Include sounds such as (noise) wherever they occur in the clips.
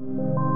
you.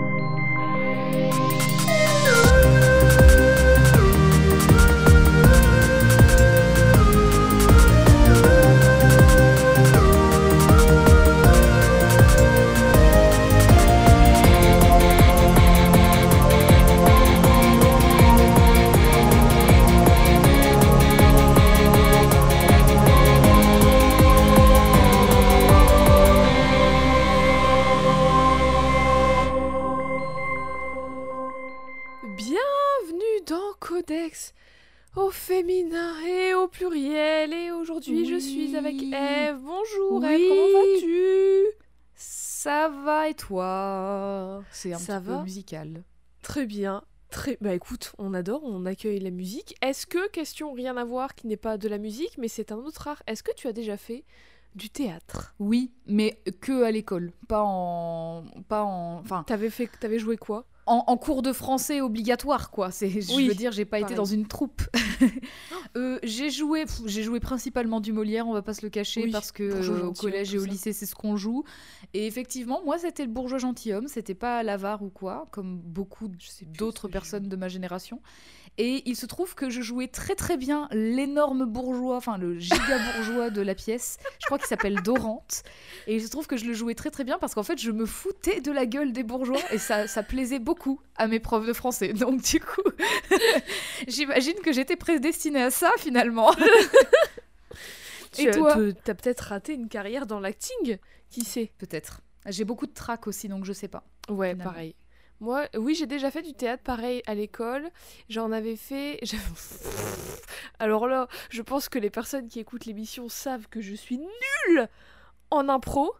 Toi C'est un Ça petit peu musical. Très bien. Très... Bah écoute, on adore, on accueille la musique. Est-ce que, question rien à voir, qui n'est pas de la musique, mais c'est un autre art, est-ce que tu as déjà fait du théâtre? Oui, mais que à l'école, pas en, pas en, enfin, T'avais fait, t'avais joué quoi? En, en cours de français obligatoire quoi. C'est, je Oui, veux dire, j'ai pas pareil. été dans une troupe. (laughs) Euh, j'ai joué, j'ai joué principalement du Molière, on va pas se le cacher, Oui, parce que euh, au gentilhomme, collège et au lycée c'est ce qu'on joue. Et effectivement, moi c'était le bourgeois gentilhomme, c'était pas l'avare ou quoi, comme beaucoup d'autres personnes de ma génération. Et il se trouve que je jouais très très bien l'énorme bourgeois, enfin le giga bourgeois de la pièce. Je crois qu'il s'appelle Dorante. Et il se trouve que je le jouais très très bien parce qu'en fait je me foutais de la gueule des bourgeois et ça, ça plaisait beaucoup à mes profs de français. Donc du coup, (laughs) j'imagine que j'étais prédestinée à ça finalement. (laughs) Et toi T'as peut-être raté une carrière dans l'acting Qui sait? Peut-être. J'ai beaucoup de trac aussi donc je sais pas. Ouais, finalement. pareil. Moi, oui, j'ai déjà fait du théâtre pareil à l'école. J'en avais fait. (laughs) Alors là, je pense que les personnes qui écoutent l'émission savent que je suis nulle en impro.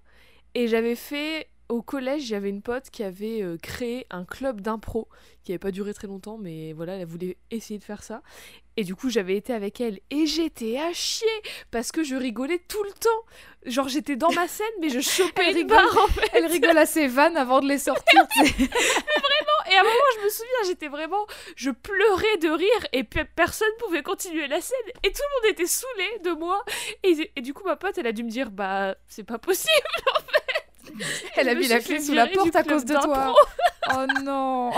Et j'avais fait. Au collège, j'avais une pote qui avait euh, créé un club d'impro qui n'avait pas duré très longtemps, mais voilà, elle voulait essayer de faire ça. Et du coup, j'avais été avec elle et j'étais à chier parce que je rigolais tout le temps. Genre, j'étais dans ma scène, mais je (laughs) chopais Elle une rigole. barre en fait. Elle rigole à ses vannes avant de les sortir. tu sais. (laughs) Et à un moment, je me souviens, j'étais vraiment. Je pleurais de rire et pe- personne pouvait continuer la scène. Et tout le monde était saoulé de moi. Et, et du coup, ma pote, elle a dû me dire Bah, c'est pas possible. (laughs) (laughs) Elle a mis la clé sous la porte à cause de toi. (laughs) Oh non.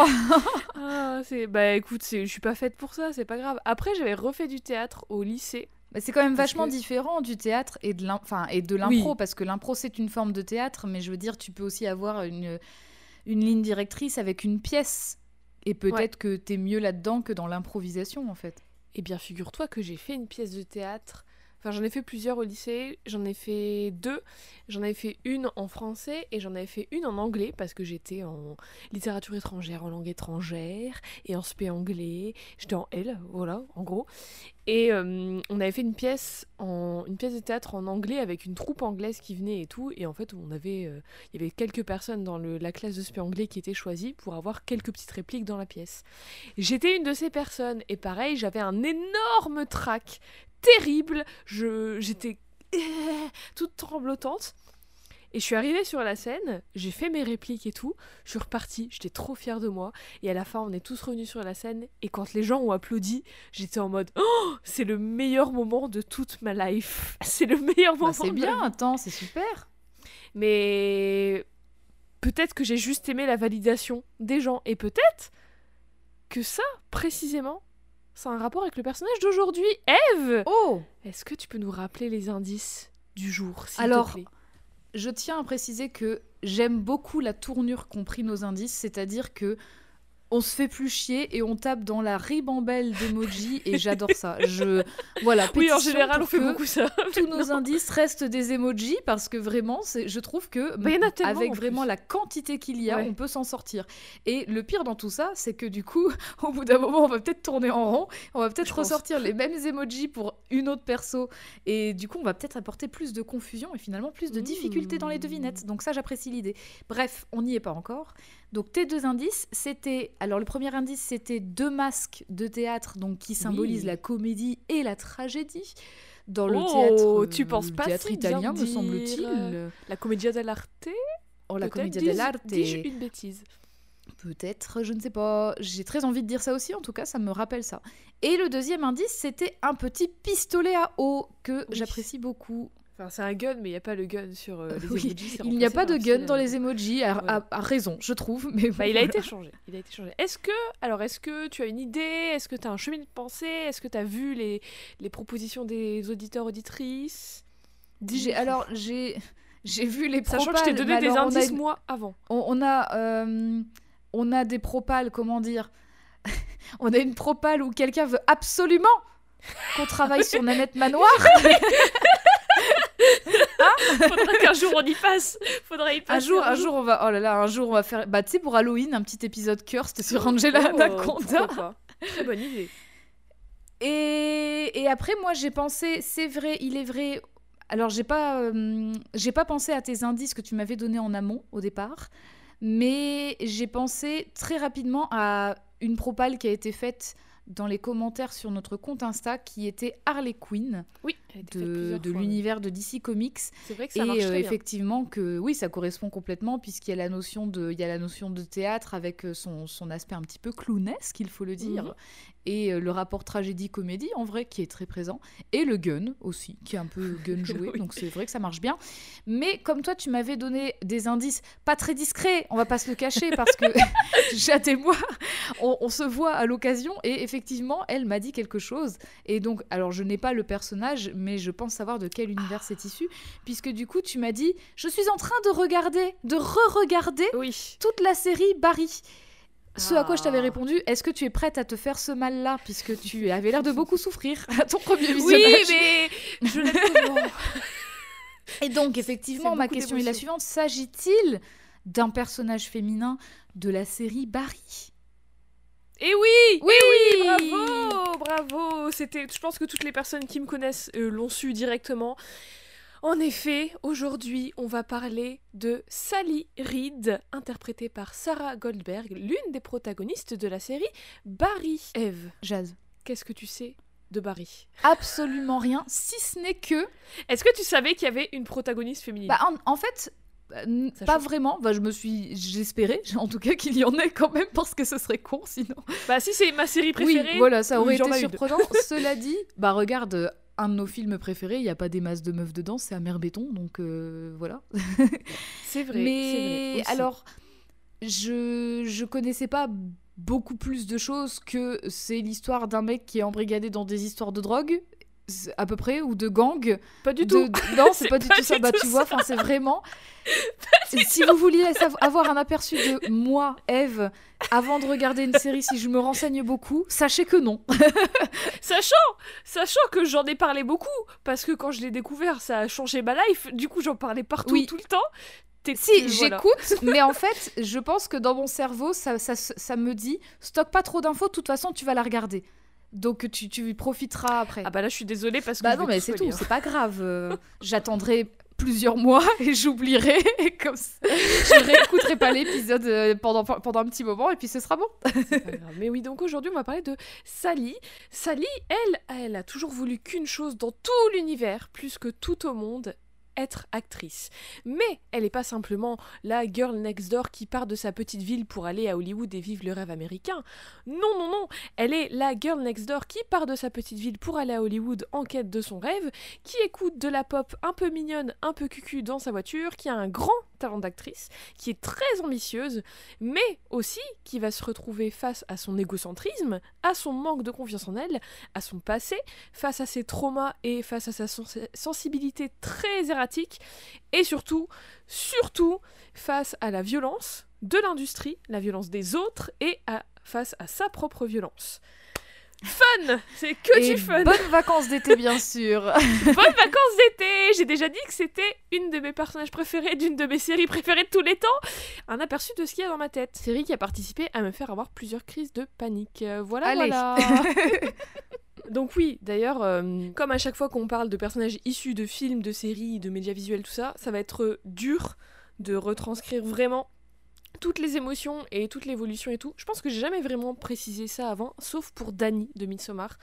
Ah, c'est. Bah, écoute, je suis pas faite pour ça, c'est pas grave. Après, j'avais refait du théâtre au lycée. Bah, c'est quand même vachement que- différent du théâtre et de l'im- enfin, et de l'impro, Oui. parce que l'impro c'est une forme de théâtre, mais je veux dire, tu peux aussi avoir une, une ligne directrice avec une pièce. Et peut-être que t'es mieux là-dedans que dans l'improvisation, en fait. Eh bien, figure-toi que j'ai fait une pièce de théâtre. Enfin, j'en ai fait plusieurs au lycée. J'en ai fait deux. J'en avais fait une en français et j'en avais fait une en anglais parce que j'étais en littérature étrangère, en langue étrangère et en spé anglais. J'étais en L, voilà, en gros. Et euh, on avait fait une pièce, en, une pièce de théâtre en anglais avec une troupe anglaise qui venait et tout. Et en fait, on avait, euh, il y avait quelques personnes dans la classe de spé anglais qui étaient choisies pour avoir quelques petites répliques dans la pièce. J'étais une de ces personnes et pareil, j'avais un énorme trac terrible. Je j'étais euh, toute tremblotante. Et je suis arrivée sur la scène, j'ai fait mes répliques et tout, je suis repartie, j'étais trop fière de moi. Et à la fin, on est tous revenus sur la scène. Et quand les gens ont applaudi, j'étais en mode Oh, c'est le meilleur moment de toute ma life. (laughs) C'est le meilleur moment. Bah, c'est de bien, ma vie. attends, c'est super. Mais peut-être que j'ai juste aimé la validation des gens. Et peut-être que ça, précisément, c'est un rapport avec le personnage d'aujourd'hui, Eve. Oh! Est-ce que tu peux nous rappeler les indices du jour, s'il Alors, te plaît? Je tiens à préciser que j'aime beaucoup la tournure qu'ont pris nos indices, c'est-à-dire que on se fait plus chier et on tape dans la ribambelle d'emoji et j'adore ça. Je voilà. Oui, en général, on fait beaucoup ça. (laughs) Tous nos indices restent des emojis parce que vraiment, je trouve que Bah, avec en vraiment la quantité qu'il y a, Ouais. on peut s'en sortir. Et le pire dans tout ça, c'est que du coup, (laughs) au bout d'un moment, on va peut-être tourner en rond, on va peut-être pense. ressortir les mêmes emojis pour une autre perso, et du coup, on va peut-être apporter plus de confusion et finalement plus de difficultés dans les Mmh. devinettes. Donc ça, j'apprécie l'idée. Bref, on n'y est pas encore. Donc tes deux indices, c'était alors le premier indice, c'était deux masques de théâtre, donc qui symbolisent Oui. la comédie et la tragédie. Dans le Oh, théâtre, tu euh, penses le pas théâtre si bien italien, me semble-t-il. La commedia dell'arte Oh, la commedia dell'arte. dis-je une bêtise. Peut-être, je ne sais pas. J'ai très envie de dire ça aussi, en tout cas, ça me rappelle ça. Et le deuxième indice, c'était un petit pistolet à eau que Oui. j'apprécie beaucoup. Enfin, c'est un gun, mais il n'y a pas le gun sur euh, les (laughs) Oui, emojis. Il n'y a pas de un gun dans anneau. les emojis, à, Voilà. à- à raison, je trouve. Mais Bah, il a été changé. Il a été changé. Est-ce que, alors, est-ce que tu as une idée Est-ce que tu as un chemin de pensée Est-ce que tu as vu les, les propositions des auditeurs auditrices? J'ai alors j'ai j'ai vu les sachant propales. que je t'ai donné des alors, indices une- moi avant. On, on a euh, on a des propales, comment dire? (laughs) On a une propale où quelqu'un veut absolument qu'on travaille sur (laughs) Nanette Manoir. Faudra qu'un jour on y passe. Faudra y Un passer. jour, un jour, on va. Oh là là, un jour, on va faire. Bah, tu sais, pour Halloween, un petit épisode cursed sur Angela Oh, Anaconda. pas. Très bonne idée. Et, et après, moi, j'ai pensé, c'est vrai, il est vrai. Alors, j'ai pas, euh, j'ai pas pensé à tes indices que tu m'avais donnés en amont au départ, mais j'ai pensé très rapidement à une propale qui a été faite dans les commentaires sur notre compte Insta, qui était Harley Quinn Oui, de, l'univers de DC Comics. C'est vrai que Et ça marche euh, bien. effectivement que oui, ça correspond complètement puisqu'il y a la notion de, il y a la notion de théâtre avec euh, son, son aspect un petit peu clownesque, il faut le dire, Mhm. Et euh, le rapport tragédie-comédie en vrai qui est très présent, et le gun aussi qui est un peu (laughs) gun joué, Oui. donc c'est vrai que ça marche bien. Mais comme toi, tu m'avais donné des indices pas très discrets, on va pas se le cacher parce que (laughs) Jade et moi, on, on se voit à l'occasion et effectivement, elle m'a dit quelque chose. Et donc, alors je n'ai pas le personnage, mais je pense savoir de quel univers c'est issu, puisque du coup, tu m'as dit, je suis en train de regarder, de re-regarder Oui. toute la série Barry. Ce à quoi je t'avais Ah. répondu, est-ce que tu es prête à te faire ce mal-là, puisque tu avais l'air de beaucoup souffrir (laughs) à ton premier Oui, visionnage? mais je comment (laughs) Et donc, effectivement, ma question est la suivante, s'agit-il d'un personnage féminin de la série Barry? Et oui! Oui, Eh oui, bravo, bravo. C'était, je pense que toutes les personnes qui me connaissent euh, l'ont su directement. En effet, aujourd'hui, on va parler de Sally Reed, interprétée par Sarah Goldberg, l'une des protagonistes de la série Barry. Eve, Jazz. qu'est-ce que tu sais de Barry? Absolument rien, si ce n'est que... Est-ce que tu savais qu'il y avait une protagoniste féminine? Bah, en, en fait, euh, Ça pas change. vraiment. Bah, je me suis... J'espérais, (laughs) en tout cas, qu'il y en ait quand même, parce que ce serait con sinon. Bah si c'est ma série préférée. Oui, voilà, ça aurait été surprenant. (laughs) Cela dit, bah regarde, euh, un de nos films préférés, il n'y a pas des masses de meufs dedans, c'est Amère Béton, donc euh, voilà. (laughs) C'est vrai. Mais c'est vrai alors, je je connaissais pas beaucoup plus de choses que c'est l'histoire d'un mec qui est embrigadé dans des histoires de drogue à peu près ou de gang pas du de- tout. non (laughs) c'est pas du tout ça bah tu vois enfin c'est vraiment (laughs) si vous vouliez avoir un aperçu de moi Eve avant de regarder une série si je me renseigne beaucoup sachez que non (laughs) Sachant, sachant que j'en ai parlé beaucoup, parce que quand je l'ai découvert, ça a changé ma life. Du coup, j'en parlais partout, Oui. tout le temps. Si, voilà. j'écoute, mais en fait, je pense que dans mon cerveau, ça, ça, ça me dit stocke pas trop d'infos, de toute façon, tu vas la regarder. Donc tu, tu profiteras après. Ah bah là, je suis désolée parce que. bah non, mais c'est tout, c'est pas grave. euh, J'attendrai plusieurs mois (laughs) et j'oublierai. et Comme ça, je réécouterai pas l'épisode euh, pendant, pendant un petit moment et puis ce sera bon. C'est pas grave. Mais oui, donc aujourd'hui, on va parler de Sally. Sally, elle, elle a toujours voulu qu'une chose dans tout l'univers, plus que tout au monde être actrice. Mais elle n'est pas simplement la girl next door qui part de sa petite ville pour aller à Hollywood et vivre le rêve américain. Non, non, non. Elle est la girl next door qui part de sa petite ville pour aller à Hollywood en quête de son rêve, qui écoute de la pop un peu mignonne, un peu cucu dans sa voiture, qui a un grand talent d'actrice, qui est très ambitieuse, mais aussi qui va se retrouver face à son égocentrisme, à son manque de confiance en elle, à son passé, face à ses traumas et face à sa sens- sensibilité très erratique, et surtout, surtout, face à la violence de l'industrie, la violence des autres, et à, face à sa propre violence. Fun C'est que et du fun bonnes vacances d'été, bien sûr. (laughs) Bonnes vacances d'été J'ai déjà dit que c'était une de mes personnages préférés, d'une de mes séries préférées de tous les temps. Un aperçu de ce qu'il y a dans ma tête. Série qui a participé à me faire avoir plusieurs crises de panique. Euh, voilà, Allez. voilà. (laughs) Donc oui, d'ailleurs, euh, comme à chaque fois qu'on parle de personnages issus de films, de séries, de médias visuels, tout ça, ça va être dur de retranscrire vraiment toutes les émotions et toute l'évolution et tout. Je pense que j'ai jamais vraiment précisé ça avant, sauf pour Dany de Midsommar.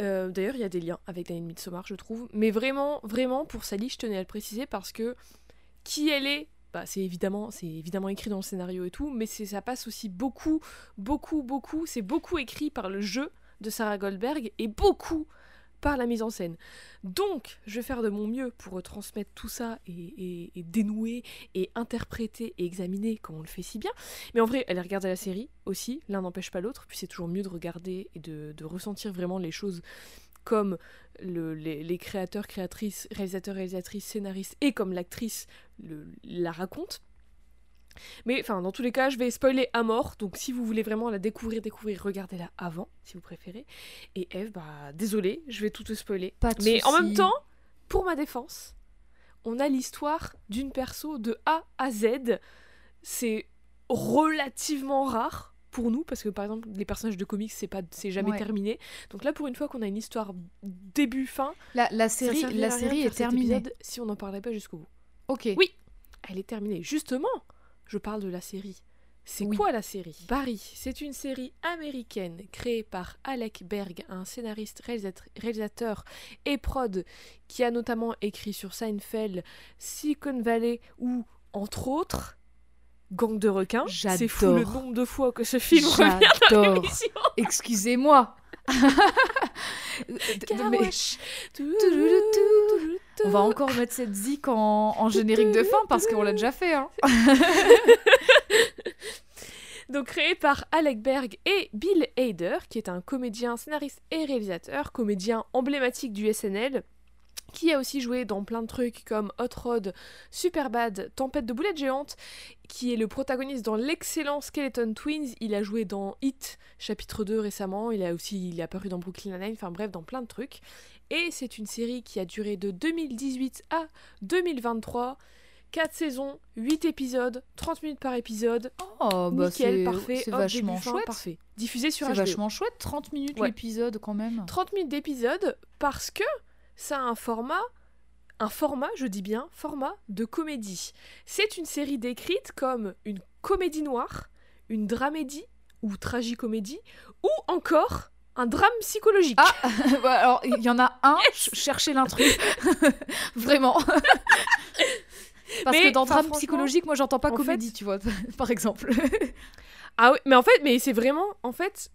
Euh, D'ailleurs, il y a des liens avec Dany de Midsommar, je trouve. Mais vraiment, vraiment, pour Sally, je tenais à le préciser parce que qui elle est, bah, c'est évidemment, c'est évidemment écrit dans le scénario et tout, mais ça passe aussi beaucoup, beaucoup, beaucoup. C'est beaucoup écrit par le jeu de Sarah Goldberg et beaucoup par la mise en scène. Donc, je vais faire de mon mieux pour retransmettre tout ça et, dénouer et interpréter et examiner comme on le fait si bien. Mais en vrai, elle regarder la série aussi, l'un n'empêche pas l'autre, puis c'est toujours mieux de regarder et de, ressentir vraiment les choses comme les, créateurs, créatrices, réalisateurs, réalisatrices, scénaristes et comme l'actrice la raconte. Mais enfin, dans tous les cas, je vais spoiler à mort. Donc, si vous voulez vraiment la découvrir, découvrir, regardez-la avant, si vous préférez. Et Eve, bah, désolé, je vais tout te spoiler. Pas de Mais en même temps, pour ma défense, on a l'histoire d'une perso de A à Z. C'est relativement rare pour nous parce que par exemple les personnages de comics c'est pas c'est jamais terminé donc là pour une fois qu'on a une histoire début fin la, la série la série est terminée si on n'en parlait pas jusqu'au bout ok oui elle est terminée justement je parle de la série. C'est quoi la série? Barry, c'est une série américaine créée par Alec Berg, un scénariste, réalisateur et prod qui a notamment écrit sur Seinfeld, Silicon Valley ou, entre autres, Gang de requins. C'est fou le nombre de fois que ce film revient dans (laughs) Excusez-moi. On va encore mettre cette zik en, générique de fin parce qu'on l'a déjà fait. Hein. (laughs) Donc créé par Alec Berg et Bill Hader, qui est un comédien, scénariste et réalisateur, comédien emblématique du SNL, qui a aussi joué dans plein de trucs comme Hot Rod, Superbad, Tempête de boulettes géantes, qui est le protagoniste dans l'excellent Skeleton Twins. Il a joué dans Hit, chapitre 2 récemment. Il a aussi il est apparu dans Brooklyn Nine-Nine, enfin bref, dans plein de trucs. Et c'est une série qui a duré de 2018 à 2023. 4 saisons, 8 épisodes, 30 minutes par épisode. Oh, bah c'est parfait. C'est vachement chouette. Parfait. Diffusé sur C'est vachement chouette, 30 minutes l'épisode quand même. 30 minutes d'épisode parce que ça a un format un format, je dis bien, format de comédie. C'est une série décrite comme une comédie noire, une dramédie ou tragicomédie, ou encore un drame psychologique. Ah, (laughs) alors il y en a un, cherchez l'intrus. (laughs) Vraiment. (laughs) Parce que dans drame psychologique, moi j'entends pas comédie, tu vois, par exemple. ah oui, mais en fait, mais c'est vraiment, en fait,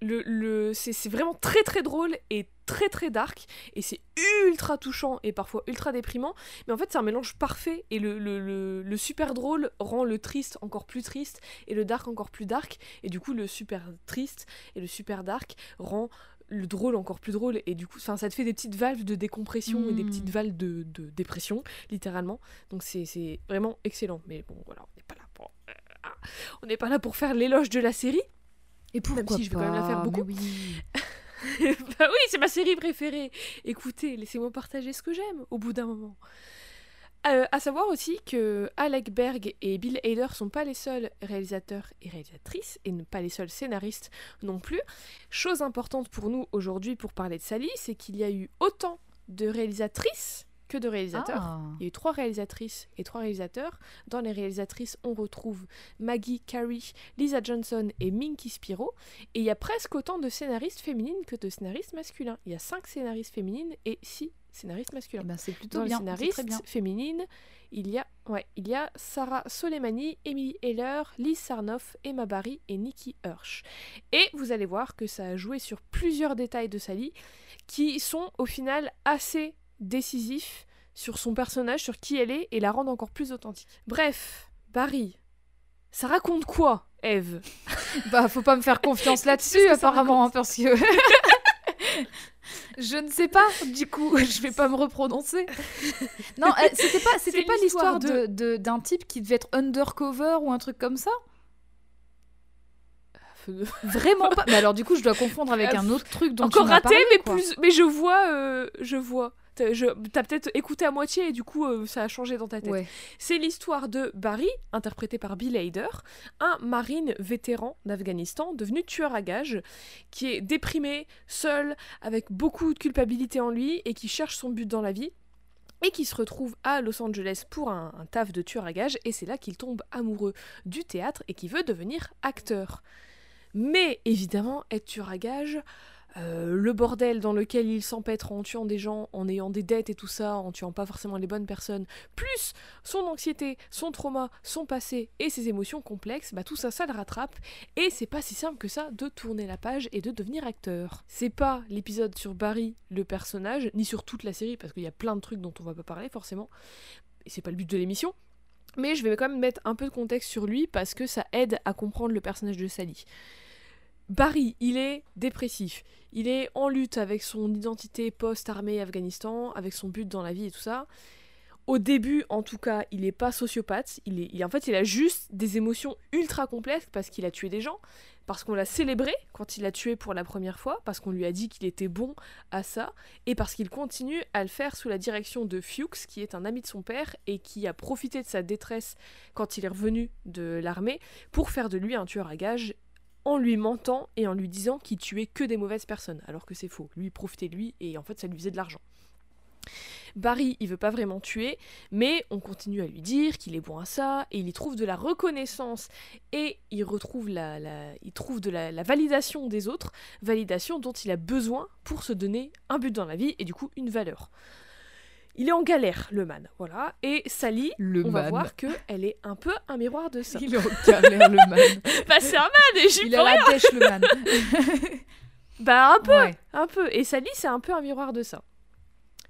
le, le c'est vraiment très très drôle et très très dark et c'est ultra touchant et parfois ultra déprimant mais en fait c'est un mélange parfait et le, le, le, super drôle rend le triste encore plus triste et le dark encore plus dark et du coup le super triste et le super dark rend le drôle encore plus drôle et du coup ça te fait des petites valves de décompression et des petites hmm. valves de, de dépression littéralement donc c'est vraiment excellent mais bon voilà on n'est pas là pour euh, ah, on n'est pas là pour faire l'éloge de la série et pourquoi Même si je vais quand même la faire beaucoup. Oui. (laughs) (laughs) bah oui, c'est ma série préférée. Écoutez, laissez-moi partager ce que j'aime au bout d'un moment. Euh, à savoir aussi que Alec Berg et Bill Hader sont pas les seuls réalisateurs et réalisatrices et pas les seuls scénaristes non plus. Chose importante pour nous aujourd'hui pour parler de Sally, c'est qu'il y a eu autant de réalisatrices que de réalisateurs. Ah. Il y a eu trois réalisatrices et trois réalisateurs. Dans les réalisatrices, on retrouve Maggie Carey, Lisa Johnson et Minky Spiro. Et il y a presque autant de scénaristes féminines que de scénaristes masculins. Il y a cinq scénaristes féminines et six scénaristes masculins. Eh ben c'est plutôt Dans bien. Les scénaristes bien. féminines, il y a ouais, il y a Sarah Soleimani, Emily Heller, Liz Sarnoff, Emma Barry et Nikki Hirsch. Et vous allez voir que ça a joué sur plusieurs détails de Sally qui sont au final assez décisif sur son personnage, sur qui elle est, et la rendre encore plus authentique. Bref, Barry, ça raconte quoi, Eve? (laughs) Bah, faut pas me faire confiance (laughs) là-dessus, apparemment, hein, parce que. (laughs) Je ne sais pas, du coup, je vais pas me reprononcer. Non, c'était pas, c'était pas l'histoire de... d'un type qui devait être undercover ou un truc comme ça? Vraiment pas. Mais alors du coup, je dois confondre avec un autre truc dont Encore tu raté, mais plus, mais je vois, euh, je vois. T'as peut-être écouté à moitié et du coup euh, ça a changé dans ta tête. C'est l'histoire de Barry, interprété par Bill Hader, un marine vétéran d'Afghanistan devenu tueur à gages, qui est déprimé, seul, avec beaucoup de culpabilité en lui et qui cherche son but dans la vie et qui se retrouve à Los Angeles pour un, un taf de tueur à gages et c'est là qu'il tombe amoureux du théâtre et qui veut devenir acteur. Mais évidemment, être tueur à gages, euh, le bordel dans lequel il s'empêtre en tuant des gens, en ayant des dettes et tout ça, en tuant pas forcément les bonnes personnes, plus son anxiété, son trauma, son passé et ses émotions complexes, bah tout ça, ça le rattrape. Et c'est pas si simple que ça de tourner la page et de devenir acteur. C'est pas l'épisode sur Barry, le personnage, ni sur toute la série, parce qu'il y a plein de trucs dont on va pas parler forcément. Et c'est pas le but de l'émission. Mais je vais quand même mettre un peu de contexte sur lui parce que ça aide à comprendre le personnage de Sally. Barry, il est dépressif. Il est en lutte avec son identité post-armée Afghanistan, avec son but dans la vie et tout ça. Au début, en tout cas, il n'est pas sociopathe. Il est, en fait, il a juste des émotions ultra complexes parce qu'il a tué des gens, parce qu'on l'a célébré quand il a tué pour la première fois, parce qu'on lui a dit qu'il était bon à ça, et parce qu'il continue à le faire sous la direction de Fuchs, qui est un ami de son père et qui a profité de sa détresse quand il est revenu de l'armée pour faire de lui un tueur à gages en lui mentant et en lui disant qu'il tuait que des mauvaises personnes, alors que c'est faux. Lui, profitait de lui et en fait, ça lui faisait de l'argent. Barry, il veut pas vraiment tuer, mais on continue à lui dire qu'il est bon à ça, et il y trouve de la reconnaissance, et il retrouve trouve de la, validation des autres, validation dont il a besoin pour se donner un but dans la vie, et du coup une valeur. Il est en galère, le man, voilà. Et Sally, le on man. va voir que elle est un peu un miroir de ça. Il est en galère, le man. (laughs) bah c'est un man et j'y Il a la dèche, le man. (laughs) Bah un peu, Ouais. un peu. Et Sally, c'est un peu un miroir de ça.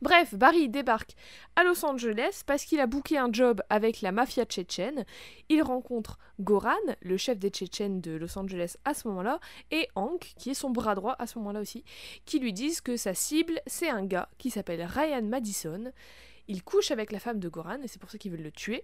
Bref, Barry débarque à Los Angeles parce qu'il a booké un job avec la mafia tchétchène. Il rencontre Goran, le chef des Tchétchènes de Los Angeles à ce moment-là, et Hank, qui est son bras droit à ce moment-là aussi, qui lui disent que sa cible, c'est un gars qui s'appelle Ryan Madison. Il couche avec la femme de Goran et c'est pour ça qu'ils veulent le tuer.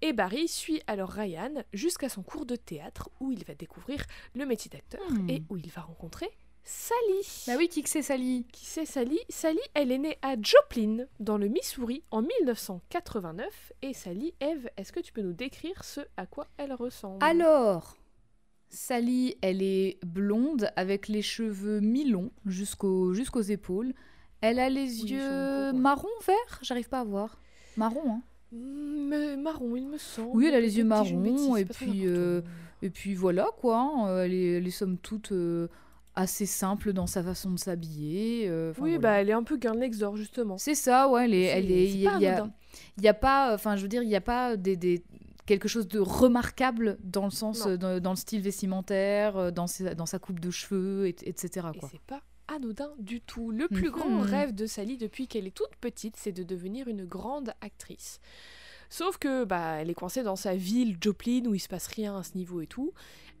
Et Barry suit alors Ryan jusqu'à son cours de théâtre où il va découvrir le métier d'acteur Hmm. et où il va rencontrer Sally. Bah oui, qui que c'est Sally? Qui c'est Sally? Sally, elle est née à Joplin, dans le Missouri, en 1989. Et Sally, Eve, est-ce que tu peux nous décrire ce à quoi elle ressemble? Alors, Sally, elle est blonde avec les cheveux mi-longs jusqu'aux jusqu'aux épaules. Elle a les Oui, yeux marron vert, j'arrive pas à voir. Marron, hein. Mm, mais marron, il me semble. Oui, elle a les yeux marrons, et puis, euh, Et puis voilà quoi, hein, elle, est, elle est somme toute euh, assez simple dans sa façon de s'habiller. euh, Oui, voilà. bah elle est un peu girl next door, justement. C'est ça, ouais, elle est, C'est- elle est, il y, a- pas il y a, y pas, enfin, je veux dire, il n'y a pas des, des- quelque chose de remarquable dans le sens, Non. euh, dans, dans le style vestimentaire, euh, dans, ses- dans sa coupe de cheveux, et- etc. Et Quoi. c'est pas anodin du tout. Le plus grand Mhm. rêve de Sally depuis qu'elle est toute petite, c'est de devenir une grande actrice. Sauf que bah elle est coincée dans sa ville Joplin où il se passe rien à ce niveau et tout.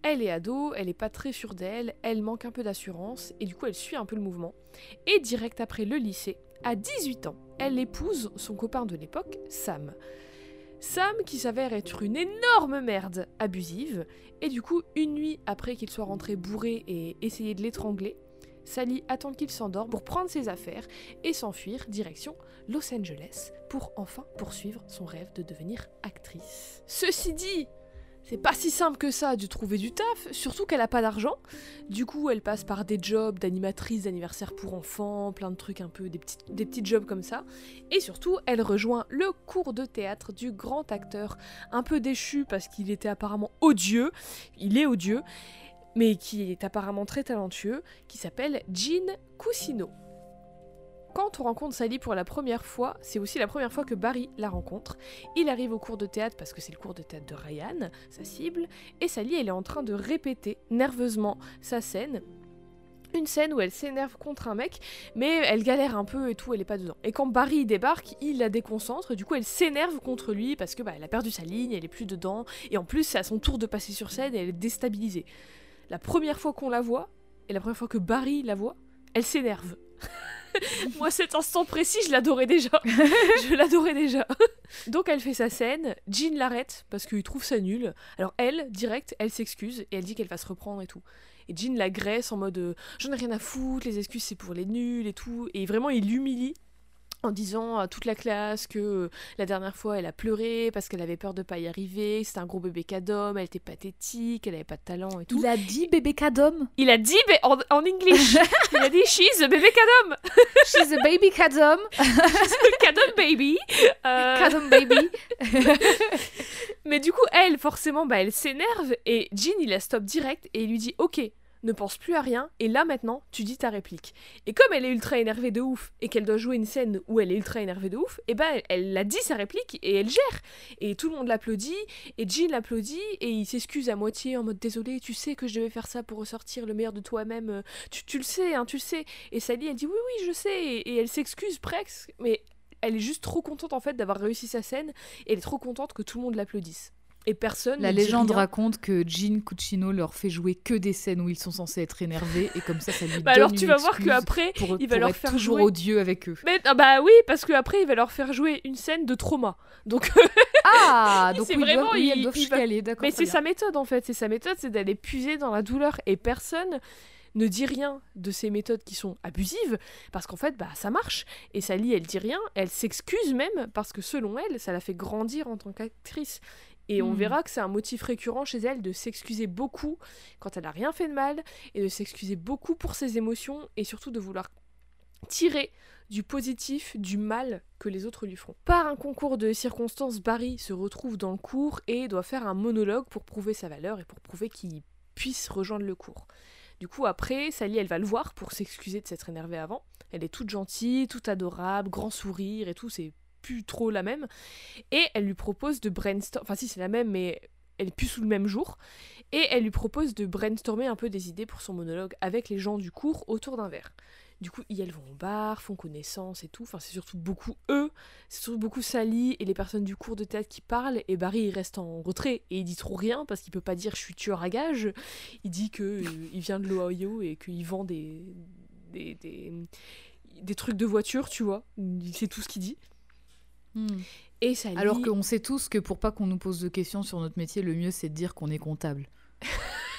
Elle est ado, elle est pas très sûre d'elle, elle manque un peu d'assurance et du coup elle suit un peu le mouvement. Et direct après le lycée, à 18 ans, elle épouse son copain de l'époque, Sam. Sam qui s'avère être une énorme merde abusive et du coup une nuit après qu'il soit rentré bourré et essayer de l'étrangler, Sally attend qu'il s'endorme pour prendre ses affaires et s'enfuir direction Los Angeles pour enfin poursuivre son rêve de devenir actrice. Ceci dit, c'est pas si simple que ça de trouver du taf, surtout qu'elle a pas d'argent. Du coup, elle passe par des jobs d'animatrice d'anniversaire pour enfants, plein de trucs un peu, des petits, jobs comme ça. Et surtout, elle rejoint le cours de théâtre du grand acteur, un peu déchu parce qu'il était apparemment odieux. Il est odieux, mais qui est apparemment très talentueux, qui s'appelle Jean Cousineau. Quand on rencontre Sally pour la première fois, c'est aussi la première fois que Barry la rencontre. Il arrive au cours de théâtre parce que c'est le cours de théâtre de Ryan, sa cible, et Sally elle est en train de répéter nerveusement sa scène. Une scène où elle s'énerve contre un mec, mais elle galère un peu et tout, elle est pas dedans. Et quand Barry débarque, il la déconcentre, du coup elle s'énerve contre lui parce que bah, elle a perdu sa ligne, elle est plus dedans, et en plus c'est à son tour de passer sur scène et elle est déstabilisée. La première fois qu'on la voit, et la première fois que Barry la voit, elle s'énerve. Moi, cet instant précis, je l'adorais déjà. (laughs) je l'adorais déjà. Donc, elle fait sa scène. Jean l'arrête parce qu'il trouve ça nul. Alors, elle, direct, elle s'excuse et elle dit qu'elle va se reprendre et tout. Et Jean la graisse en mode euh, J'en ai rien à foutre, les excuses c'est pour les nuls et tout. Et vraiment, il l'humilie en disant à toute la classe que euh, la dernière fois elle a pleuré parce qu'elle avait peur de pas y arriver, c'était un gros bébé cadom, elle était pathétique, elle avait pas de talent et tout. Il a dit bébé cadom? Il a dit en, en English, (laughs) il a dit she's a baby cadom, She's a baby cadom. (laughs) cadom baby. Euh, Cadom baby. (laughs) mais du coup elle forcément bah elle s'énerve et Jean il la stoppe direct et il lui dit ok ne pense plus à rien, et là maintenant, tu dis ta réplique. Et comme elle est ultra énervée de ouf, et qu'elle doit jouer une scène où elle est ultra énervée de ouf, et ben elle, a dit sa réplique, et elle gère. Et tout le monde l'applaudit, et Jean l'applaudit, et il s'excuse à moitié en mode désolé, tu sais que je devais faire ça pour ressortir le meilleur de toi-même, euh, tu, le sais, hein, tu le sais. Et Sally, elle dit oui, oui, je sais, et, elle s'excuse presque, mais elle est juste trop contente en fait d'avoir réussi sa scène, et elle est trop contente que tout le monde l'applaudisse et personne. La légende raconte que Jean Cucino leur fait jouer que des scènes où ils sont censés être énervés et comme ça, ça lui (laughs) bah alors tu vas voir qu'après, il va leur faire toujours jouer... odieux avec eux. Mais, ah bah oui, parce qu'après, il va leur faire jouer une scène de trauma. Donc (laughs) ah, (laughs) donc oui, vraiment, il, doivent, Mais c'est sa méthode en fait, c'est sa méthode, c'est d'aller puiser dans la douleur et personne ne dit rien de ces méthodes qui sont abusives, parce qu'en fait, bah, ça marche. Et Sally, elle dit rien, elle s'excuse même, parce que selon elle, ça la fait grandir en tant qu'actrice. Et on hmm. verra que c'est un motif récurrent chez elle de s'excuser beaucoup quand elle n'a rien fait de mal, et de s'excuser beaucoup pour ses émotions, et surtout de vouloir tirer du positif du mal que les autres lui feront. Par un concours de circonstances, Barry se retrouve dans le cours et doit faire un monologue pour prouver sa valeur et pour prouver qu'il puisse rejoindre le cours. Du coup, après, Sally, elle va le voir pour s'excuser de s'être énervée avant. Elle est toute gentille, toute adorable, grand sourire et tout, c'est plus trop la même. Et elle lui propose de brainstorm. Enfin, si, c'est la même, mais elle est plus sous le même jour. Et elle lui propose de brainstormer un peu des idées pour son monologue avec les gens du cours autour d'un verre. Du coup, ils vont au bar, font connaissance et tout. Enfin, c'est surtout beaucoup eux, c'est surtout beaucoup Sally et les personnes du cours de théâtre qui parlent. Et Barry, il reste en retrait et il dit trop rien parce qu'il peut pas dire je suis tueur à gage. Il dit que euh, il vient de l'Ohio et qu'il vend des des, des, des, trucs de voiture, tu vois. C'est tout ce qu'il dit. Hmm. Et Alors qu'on sait tous que pour pas qu'on nous pose de questions sur notre métier, le mieux c'est de dire qu'on est comptable. (laughs)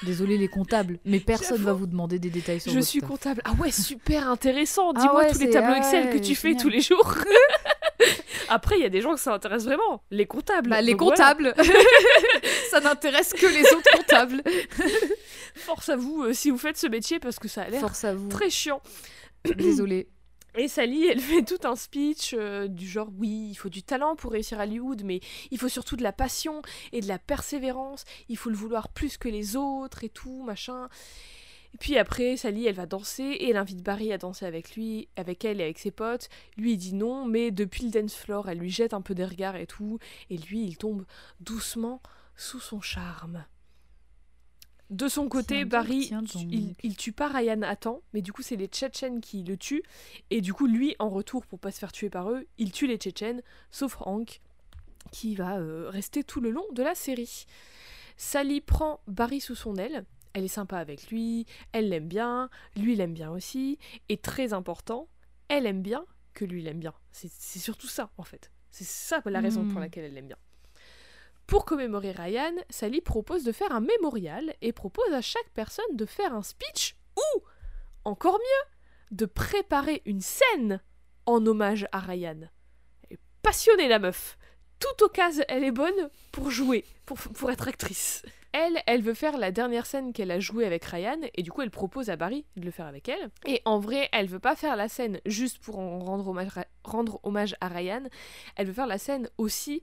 Désolé les comptables, mais personne va vous demander des détails sur Je suis comptable. Ah ouais, super intéressant. Ah Dis-moi tous les tableaux Excel que tu fais tous les jours. (laughs) Après, il y a des gens que ça intéresse vraiment. Les comptables. Bah, les comptables. (laughs) ça n'intéresse que les autres comptables. Force à vous euh, si vous faites ce métier parce que ça a l'air très chiant. Désolé. Et Sally, (laughs) elle fait tout un speech euh, du genre oui, il faut du talent pour réussir à Hollywood, mais il faut surtout de la passion et de la persévérance, il faut le vouloir plus que les autres et tout, machin. Et puis après, Sally, elle va danser et elle invite Barry à danser avec lui, avec elle et avec ses potes. Lui, il dit non, mais depuis le dance floor, elle lui jette un peu des regards et tout, et lui, il tombe doucement sous son charme. De son côté, Barry, il, tue pas Ryan à temps, mais du coup, c'est les Tchétchènes qui le tuent. Et du coup, lui, en retour, pour pas se faire tuer par eux, il tue les Tchétchènes, sauf Hank, qui va euh, rester tout le long de la série. Sally prend Barry sous son aile. Elle est sympa avec lui, elle l'aime bien, lui l'aime bien aussi. Et très important, elle aime bien que lui l'aime bien. C'est surtout ça, en fait. C'est ça la raison pour hmm. laquelle elle l'aime bien. Pour commémorer Ryan, Sally propose de faire un mémorial et propose à chaque personne de faire un speech ou, encore mieux, de préparer une scène en hommage à Ryan. Elle est passionnée la meuf. Toute occasion, elle est bonne pour jouer, pour, pour être actrice. Elle, elle veut faire la dernière scène qu'elle a jouée avec Ryan, et du coup elle propose à Barry de le faire avec elle. Et en vrai, elle veut pas faire la scène juste pour en rendre hommage, rendre hommage à Ryan, elle veut faire la scène aussi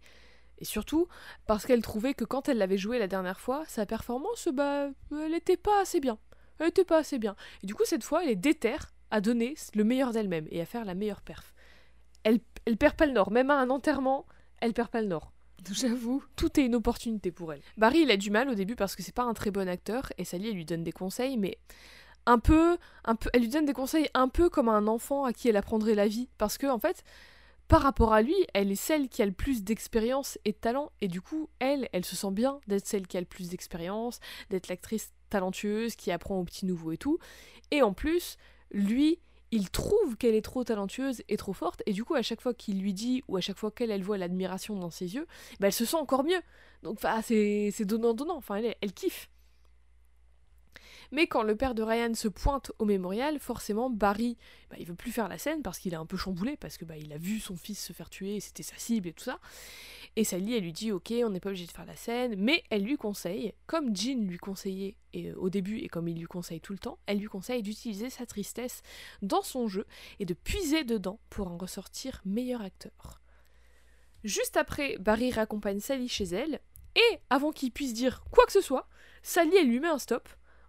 et surtout parce qu'elle trouvait que quand elle l'avait joué la dernière fois, sa performance, bah, elle était pas assez bien. Elle était pas assez bien. Et du coup, cette fois, elle est déterre à donner le meilleur d'elle-même et à faire la meilleure perf. Elle, elle perd pas le nord. Même à un enterrement, elle perd pas le nord. J'avoue. Tout est une opportunité pour elle. Barry, il a du mal au début parce que c'est pas un très bon acteur et Sally, elle lui donne des conseils, mais un peu, un peu, elle lui donne des conseils un peu comme un enfant à qui elle apprendrait la vie. Parce que, en fait, par rapport à lui, elle est celle qui a le plus d'expérience et de talent, et du coup, elle, elle se sent bien d'être celle qui a le plus d'expérience, d'être l'actrice talentueuse qui apprend aux petits nouveaux et tout. Et en plus, lui, il trouve qu'elle est trop talentueuse et trop forte, et du coup, à chaque fois qu'il lui dit, ou à chaque fois qu'elle, elle voit l'admiration dans ses yeux, bah, elle se sent encore mieux. Donc, c'est donnant-donnant, enfin, elle, elle kiffe. Mais quand le père de Ryan se pointe au mémorial, forcément Barry, bah, il veut plus faire la scène parce qu'il est un peu chamboulé, parce que bah, a vu son fils se faire tuer, c'était sa cible et tout ça. Et Sally, elle lui dit ok, on n'est pas obligé de faire la scène, mais elle lui conseille, comme Jean lui conseillait euh, au début et comme il lui conseille tout le temps, elle lui conseille d'utiliser sa tristesse dans son jeu et de puiser dedans pour en ressortir meilleur acteur. Juste après, Barry raccompagne Sally chez elle, et avant qu'il puisse dire quoi que ce soit, Sally elle lui met un stop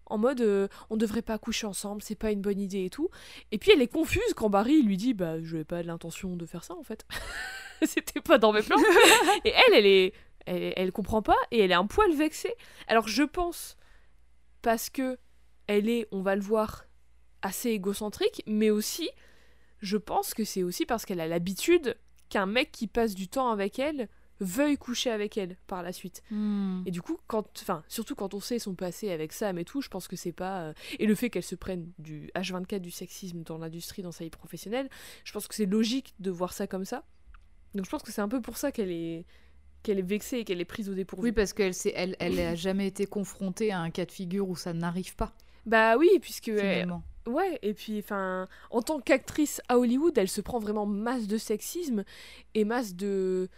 en mode euh, on devrait pas coucher ensemble, c'est pas une bonne idée et tout. Et puis elle est confuse quand Barry lui dit bah je n'avais pas l'intention de faire ça en fait. (laughs) C'était pas dans mes plans. (laughs) et elle, elle est, elle, elle comprend pas et elle est un poil vexée. Alors je pense parce que elle est, on va le voir, assez égocentrique, mais aussi je pense que c'est aussi parce qu'elle a l'habitude qu'un mec qui passe du temps avec elle veuille coucher avec elle par la suite. Hmm. Et du coup, quand, enfin, surtout quand on sait son passé avec Sam et tout, je pense que c'est pas. euh, Et le fait qu'elle se prenne du H24 du sexisme dans l'industrie, dans sa vie professionnelle, je pense que c'est logique de voir ça comme ça. Donc je pense que c'est un peu pour ça qu'elle est qu'elle est vexée et qu'elle est prise au dépourvu. Oui, parce qu'elle s'est- elle, elle a jamais été confrontée à un cas de figure où ça n'arrive pas, Bah oui, puisque elle- finalement. Ouais, et puis, enfin, en tant qu'actrice à Hollywood, elle se prend vraiment masse de sexisme et masse de.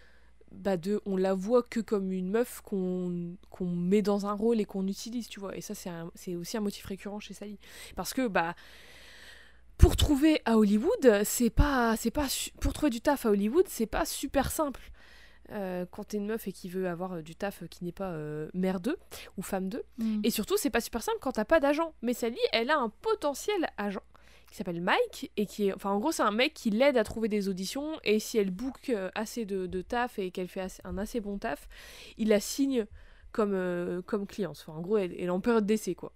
Bah, de. On la voit que comme une meuf qu'on met dans un rôle et qu'on utilise, tu vois. Et ça, c'est aussi un motif récurrent chez Sally. Parce que, bah. Pour trouver à Hollywood, c'est pas. c'est pas Pour trouver du taf à Hollywood, c'est pas super simple. Euh, quand t'es une meuf et qui veut avoir euh, du taf qui n'est pas euh, mère d'eux ou femme d'eux. Hmm. Et surtout, c'est pas super simple quand t'as pas d'agent. Mais Sally, elle a un potentiel agent qui s'appelle Mike et qui est. Enfin, en gros, c'est un mec qui l'aide à trouver des auditions. Et si elle book euh, assez de, de taf et qu'elle fait un assez bon taf, il la signe comme, euh, comme cliente. Enfin, en gros, elle, elle est en période d'essai, quoi.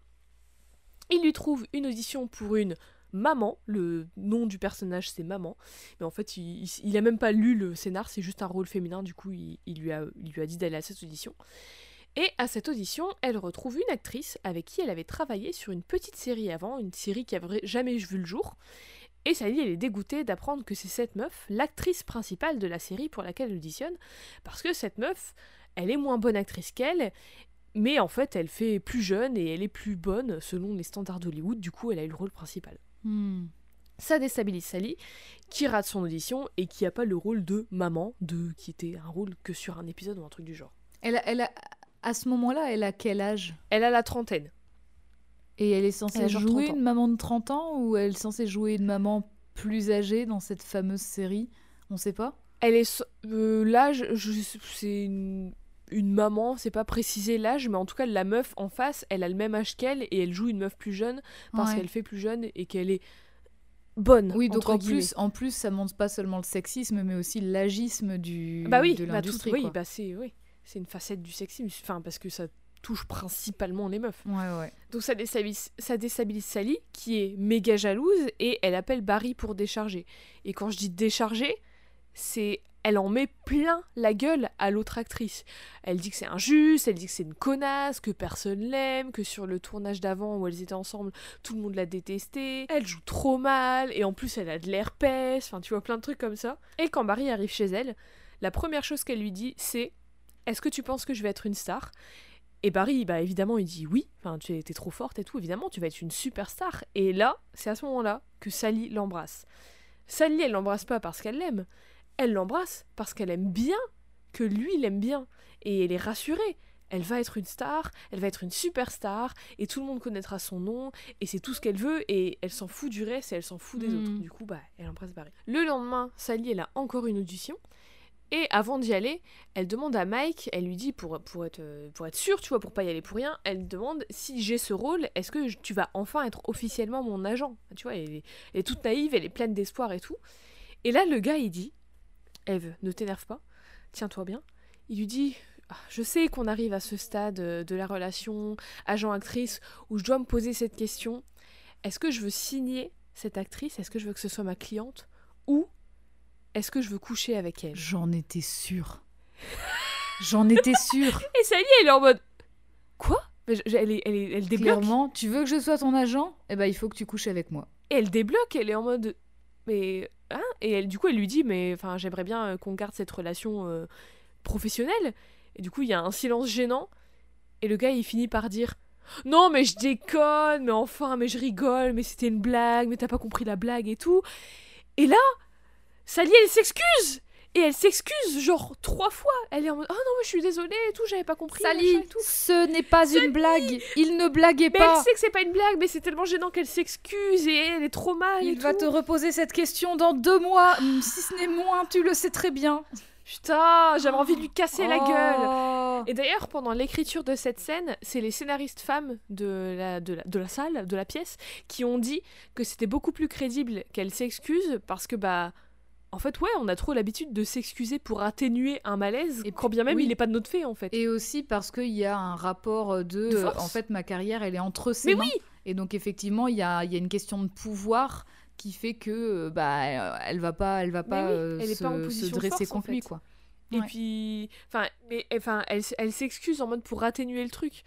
Il lui trouve une audition pour une maman. Le nom du personnage, c'est maman. Mais en fait, il, il, a même pas lu le scénar, c'est juste un rôle féminin. Du coup, il lui a dit d'aller à cette audition. Et à cette audition, elle retrouve une actrice avec qui elle avait travaillé sur une petite série avant, une série qui avait jamais vu le jour. Et Sally, elle est dégoûtée d'apprendre que c'est cette meuf, l'actrice principale de la série pour laquelle elle auditionne, parce que cette meuf, elle est moins bonne actrice qu'elle, mais en fait, elle fait plus jeune et elle est plus bonne selon les standards d'Hollywood, du coup, elle a eu le rôle principal. Hmm. Ça déstabilise Sally, qui rate son audition et qui a pas le rôle de maman, de qui était un rôle que sur un épisode ou un truc du genre. Elle, a- elle a, à ce moment-là, elle a quel âge? Elle a la trentaine. Et elle est censée Elle jouer 30 ans. une maman de 30 ans ou elle est censée jouer une maman plus âgée dans cette fameuse série? On sait pas. Elle est euh, l'âge, c'est une, une maman, c'est pas précisé l'âge, mais en tout cas la meuf en face, elle a le même âge qu'elle et elle joue une meuf plus jeune parce Ouais. qu'elle fait plus jeune et qu'elle est bonne. Oui, donc entre en guillemets. plus, en plus, ça montre pas seulement le sexisme, mais aussi l'agisme du bah oui, de bah tout- l'industrie. oui, quoi. bah c'est oui, c'est une facette du sexisme, enfin parce que ça touche principalement les meufs. Ouais, ouais. Donc ça déstabilise, ça déstabilise Sally, qui est méga jalouse, et elle appelle Barry pour décharger. Et quand je dis décharger, c'est... Elle en met plein la gueule à l'autre actrice. Elle dit que c'est injuste, elle dit que c'est une connasse, que personne l'aime, que sur le tournage d'avant où elles étaient ensemble, tout le monde l'a détestée, elle joue trop mal, et en plus elle a de l'herpès, enfin tu vois plein de trucs comme ça. Et quand Barry arrive chez elle, la première chose qu'elle lui dit c'est « Est-ce que tu penses que je vais être une star ?» Et Barry, bah évidemment, il dit oui, enfin tu es, trop forte et tout, évidemment, tu vas être une superstar. Et là, c'est à ce moment-là que Sally l'embrasse. Sally, elle l'embrasse pas parce qu'elle l'aime, elle l'embrasse parce qu'elle aime bien que lui l'aime bien. Et elle est rassurée. Elle va être une star, elle va être une superstar, et tout le monde connaîtra son nom, et c'est tout ce qu'elle veut, et elle s'en fout du reste, et elle s'en fout des Mm. autres. Du coup, bah, elle embrasse Barry. Le lendemain, Sally, elle a encore une audition, et avant d'y aller, elle demande à Mike, elle lui dit pour, être, euh, pour sûre, tu vois, pour pas y aller pour rien, elle demande si j'ai ce rôle, est-ce que tu vas enfin être officiellement mon agent? Tu vois, elle est, elle est toute naïve, elle est pleine d'espoir et tout. Et là, le gars, il dit Eve, ne t'énerve pas, tiens-toi bien. Il lui dit Ah, Je sais qu'on arrive à ce stade euh, de la relation agent-actrice où je dois me poser cette question est-ce que je veux signer cette actrice? Est-ce que je veux que ce soit ma cliente? Ou est-ce que je veux coucher avec elle? J'en étais sûre. J'en étais sûre. (laughs) Et Sally, elle est en mode Quoi? Elle, est- elle, est- elle débloque. Clairement, tu veux que je sois ton agent? Eh ben, il faut que tu couches avec moi. Et elle débloque, elle est en mode mais hein? Et elle, du coup, elle lui dit mais enfin j'aimerais bien euh, qu'on garde cette relation euh, professionnelle. Et du coup, il y a un silence gênant. Et le gars, il finit par dire non mais je déconne, mais enfin, mais je rigole, mais c'était une blague, mais t'as pas compris la blague et tout. Et là, Sally, elle s'excuse. Et elle s'excuse genre trois fois. Elle est en mode oh non mais je suis désolée et tout, j'avais pas compris. Sally, et tout. ce n'est pas une blague. Il ne blaguait Mais pas. elle sait que c'est pas une blague, mais c'est tellement gênant qu'elle s'excuse et elle est trop mal. et Il va tout. te reposer cette question dans deux mois, mm, si ce n'est moins, tu le sais très bien. Putain, j'avais envie de lui casser la gueule. Oh. Et d'ailleurs, pendant l'écriture de cette scène, c'est les scénaristes femmes de la, de, la, de la salle, de la pièce, qui ont dit que c'était beaucoup plus crédible qu'elle s'excuse parce que, bah, en fait, ouais, on a trop l'habitude de s'excuser pour atténuer un malaise, Et quand bien même oui. il n'est pas de notre fait, en fait. Et aussi parce qu'il y a un rapport de, en fait, ma carrière, elle est entre ses Mais mains. oui Et donc, effectivement, il y a, il y a une question de pouvoir qui fait que euh, bah euh, elle va pas elle va pas oui, euh, elle est se, pas en se position de dresser en contre lui quoi. Et Ouais. puis, enfin, mais enfin, elle, elle s'excuse en mode pour atténuer le truc.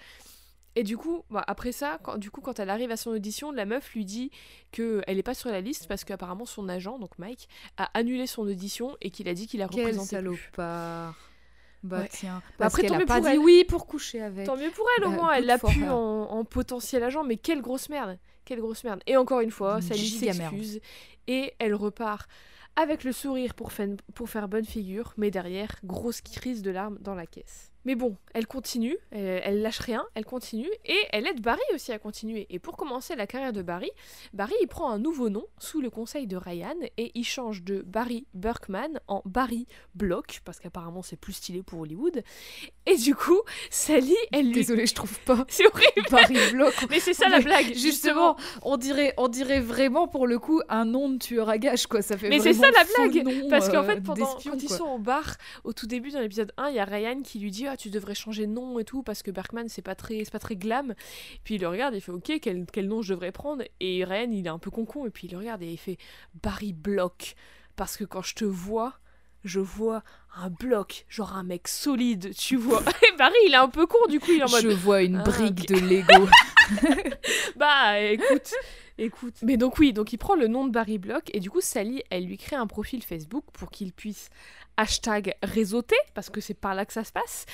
Et du coup, bah, après ça, quand, du coup, quand elle arrive à son audition, la meuf lui dit que elle est pas sur la liste parce qu'apparemment son agent, donc Mike, a annulé son audition et qu'il a dit qu'il la Quel représentait plus. salopard. Bah Ouais. tiens. Bah, Parce après, qu'elle tant a mieux pas pour dit elle. oui pour coucher avec. Tant mieux pour elle, au Bah, moins, elle l'a pu en, en potentiel agent, mais quelle grosse merde, quelle grosse merde. Et encore une fois, Une Sally s'excuse et elle repart avec le sourire pour faire bonne figure, mais derrière, grosse crise de larmes dans la caisse. Mais bon, elle continue, elle, elle lâche rien, elle continue, et elle aide Barry aussi à continuer. Et pour commencer la carrière de Barry, Barry il prend un nouveau nom sous le conseil de Ryan, et il change de Barry Berkman en Barry Block, parce qu'apparemment c'est plus stylé pour Hollywood. Et du coup, Sally, elle lui... Désolée, je trouve pas. (laughs) C'est horrible Paris Bloc. mais c'est ça la blague, Justement, on dirait, on dirait vraiment pour le coup un nom de tueur à gage quoi. Ça fait Mais c'est ça la blague nom, Parce qu'en euh, fait, pendant, d'espion, quand ils sont au bar, au tout début dans l'épisode 1, il y a Ryan qui lui dit Ah, tu devrais changer de nom et tout, parce que Berkman, c'est pas très, c'est pas très glam. Puis il le regarde, il fait Ok, quel, quel nom je devrais prendre? Et Ryan, il est un peu con-con, et puis il le regarde et il fait Barry Block. Parce que quand je te vois, je vois un bloc, genre un mec solide, tu vois. (laughs) Et Barry, il est un peu con, du coup, il est en mode Je vois une Ah, brique de (laughs) Lego. Bah écoute, écoute. Mais donc oui, donc il prend le nom de Barry Block et du coup Sally, elle lui crée un profil Facebook pour qu'il puisse hashtag réseauter parce que c'est par là que ça se passe.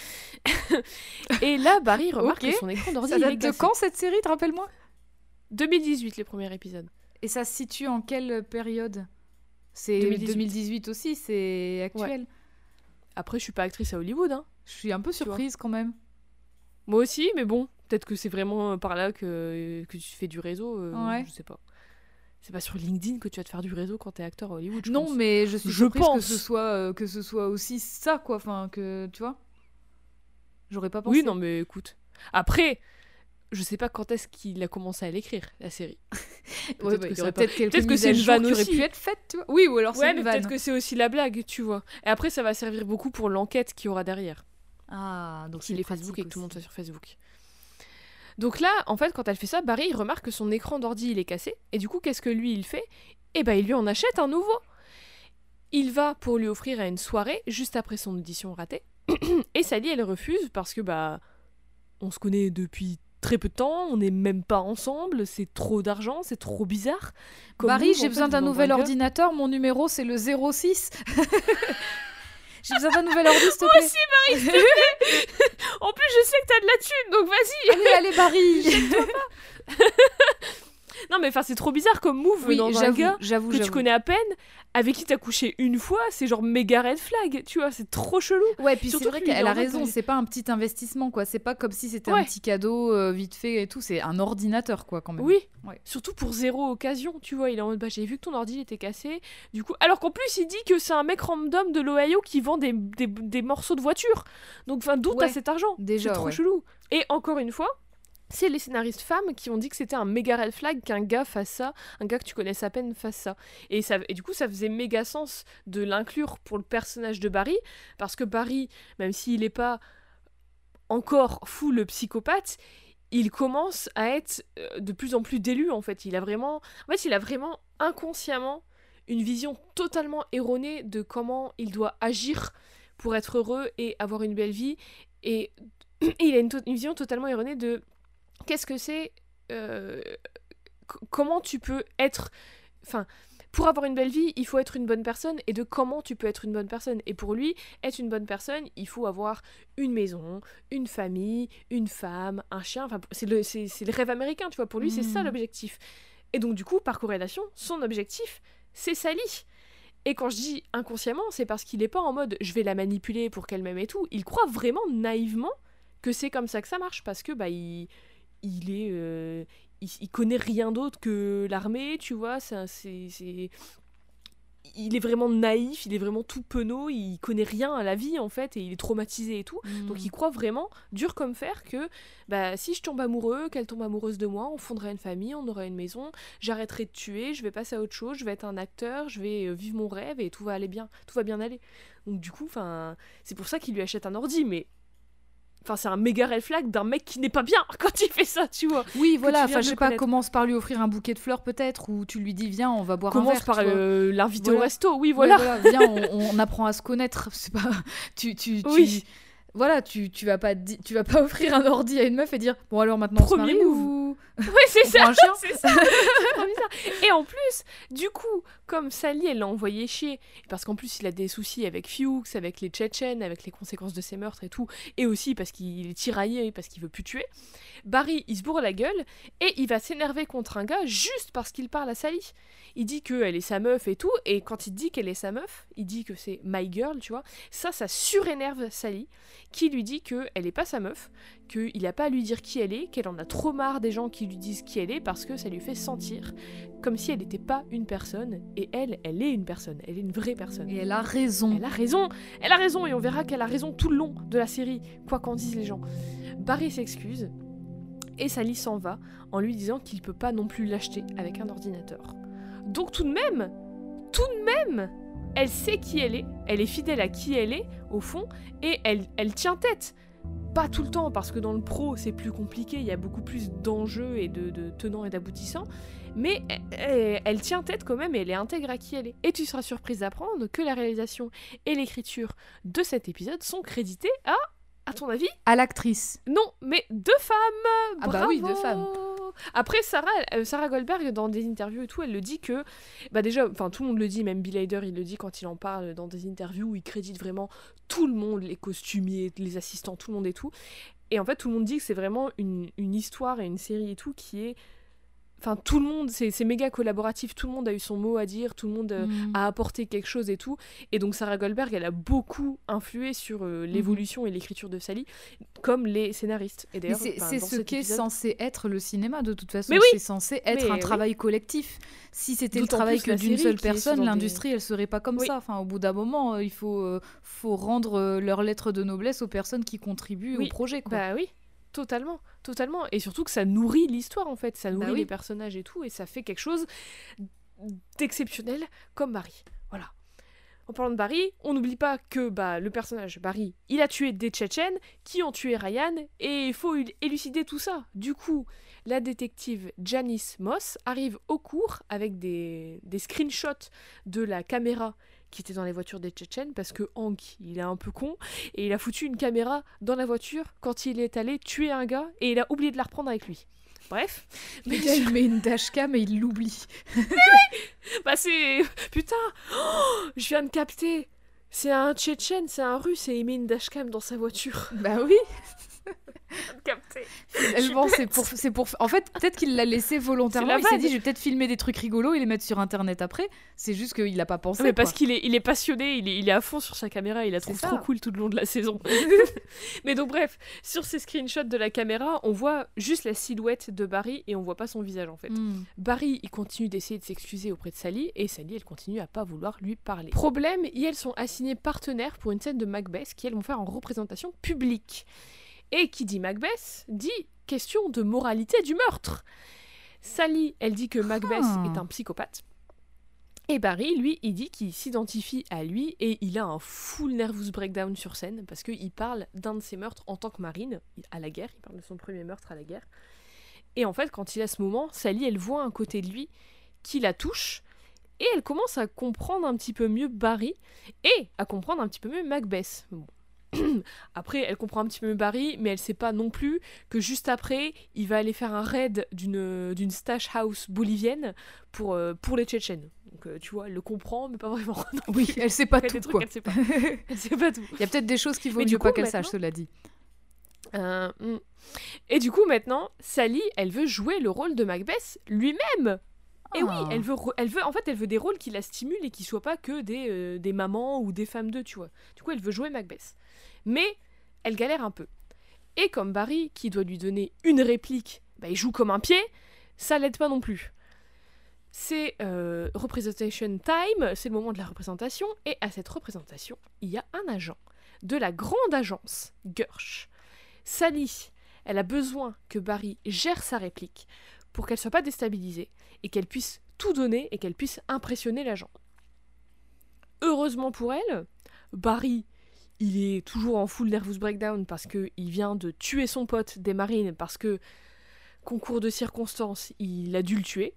(laughs) et là, Barry remarque que son écran d'ordi ça est de quand cette série, te rappelle-moi? 2018 les premiers épisodes. Et ça se situe en quelle période? C'est 2018. 2018. aussi, c'est actuel. Après, je suis pas actrice à Hollywood, hein. Je suis un peu surprise quand même. Moi aussi, mais bon, peut-être que c'est vraiment par là que, que tu fais du réseau. euh, Ouais. Je sais pas. C'est pas sur LinkedIn que tu vas te faire du réseau quand t'es acteur à Hollywood. je Non, pense. mais je suis Je surprise que pense. ce soit euh, que ce soit aussi ça quoi. Enfin que tu vois. J'aurais pas pensé. Oui, non, mais écoute. Après, je sais pas quand est-ce qu'il a commencé à l'écrire, la série. (laughs) Ouais, Peut-être bah, que il aurait peut-être quelques peut-être que c'est une vanne qui aussi. pu être faites, tu vois. Oui, ou alors Ouais, peut-être que c'est aussi la blague, tu vois. Et après, ça va servir beaucoup pour l'enquête qu'il y aura derrière. Ah, donc c'est est Facebook et que tout le monde soit sur Facebook. Donc là, en fait, quand elle fait ça, Barry, il remarque que son écran d'ordi, il est cassé. Et du coup, qu'est-ce que lui, il fait? Eh ben, il lui en achète un nouveau. Il va pour lui offrir à une soirée, juste après son audition ratée. (clears throat) et Sally, elle refuse parce que, bah, on se connaît depuis très peu de temps, on n'est même pas ensemble, c'est trop d'argent, c'est trop bizarre. Comme Barry, j'ai besoin d'un nouvel ordinateur. Mon numéro c'est le 06. (laughs) j'ai besoin d'un nouvel ordi, s'il te plaît. aussi, Barry, (laughs) En plus, je sais que t'as de la thune, donc vas-y allez, allez, Barry. (laughs) (laughs) Non, mais enfin, c'est trop bizarre comme move oui, dans un gars que tu connais à peine, avec qui t'as couché une fois, c'est genre méga red flag, tu vois, c'est trop chelou. Ouais, puis c'est Surtout vrai qu'elle a raison, c'est pas un petit investissement, quoi. C'est pas comme si c'était Ouais. un petit cadeau euh, vite fait et tout. C'est un ordinateur, quoi, quand même. Oui, Ouais. surtout pour zéro occasion, tu vois, il est en mode, bah j'ai vu que ton ordi était cassé, du coup, alors qu'en plus il dit que c'est un mec random de l'Ohio qui vend des, des, des morceaux de voiture, donc enfin d'où t'as Ouais, cet argent? Déjà, C'est trop chelou. Et encore une fois, c'est les scénaristes femmes qui ont dit que c'était un méga red flag qu'un gars fasse ça, un gars que tu connaissais à peine fasse ça. Et, ça, et du coup, ça faisait méga sens de l'inclure pour le personnage de Barry, parce que Barry, même s'il n'est pas encore fou le psychopathe, il commence à être euh, de plus en plus d'élu en fait. Il a vraiment, en fait, il a vraiment inconsciemment une vision totalement erronée de comment il doit agir pour être heureux et avoir une belle vie. Et (clears throat) il a une vision totalement erronée de qu'est-ce que c'est, euh, comment tu peux être, enfin. Pour avoir une belle vie, il faut être une bonne personne et de comment tu peux être une bonne personne. Et pour lui, être une bonne personne, il faut avoir une maison, une famille, une femme, un chien. Enfin, c'est le, c'est, c'est le rêve américain, tu vois. Pour lui, c'est ça Mhm. l'objectif. Et donc, du coup, par corrélation, son objectif, c'est Sally. Et quand je dis inconsciemment, c'est parce qu'il n'est pas en mode je vais la manipuler pour qu'elle m'aime et tout. Il croit vraiment naïvement que c'est comme ça que ça marche parce que bah il, il est euh, il, il connaît rien d'autre que l'armée, tu vois. C'est c'est il est vraiment naïf, il est vraiment tout penaud, il connaît rien à la vie en fait, et il est traumatisé et tout. Donc Mm. il croit vraiment, dur comme fer, que bah, si je tombe amoureux, qu'elle tombe amoureuse de moi, on fonderait une famille, on aurait une maison, j'arrêterai de tuer, je vais passer à autre chose, je vais être un acteur, je vais euh, vivre mon rêve et tout va aller bien, tout va bien aller. Donc du coup, enfin, c'est pour ça qu'il lui achète un ordi, mais enfin c'est un méga red flag d'un mec qui n'est pas bien (laughs) quand il fait ça, tu vois. Oui, voilà, enfin, je sais pas, commence par lui offrir un bouquet de fleurs peut-être, ou tu lui dis, viens, on va boire un Commence verre. par tu vois. euh, l'inviter au resto, oui Ouais, voilà. viens, on, on apprend à se connaître. (laughs) C'est pas, tu, tu, tu- Oui. voilà, tu, tu vas pas, tu vas pas (laughs) offrir un ordi à une meuf et dire, bon alors maintenant on se Premier marie move. ou Oui c'est ça. (laughs) C'est ça, bizarre. Et en plus, du coup, comme Sally, elle l'a envoyé chier, parce qu'en plus, il a des soucis avec Fuchs, avec les Tchétchènes, avec les conséquences de ses meurtres et tout, et aussi parce qu'il est tiraillé, parce qu'il veut plus tuer, Barry, il se bourre la gueule, et il va s'énerver contre un gars juste parce qu'il parle à Sally. Il dit qu'elle est sa meuf et tout, et quand il dit qu'elle est sa meuf, il dit que c'est my girl, tu vois, ça, ça surénerve Sally, qui lui dit qu'elle est pas sa meuf, qu'il a pas à lui dire qui elle est, qu'elle en a trop marre des gens qui lui disent qui elle est parce que ça lui fait sentir comme si elle n'était pas une personne et elle, elle est une personne, elle est une vraie personne. Et elle a raison. Elle a raison, elle a raison et on verra qu'elle a raison tout le long de la série, quoi qu'en disent les gens. Barry s'excuse et Sally s'en va en lui disant qu'il peut pas non plus l'acheter avec un ordinateur. Donc tout de même, tout de même, elle sait qui elle est, elle est fidèle à qui elle est au fond et elle, elle tient tête. Pas tout le temps parce que dans le pro c'est plus compliqué, il y a beaucoup plus d'enjeux et de, tenants et d'aboutissants, mais elle, elle- elle tient tête quand même et elle est intègre à qui elle est. Et tu seras surprise d'apprendre que la réalisation et l'écriture de cet épisode sont crédités à, à ton avis, À l'actrice. non, mais deux femmes. Ah bah oui, Bravo. deux femmes. Après Sarah, euh, Sarah Goldberg dans des interviews et tout, elle le dit que bah déjà, enfin tout le monde le dit, même Bill Hader il le dit quand il en parle dans des interviews où il crédite vraiment tout le monde, les costumiers, les assistants, tout le monde et tout. Et en fait tout le monde dit que c'est vraiment une, une histoire et une série et tout qui est Enfin, tout le monde, c'est méga collaboratif, tout le monde a eu son mot à dire, tout le monde euh, Mm. a apporté quelque chose et tout. Et donc Sarah Goldberg, elle a beaucoup influé sur euh, Mhm. l'évolution et l'écriture de Sally, comme les scénaristes. Et d'ailleurs, c'est ce qu'est épisode- censé être le cinéma de toute façon. Oui. C'est censé être Mais un oui. travail collectif. Si c'était le travail que d'une seule personne, souvent des- l'industrie elle serait pas comme Oui. ça. Enfin, au bout d'un moment, euh, il faut, euh, faut rendre euh, leur lettre de noblesse aux personnes qui contribuent au projet. Quoi. Bah oui, totalement, totalement. Et surtout que ça nourrit l'histoire en fait, ça nourrit Bah oui. les personnages et tout, et ça fait quelque chose d'exceptionnel comme Barry. Voilà. En parlant de Barry, on n'oublie pas que bah, le personnage Barry, il a tué des Tchétchènes qui ont tué Ryan, et il faut élu- élucider tout ça. Du coup, la détective Janice Moss arrive au cours avec des, des screenshots de la caméra qui était dans les voitures des Tchétchènes, parce que Hank, il est un peu con, et il a foutu une caméra dans la voiture quand il est allé tuer un gars, et il a oublié de la reprendre avec lui. Bref, Le gars, il met une dashcam et il l'oublie. (laughs) bah c'est... Putain Oh, Je viens de capter C'est un Tchétchène, c'est un Russe, et il met une dashcam dans sa voiture. Bah oui. (laughs) Capter. Finalement, c'est pour, c'est pour. En fait, peut-être qu'il l'a laissé volontairement. Il s'est dit, je vais peut-être filmer des trucs rigolos et les mettre sur internet après. C'est juste qu'il a pas pensé. mais parce qu'il est, il est passionné, il est, il est à fond sur sa caméra, il la trouve trop cool tout le long de la saison. (laughs) mais donc bref, sur ces screenshots de la caméra, on voit juste la silhouette de Barry et on voit pas son visage en fait. Mm. Barry, il continue d'essayer de s'excuser auprès de Sally et Sally, elle continue à pas vouloir lui parler. Problème, et elles sont assignées partenaires pour une scène de Macbeth qui elles vont faire en représentation publique. Et qui dit Macbeth dit question de moralité du meurtre. Sally, elle dit que Macbeth Ah. est un psychopathe. Et Barry, lui, il dit qu'il s'identifie à lui et il a un full nervous breakdown sur scène parce qu'il parle d'un de ses meurtres en tant que marine, à la guerre, il parle de son premier meurtre à la guerre. Et en fait, quand il a ce moment, Sally, elle voit un côté de lui qui la touche et elle commence à comprendre un petit peu mieux Barry et à comprendre un petit peu mieux Macbeth. Bon. (clears throat) Après, elle comprend un petit peu Barry, mais elle sait pas non plus que juste après, il va aller faire un raid d'une d'une stash house bolivienne pour, euh, pour les Tchétchènes. Donc, euh, tu vois, elle le comprend, mais pas vraiment. (laughs) Non, Oui, elle sait pas tout trucs quoi. qu'elle sait pas. Elle sait pas tout. Il y a peut-être des choses qu'il vaut Mais mieux du pas coup, qu'elle sache, cela dit. Euh, hmm. Et du coup, maintenant, Sally, elle veut jouer le rôle de Macbeth lui-même. Et oui, Ah. elle veut, elle veut, en fait, elle veut des rôles qui la stimulent et qui soient pas que des, euh, des mamans ou des femmes d'eux, tu vois. Du coup, elle veut jouer Macbeth. Mais elle galère un peu. Et comme Barry, qui doit lui donner une réplique, bah, il joue comme un pied, ça l'aide pas non plus. C'est euh, Representation Time, c'est le moment de la représentation, et à cette représentation, il y a un agent de la grande agence Gersh. Sally, elle a besoin que Barry gère sa réplique pour qu'elle soit pas déstabilisée et qu'elle puisse tout donner et qu'elle puisse impressionner l'agent. Heureusement pour elle, Barry, il est toujours en full nervous breakdown parce qu'il vient de tuer son pote des marines parce que, concours de circonstances, il a dû le tuer.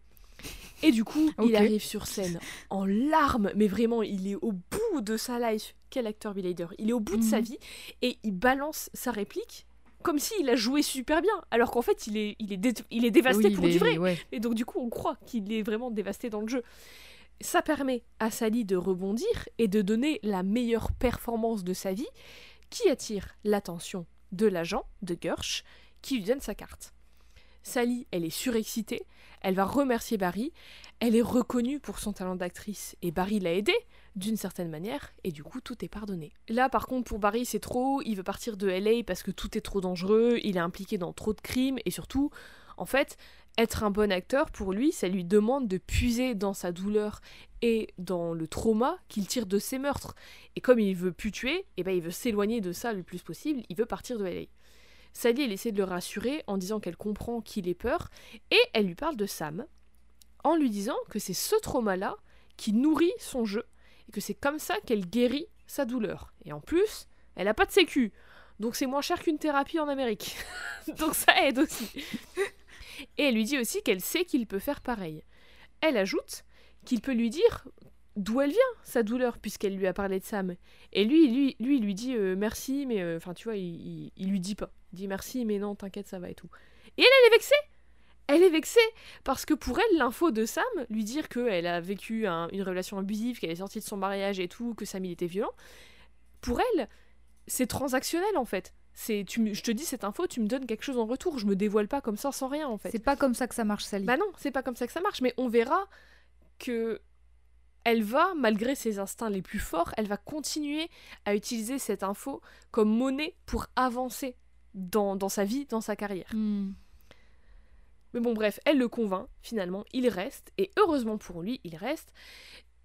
Et du coup, il arrive sur scène en larmes, mais vraiment, il est au bout de sa life. Quel acteur Bill Hader Il est au bout de sa Mhm. vie et il balance sa réplique comme s'il a joué super bien, alors qu'en fait, il est, il est, dé- il est dévasté Oui, pour du vrai. ouais. Et donc, du coup, on croit qu'il est vraiment dévasté dans le jeu. Ça permet à Sally de rebondir et de donner la meilleure performance de sa vie, qui attire l'attention de l'agent, de Gersh, qui lui donne sa carte. Sally, elle est surexcitée, elle va remercier Barry, elle est reconnue pour son talent d'actrice, et Barry l'a aidée d'une certaine manière, et du coup tout est pardonné. Là par contre pour Barry c'est trop, il veut partir de LA parce que tout est trop dangereux, il est impliqué dans trop de crimes, et surtout, en fait, être un bon acteur, pour lui, ça lui demande de puiser dans sa douleur et dans le trauma qu'il tire de ses meurtres. Et comme il veut plus tuer, eh ben il veut s'éloigner de ça le plus possible, il veut partir de LA. Sally, elle essaie de le rassurer en disant qu'elle comprend qu'il ait peur, et elle lui parle de Sam, en lui disant que c'est ce trauma-là qui nourrit son jeu, et que c'est comme ça qu'elle guérit sa douleur. Et en plus, elle a pas de sécu, donc c'est moins cher qu'une thérapie en Amérique. (laughs) donc ça aide aussi. Et elle lui dit aussi qu'elle sait qu'il peut faire pareil. Elle ajoute qu'il peut lui dire d'où elle vient, sa douleur, puisqu'elle lui a parlé de Sam. Et lui, lui, lui, lui dit euh, merci, mais euh, enfin, tu vois, il, lui dit pas. Il dit merci, mais non, t'inquiète, ça va et tout. Et elle, elle est vexée. Elle est vexée parce que pour elle, l'info de Sam, lui dire qu'elle a vécu un- une relation abusive, qu'elle est sortie de son mariage et tout, que Sam il était violent, pour elle, c'est transactionnel en fait. C'est, tu, me- je te dis cette info, tu me donnes quelque chose en retour. Je me dévoile pas comme ça sans rien en fait. C'est pas comme ça que ça marche, Sally. Bah non, c'est pas comme ça que ça marche, mais on verra que elle va, malgré ses instincts les plus forts, elle va continuer à utiliser cette info comme monnaie pour avancer dans, dans sa vie, dans sa carrière. Hmm. Mais bon, bref, elle le convainc, finalement, il reste, et heureusement pour lui, il reste.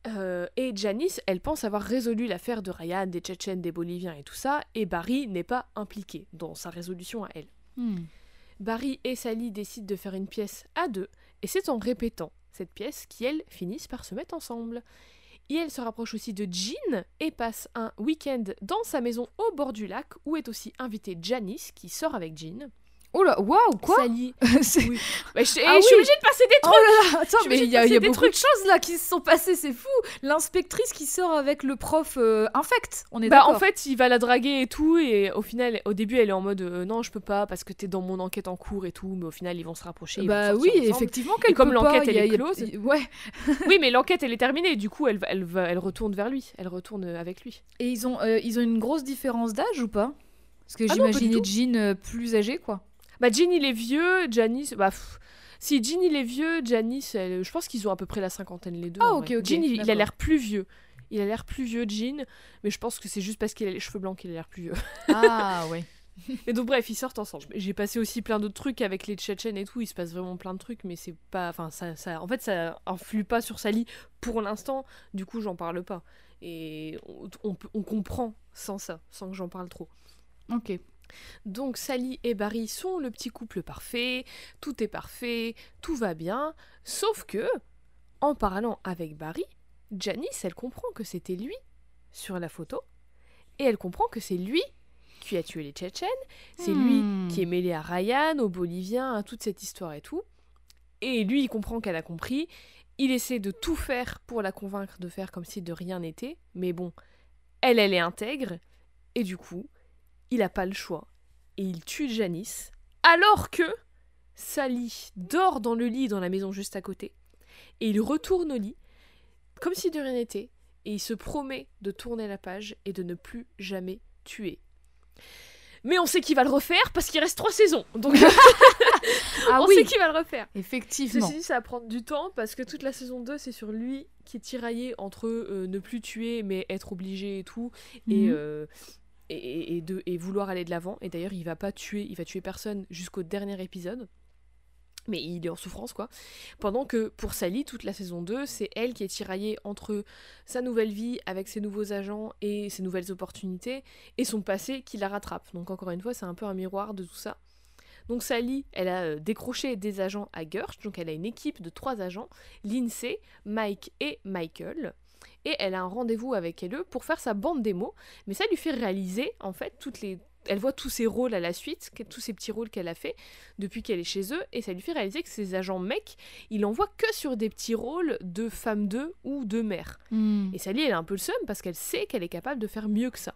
Euh, et Janice, elle pense avoir résolu l'affaire de Ryan, des Tchétchènes, des Boliviens et tout ça, et Barry n'est pas impliqué dans sa résolution à elle. Hmm. Barry et Sally décident de faire une pièce à deux, et c'est en répétant cette pièce qu'elles finissent par se mettre ensemble. Et elle se rapproche aussi de Jean et passe un week-end dans sa maison au bord du lac, où est aussi invitée Janice, qui sort avec Jean. Oh là, waouh, quoi Sally. (laughs) Oui. Bah, je, Ah eh, je suis obligée de passer des Oh trucs là là, attends, mais il y a, y a beaucoup de choses là qui se sont passées, c'est fou. L'inspectrice qui sort avec le prof euh, infect, on est Bah en fait, il va la draguer et tout, et au final, au début, elle est en mode euh, non, je peux pas parce que t'es dans mon enquête en cours et tout, mais au final, ils vont se rapprocher. bah oui, ensemble. effectivement qu'elle comme l'enquête, elle a- est a- close. (laughs) Ouais, (laughs) oui, mais l'enquête, elle est terminée, du coup, elle, va- elle, va, elle retourne vers lui, elle retourne euh, avec lui. et ils ont, euh, ils ont une grosse différence d'âge ou pas? Parce que Ah tout. Jean plus âgé, quoi. Bah, Jean, il est vieux, Janice, bah. pff, si Jean il est vieux, Janice, elle- je pense qu'ils ont à peu près la cinquantaine les deux. Ah, ok, vrai. ok, Jean, il, il a l'air plus vieux. Il a l'air plus vieux, Jean, mais je pense que c'est juste parce qu'il a les cheveux blancs qu'il a l'air plus vieux. Ah ouais. (laughs) Et donc bref, ils sortent ensemble. J'ai passé aussi plein d'autres trucs avec les Tchétchènes et tout, il se passe vraiment plein de trucs, mais c'est pas... Enfin, ça, ça... En fait, ça influe pas sur Sally pour l'instant, du coup, j'en parle pas. Et on, on comprend sans ça, sans que j'en parle trop. Ok. Donc Sally et Barry sont le petit couple parfait, tout est parfait, tout va bien, sauf que, en parlant avec Barry, Janice, elle comprend que c'était lui sur la photo, et elle comprend que c'est lui qui a tué les Tchétchènes, c'est lui Hmm. qui est mêlé à Ryan, aux Boliviens, à toute cette histoire et tout. Et lui, il comprend qu'elle a compris. Il essaie de tout faire pour la convaincre de faire comme si de rien n'était. Mais bon, elle, elle est intègre. Et du coup, il n'a pas le choix. Et il tue Janice. Alors que Sally dort dans le lit dans la maison juste à côté. Et il retourne au lit, comme si de rien n'était. Et il se promet de tourner la page et de ne plus jamais tuer. Mais on sait qu'il va le refaire parce qu'il reste trois saisons. Donc (laughs) (laughs) Ah on oui, sait qu'il va le refaire. effectivement. Ceci dit, ça va prendre du temps parce que toute la saison 2, c'est sur lui qui est tiraillé entre euh, ne plus tuer mais être obligé et tout. Et, Mhm. euh, et, de, vouloir aller de l'avant. Et d'ailleurs, il va pas tuer, il va tuer personne jusqu'au dernier épisode. mais il est en souffrance quoi. Pendant que pour Sally, toute la saison 2, c'est elle qui est tiraillée entre sa nouvelle vie avec ses nouveaux agents et ses nouvelles opportunités, et son passé qui la rattrape. Donc encore une fois, c'est un peu un miroir de tout ça. Donc Sally, elle a euh, décroché des agents à Gersh, donc elle a une équipe de trois agents, Lindsay, Mike et Michael. Et elle a un rendez-vous avec elle pour faire sa bande démo, mais ça lui fait réaliser en fait toutes les elle voit tous ses rôles à la suite, tous ces petits rôles qu'elle a fait depuis qu'elle est chez eux, et ça lui fait réaliser que ces agents mecs, il en voit que sur des petits rôles de femme d'eux ou de mère. Hmm. Et Sally, elle a un peu le seum parce qu'elle sait qu'elle est capable de faire mieux que ça.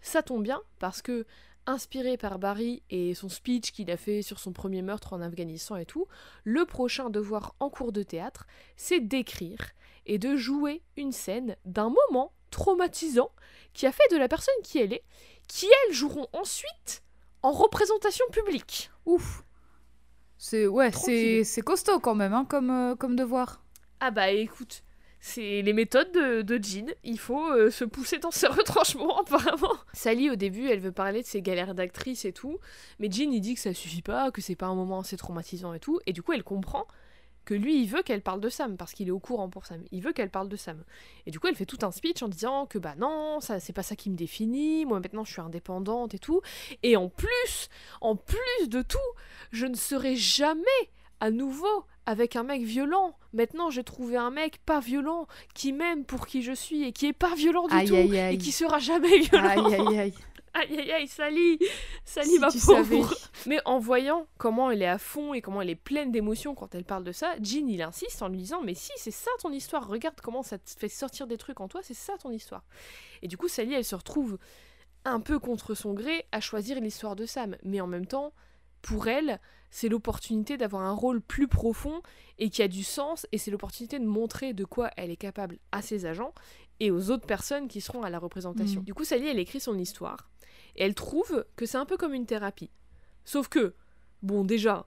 Ça tombe bien parce que, inspiré par Barry et son speech qu'il a fait sur son premier meurtre en Afghanistan et tout, le prochain devoir en cours de théâtre, c'est d'écrire et de jouer une scène d'un moment traumatisant qui a fait de la personne qui elle est qui elles joueront ensuite en représentation publique. Ouf. C'est ouais, c'est costaud quand même hein, comme euh, comme devoir. Ah bah écoute, c'est les méthodes de, de Jean. Il faut euh, se pousser dans ses (laughs) retranchements apparemment. Sally au début, elle veut parler de ses galères d'actrice et tout, mais Jean il dit que ça suffit pas, que c'est pas un moment assez traumatisant et tout, et du coup elle comprend que lui il veut qu'elle parle de Sam parce qu'il est au courant pour Sam. Il veut qu'elle parle de Sam. Et du coup elle fait tout un speech en disant que bah non, ça c'est pas ça qui me définit, moi maintenant je suis indépendante et tout. Et en plus, en plus de tout, je ne serai jamais à nouveau avec un mec violent. Maintenant, j'ai trouvé un mec pas violent qui m'aime pour qui je suis et qui est pas violent du Aïe, tout aïe, aïe. et qui sera jamais (laughs) violent. Aïe aïe aïe. Aïe aïe aïe, Sally. Sally Si ma pauvre. Mais en voyant comment elle est à fond et comment elle est pleine d'émotions quand elle parle de ça, Jean il insiste en lui disant Mais si, c'est ça ton histoire, regarde comment ça te fait sortir des trucs en toi, c'est ça ton histoire. Et du coup, Sally elle se retrouve un peu contre son gré à choisir l'histoire de Sam, mais en même temps, pour elle, c'est l'opportunité d'avoir un rôle plus profond et qui a du sens, et c'est l'opportunité de montrer de quoi elle est capable à ses agents et aux autres personnes qui seront à la représentation. Mm. Du coup, Sally, elle écrit son histoire, et elle trouve que c'est un peu comme une thérapie. Sauf que, bon, déjà,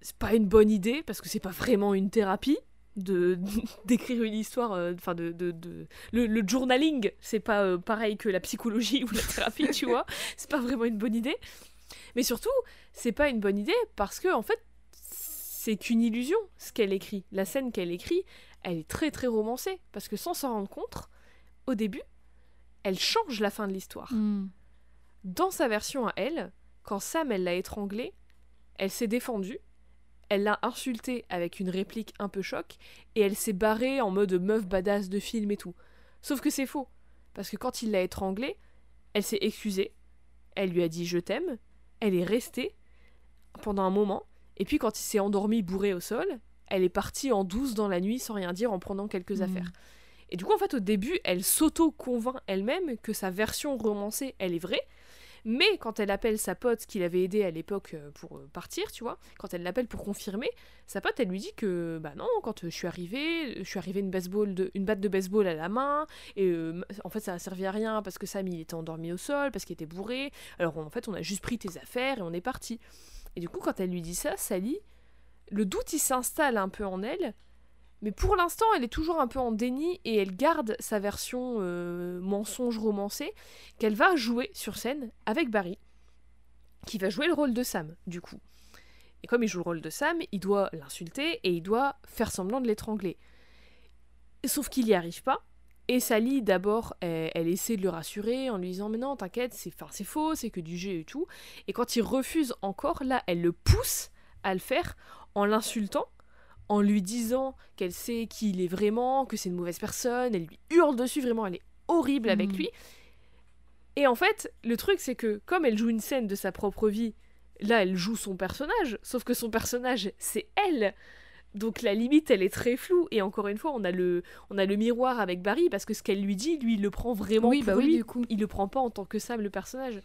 c'est pas une bonne idée, parce que c'est pas vraiment une thérapie de (laughs) d'écrire une histoire euh, enfin de, de, de- le, le journaling c'est pas euh, pareil que la psychologie (laughs) ou la thérapie tu vois c'est pas vraiment une bonne idée mais surtout c'est pas une bonne idée parce que en fait c'est qu'une illusion ce qu'elle écrit la scène qu'elle écrit elle est très très romancée parce que sans s'en rendre compte au début elle change la fin de l'histoire Hmm. dans sa version à elle, quand Sam elle l'a étranglée, elle s'est défendue, elle l'a insulté avec une réplique un peu choc, et elle s'est barrée en mode meuf badass de film et tout. Sauf que c'est faux, parce que quand il l'a étranglée, elle s'est excusée, elle lui a dit je t'aime, elle est restée pendant un moment, et puis quand il s'est endormi bourré au sol, elle est partie en douce dans la nuit sans rien dire en prenant quelques Mhm. affaires. Et du coup, en fait, au début, elle s'auto-convainc elle-même que sa version romancée, elle est vraie. Mais quand elle appelle sa pote qui l'avait aidée à l'époque euh, pour euh, partir, tu vois, quand elle l'appelle pour confirmer, sa pote, elle lui dit que, bah non, quand euh, je suis arrivée, je suis arrivée une, baseball de, une batte de baseball à la main, et euh, en fait, ça a servi à rien parce que Sam, il était endormi au sol, parce qu'il était bourré. Alors, en fait, on a juste pris tes affaires et on est parti. Et du coup, quand elle lui dit ça, Sally, le doute, il s'installe un peu en elle, mais pour l'instant, elle est toujours un peu en déni et elle garde sa version euh, mensonge romancée qu'elle va jouer sur scène avec Barry, qui va jouer le rôle de Sam, du coup. Et comme il joue le rôle de Sam, il doit l'insulter et il doit faire semblant de l'étrangler. Sauf qu'il n'y arrive pas. Et Sally, d'abord, elle, elle essaie de le rassurer en lui disant Mais non, t'inquiète, c'est faux, c'est que du jeu et tout. Et quand il refuse encore, là, elle le pousse à le faire en l'insultant en lui disant qu'elle sait qui il est vraiment, que c'est une mauvaise personne, elle lui hurle dessus, vraiment, elle est horrible avec Mhm. lui. Et en fait, le truc, c'est que comme elle joue une scène de sa propre vie, là, elle joue son personnage, sauf que son personnage, c'est elle. Donc la limite, elle est très floue. Et encore une fois, on a le, on a le miroir avec Barry, parce que ce qu'elle lui dit, lui, il le prend vraiment Oui, pour bah oui, lui. du coup. Il le prend pas en tant que Sam, le personnage.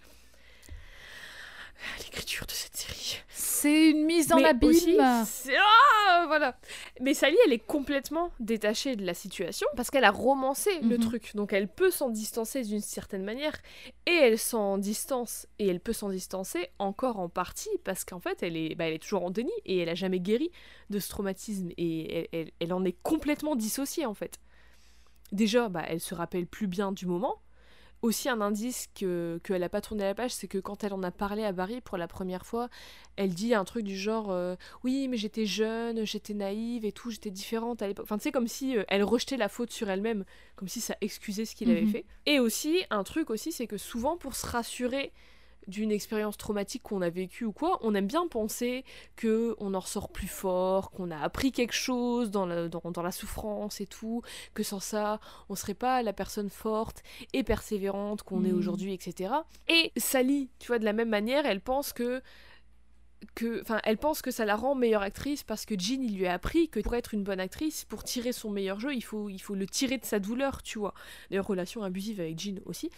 L'écriture de cette série. C'est une mise en Mais abîme. aussi, ah, voilà. Mais Sally, elle est complètement détachée de la situation parce qu'elle a romancé le Mhm. truc. Donc elle peut s'en distancer d'une certaine manière. Et elle s'en distance. Et elle peut s'en distancer encore en partie parce qu'en fait, elle est, bah, elle est toujours en déni et elle a jamais guéri de ce traumatisme. Et elle, elle- elle en est complètement dissociée en fait. Déjà, bah, elle se rappelle plus bien du moment. Aussi un indice que qu'elle a pas tourné la page, c'est que quand elle en a parlé à Barry pour la première fois, elle dit un truc du genre euh, oui mais j'étais jeune, j'étais naïve et tout, j'étais différente à l'époque. Enfin tu sais comme si euh, elle rejetait la faute sur elle-même, comme si ça excusait ce qu'il avait Mhm. fait. Et aussi un truc aussi c'est que souvent pour se rassurer d'une expérience traumatique qu'on a vécue ou quoi, on aime bien penser que on en ressort plus fort, qu'on a appris quelque chose dans la, dans, dans la souffrance et tout, que sans ça, on serait pas la personne forte et persévérante qu'on est Mm. aujourd'hui, etc. Et Sally, tu vois, de la même manière, elle pense que que enfin elle pense que ça la rend meilleure actrice parce que Jean il lui a appris que pour être une bonne actrice pour tirer son meilleur jeu il faut il faut le tirer de sa douleur tu vois. D'ailleurs relation abusive avec Jean aussi.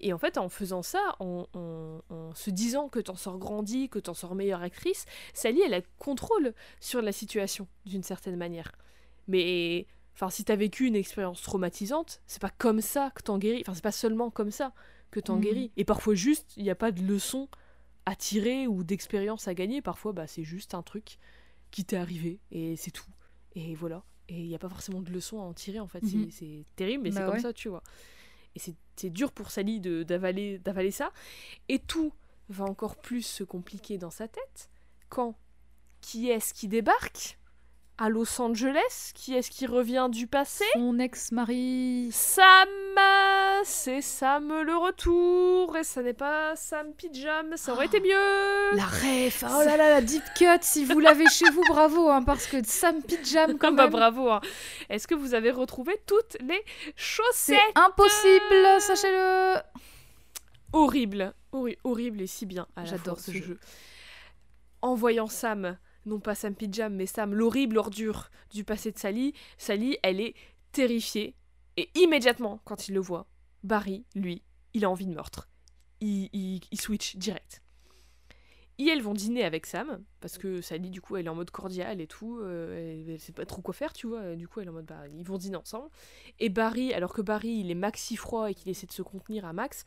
Et en fait en faisant ça en, en- en se disant que t'en sors grandi que t'en sors meilleure actrice Sally elle a le contrôle sur la situation d'une certaine manière. Mais enfin si t'as vécu une expérience traumatisante c'est pas comme ça que t'en guéris enfin c'est pas seulement comme ça que t'en Mhm. guéris. Et parfois juste il n'y a pas de leçon à tirer ou d'expérience à gagner. Parfois, bah, c'est juste un truc qui t'est arrivé et c'est tout. Et voilà. Et il n'y a pas forcément de leçon à en tirer en fait. C'est- Mhm. C'est terrible, mais Bah c'est comme ça, tu vois. Et c'est- dur pour Sally d'avaler ça. Et tout va encore plus se compliquer dans sa tête quand qui est-ce qui débarque? À Los Angeles Qui est-ce qui revient du passé Son ex-mari. Sam C'est Sam le retour Et ça n'est pas Sam Pyjam, ça aurait été mieux La ref, oh là là, la deep cut, si vous l'avez chez vous, bravo, hein, parce que Sam Pyjam, quand Ah bah même, bravo hein. Est-ce que vous avez retrouvé toutes les c'est chaussettes impossible, sachez-le Horrible, horri- horrible et si bien. J'adore ce jeu. En voyant Sam, non pas Sam Pyjam, mais Sam, l'horrible ordure du passé de Sally, Sally, elle est terrifiée. Et immédiatement, quand il le voit, Barry, lui, il a envie de meurtre. Il, il- switch direct. Et elles vont dîner avec Sam, parce que Sally, du coup, elle est en mode cordial et tout. euh, elle, elle sait pas trop quoi faire, tu vois. Du coup, elle est en mode, bah, ils vont dîner ensemble. Et Barry, alors que Barry, il est maxi froid et qu'il essaie de se contenir à max,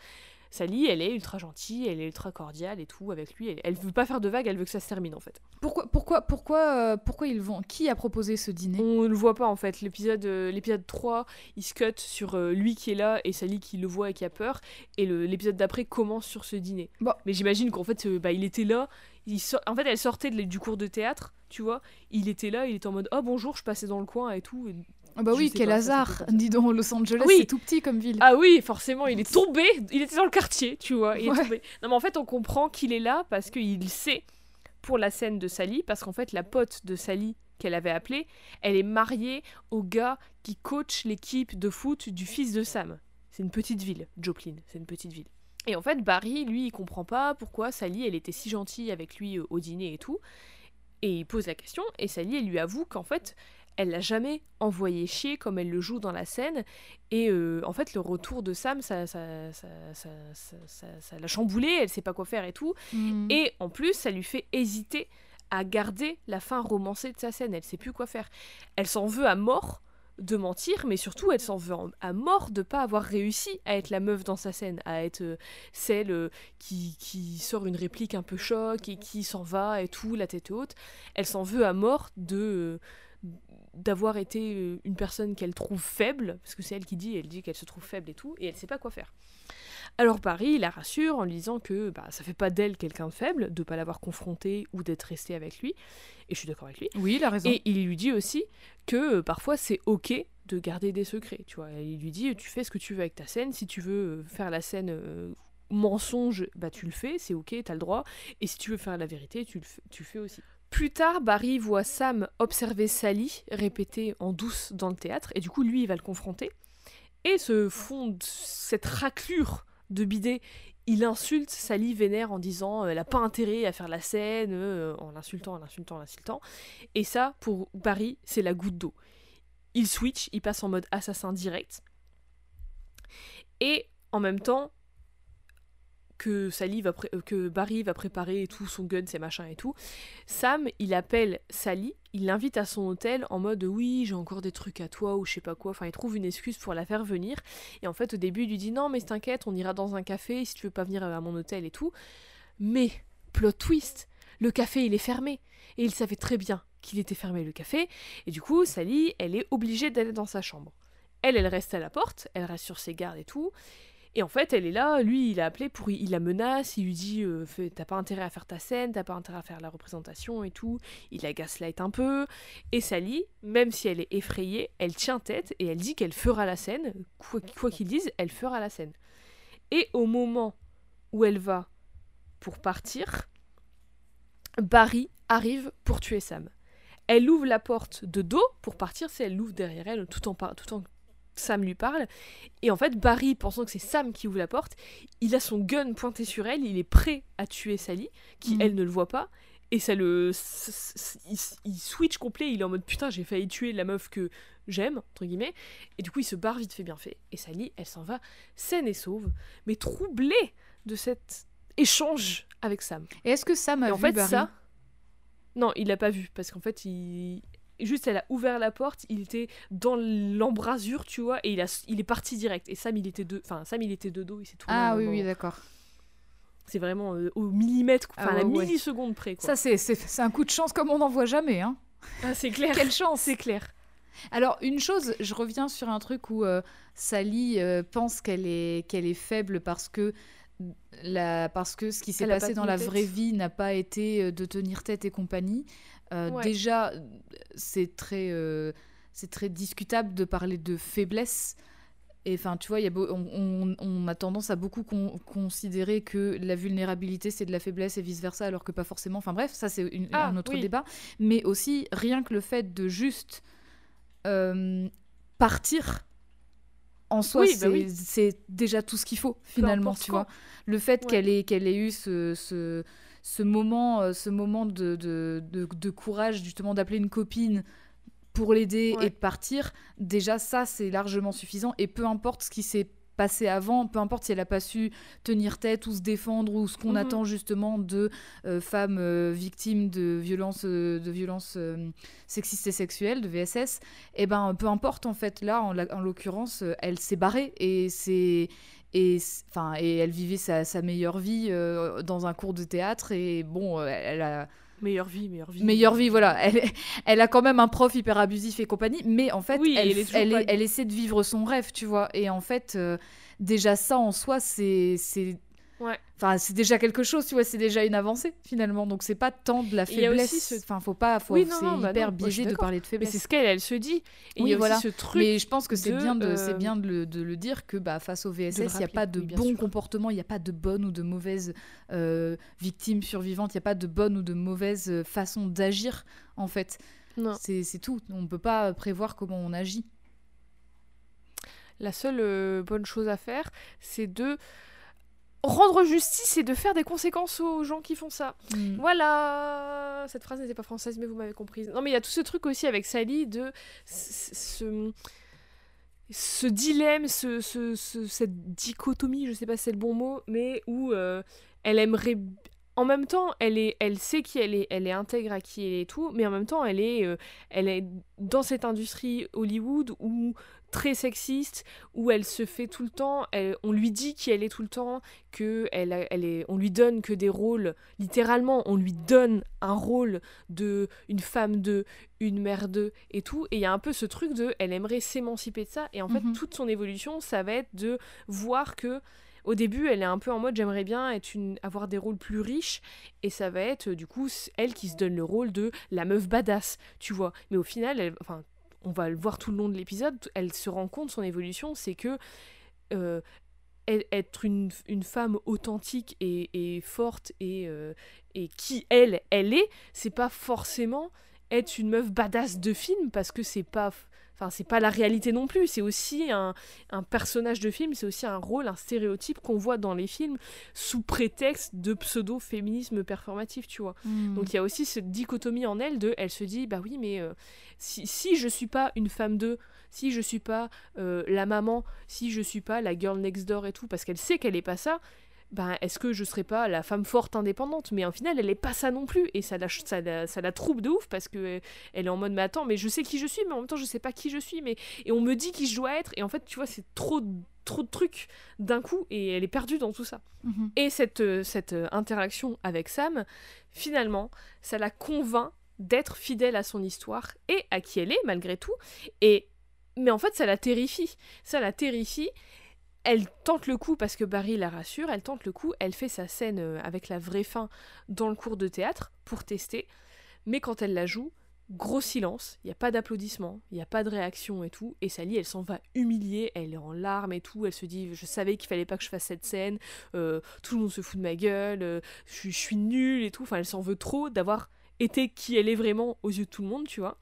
Sally, elle est ultra gentille, elle est ultra cordiale et tout avec lui. Elle, elle veut pas faire de vagues, elle veut que ça se termine en fait. Pourquoi, pourquoi, pourquoi, euh, pourquoi ils vont Qui a proposé ce dîner? On le voit pas en fait. L'épisode euh, l'épisode 3, il se cut sur euh, lui qui est là et Sally qui le voit et qui a peur. Et le- l'épisode d'après commence sur ce dîner. Bon. Mais j'imagine qu'en fait, bah, il était là. Il En fait, elle sortait de- du cours de théâtre, tu vois. Il était là, il était en mode Oh bonjour, je passais dans le coin et tout. Et- Ah Bah oui, quel hasard. Dis donc, Los Angeles, Oui. c'est tout petit comme ville. Ah oui, forcément, il est tombé. Il était dans le quartier, tu vois. Il est Ouais. tombé. Non, mais en fait, on comprend qu'il est là parce qu'il sait pour la scène de Sally, parce qu'en fait, la pote de Sally qu'elle avait appelée, elle est mariée au gars qui coach l'équipe de foot du fils de Sam. C'est une petite ville, Joplin, c'est une petite ville. Et en fait, Barry, lui, il comprend pas pourquoi Sally, elle était si gentille avec lui euh, au dîner et tout. Et il pose la question, et Sally, elle lui avoue qu'en fait, elle l'a jamais envoyé chier comme elle le joue dans la scène. Et euh, en fait, le retour de Sam, ça, ça, ça, ça, l'a chamboulée, elle sait pas quoi faire et tout. Hmm. Et en plus, ça lui fait hésiter à garder la fin romancée de sa scène. Elle sait plus quoi faire. Elle s'en veut à mort de mentir, mais surtout, elle s'en veut à mort de pas avoir réussi à être la meuf dans sa scène, à être euh, celle euh, qui, qui sort une réplique un peu choc et qui s'en va et tout, la tête haute. Elle s'en veut à mort de d'avoir été euh, une personne qu'elle trouve faible, parce que c'est elle qui dit, elle dit qu'elle se trouve faible et tout, et elle sait pas quoi faire. Alors Paris, il la rassure en lui disant que bah, ça fait pas d'elle quelqu'un de faible, de pas l'avoir confronté ou d'être resté avec lui, et je suis d'accord avec lui. Oui, il a raison. Et il lui dit aussi que euh, parfois c'est ok de garder des secrets, tu vois. Il lui dit tu fais ce que tu veux avec ta scène, si tu veux euh, faire la scène euh, mensonge, bah tu le fais, c'est ok, t'as le droit, et si tu veux faire la vérité, tu le tu fais aussi. Plus tard, Barry voit Sam observer Sally répéter en douce dans le théâtre, et du coup lui il va le confronter, et se fond cette raclure de bidet il insulte Sally vénère en disant euh, elle a pas intérêt à faire la scène, euh, en l'insultant, en l'insultant, en l'insultant. Et ça, pour Barry, c'est la goutte d'eau. Il switch, il passe en mode assassin direct. Et en même temps que Sally va euh, que Barry va préparer tout son gun, ses machins et tout, Sam, il appelle Sally, il l'invite à son hôtel en mode oui, j'ai encore des trucs à toi ou je sais pas quoi. Enfin, il trouve une excuse pour la faire venir. Et en fait, au début, il lui dit non, mais t'inquiète, on ira dans un café si tu veux pas venir à mon hôtel et tout. Mais, plot twist, le café il est fermé. Et il savait très bien qu'il était fermé le café. Et du coup, Sally, elle est obligée d'aller dans sa chambre. Elle, elle reste à la porte, elle reste sur ses gardes et tout. Et en fait, elle est là, lui, il a appelé pour. Il la menace, il lui dit euh, T'as pas intérêt à faire ta scène, t'as pas intérêt à faire la représentation et tout. Il la gaslight un peu. Et Sally, même si elle est effrayée, elle tient tête et elle dit qu'elle fera la scène. Quoi quoi qu'il dise, elle fera la scène. Et au moment où elle va pour partir, Barry arrive pour tuer Sam. Elle ouvre la porte de dos pour partir, c'est elle l'ouvre derrière elle tout en, tout en Sam lui parle. Et en fait, Barry, pensant que c'est Sam qui ouvre la porte, il a son gun pointé sur elle, il est prêt à tuer Sally, qui Mhm. elle ne le voit pas. Et ça le. Il, il switch complet, il est en mode putain, j'ai failli tuer la meuf que j'aime, entre guillemets. Et du coup, il se barre vite fait, bien fait. Et Sally, elle s'en va saine et sauve, mais troublée de cet échange avec Sam. Et est-ce que Sam a Et en vu fait, Barry? ça. Non, il l'a pas vu, parce qu'en fait, il. Juste, elle a ouvert la porte, il était dans l'embrasure, tu vois, et il, a... il est parti direct. Et Sam, il était de, enfin, Sam, il était de dos, il s'est tourné. Ah oui, oui, d'accord. C'est vraiment euh, au millimètre, Ah enfin, à la ouais, milliseconde près, quoi. Ça, c'est- c'est c'est un coup de chance comme on n'en voit jamais. Hein. Ah, c'est clair. Quelle chance C'est clair. Alors, une chose, je reviens sur un truc où euh, Sally euh, pense qu'elle est, qu'elle est faible parce que, la, parce que ce qui s'est Elle passé pas dans la vraie vie n'a pas été euh, de tenir tête et compagnie. Euh, Ouais. Déjà, c'est très, euh, c'est très discutable de parler de faiblesse. Et enfin, tu vois, y a beau- on, on- on a tendance à beaucoup con- considérer que la vulnérabilité c'est de la faiblesse et vice versa, alors que pas forcément. Enfin bref, ça c'est Ah, un autre oui. débat. Mais aussi, rien que le fait de juste euh, partir en soi, Oui, c'est bah oui. c'est déjà tout ce qu'il faut finalement, tu vois. Le fait Ouais. qu'elle ait, qu'elle ait eu ce, ce, ce moment, euh, ce moment de, de, de, de courage, justement, d'appeler une copine pour l'aider Ouais. et de partir, déjà ça, c'est largement suffisant. Et peu importe ce qui s'est passé avant, peu importe si elle n'a pas su tenir tête ou se défendre ou ce qu'on Mhm. attend justement de euh, femmes euh, victimes de violences, euh, de violences sexistes et sexuelles, de VSS, et ben peu importe en fait. Là, en, en l'occurrence, elle s'est barrée et c'est et enfin et elle vivait sa, sa meilleure vie euh, dans un cours de théâtre et bon, euh, elle a Meilleure vie, meilleure vie. meilleure vie, voilà. Elle, a quand même un prof hyper abusif et compagnie, mais en fait, Oui, elle, elle est toujours elle, pas- est- elle essaie de vivre son rêve, tu vois. Et en fait, euh, déjà ça en soi, c'est c'est Ouais. Enfin, c'est déjà quelque chose, tu vois, c'est déjà une avancée finalement. Donc c'est pas tant de la faiblesse. ce- Enfin, faut pas, faut, Oui, c'est bah hyper non, biaisé de parler de Mais faiblesse. c'est ce qu'elle, elle se dit. Et il y a voilà. aussi ce truc. Mais je pense que c'est bien, de, euh, bien de, le, de le dire que bah, face au VSS, il n'y a pas de oui, bon sûr. comportement, il n'y a pas de bonne ou de mauvaise euh, victime survivante, il n'y a pas de bonne ou de mauvaise euh, façon d'agir, en fait. C'est tout. On ne peut pas prévoir comment on agit. La seule euh, bonne chose à faire, c'est de rendre justice et de faire des conséquences aux gens qui font ça. Mm. Voilà, cette phrase n'était pas française, mais vous m'avez comprise. Non, mais il y a tout ce truc aussi avec Sally de ce, ce, ce dilemme, ce, ce- ce- cette dichotomie, je sais pas si c'est le bon mot, mais où euh, elle aimerait. En même temps, elle, est, elle sait qui elle est, elle est intègre à qui elle est et tout, mais en même temps, elle est, euh, elle est dans cette industrie Hollywood où très sexiste, où elle se fait tout le temps, elle- on lui dit qui elle est tout le temps, que elle, est, on lui donne que des rôles, littéralement, on lui donne un rôle de une femme de, une mère de et tout, et il y a un peu ce truc de, elle aimerait s'émanciper de ça, et en fait Mhm. toute son évolution, ça va être de voir que au début, elle est un peu en mode j'aimerais bien être une, avoir des rôles plus riches et ça va être du coup elle qui se donne le rôle de la meuf badass, tu vois. Mais au final, elle, enfin, on va le voir tout le long de l'épisode, elle se rend compte son évolution, c'est que euh, elle- être une, femme authentique et, et forte et, euh, et qui elle, elle est, c'est pas forcément être une meuf badass de film parce que c'est pas enfin c'est pas la réalité non plus c'est aussi un, un personnage de film c'est aussi un rôle un stéréotype qu'on voit dans les films sous prétexte de pseudo féminisme performatif tu vois Mm. donc il y a aussi cette dichotomie en elle de elle se dit bah oui mais euh, si, si je suis pas une femme de si je suis pas euh, la maman si je suis pas la girl next door et tout parce qu'elle sait qu'elle est pas ça ben est-ce que je serais pas la femme forte indépendante? Mais en final elle est pas ça non plus et ça la, ça la, ça la trouble de ouf parce que euh, elle est en mode mais attends mais je sais qui je suis mais en même temps je sais pas qui je suis mais et on me dit qui je dois être et en fait tu vois c'est trop trop de trucs d'un coup et elle est perdue dans tout ça Mhm. et cette, euh, cette euh, interaction avec Sam, finalement, ça la convainc d'être fidèle à son histoire et à qui elle est, malgré tout. Et... Mais en fait, ça la terrifie. Ça la terrifie elle tente le coup parce que Barry la rassure, elle tente le coup, elle fait sa scène euh, avec la vraie fin dans le cours de théâtre pour tester, mais quand elle la joue, gros silence, il n'y a pas d'applaudissements, il n'y a pas de réaction et tout, et Sally elle s'en va humiliée, elle est en larmes et tout, elle se dit je savais qu'il fallait pas que je fasse cette scène, euh, tout le monde se fout de ma gueule, euh, je, je suis nulle et tout, enfin elle s'en veut trop d'avoir été qui elle est vraiment aux yeux de tout le monde, tu vois.